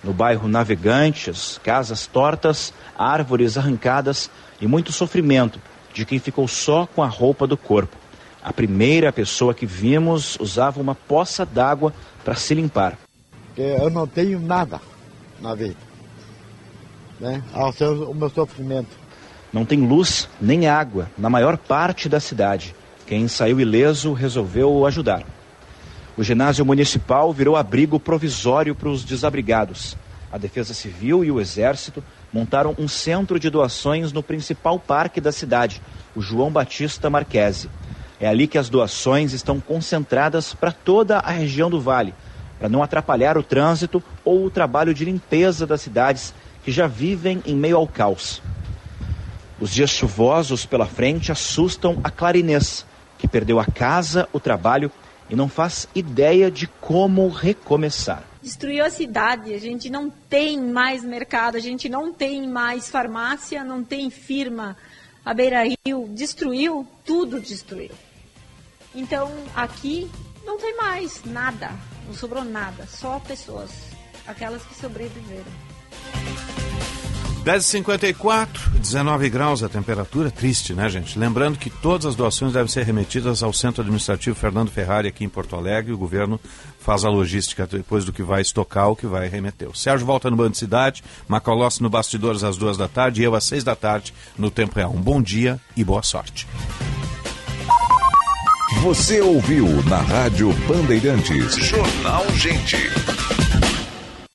No bairro Navegantes, casas tortas, árvores arrancadas e muito sofrimento de quem ficou só com a roupa do corpo. A primeira pessoa que vimos usava uma poça d'água para se limpar. Eu não tenho nada na vida, né? Ao seu, o meu sofrimento. Não tem luz nem água na maior parte da cidade. Quem saiu ileso resolveu ajudar. O ginásio municipal virou abrigo provisório para os desabrigados. A Defesa Civil e o Exército montaram um centro de doações no principal parque da cidade, o João Batista Marquese. É ali que as doações estão concentradas para toda a região do Vale, para não atrapalhar o trânsito ou o trabalho de limpeza das cidades que já vivem em meio ao caos. Os dias chuvosos pela frente assustam a Clarinês, que perdeu a casa, o trabalho e não faz ideia de como recomeçar. destruiu a cidade. A gente não tem mais mercado, a gente não tem mais farmácia, não tem firma. A Beira Rio destruiu, tudo destruiu. Então aqui não tem mais nada, não sobrou nada, só pessoas, aquelas que sobreviveram. 10h54, 19 graus a temperatura, triste, né, gente? Lembrando que todas as doações devem ser remetidas ao Centro Administrativo Fernando Ferrari aqui em Porto Alegre. O governo faz a logística depois do que vai estocar, o que vai remeter. O Sérgio volta no Bando Cidade, Macolossi no Bastidores às duas da tarde e eu às seis da tarde no Tempo Real. Um bom dia e boa sorte. Você ouviu na Rádio Bandeirantes. Jornal Gente.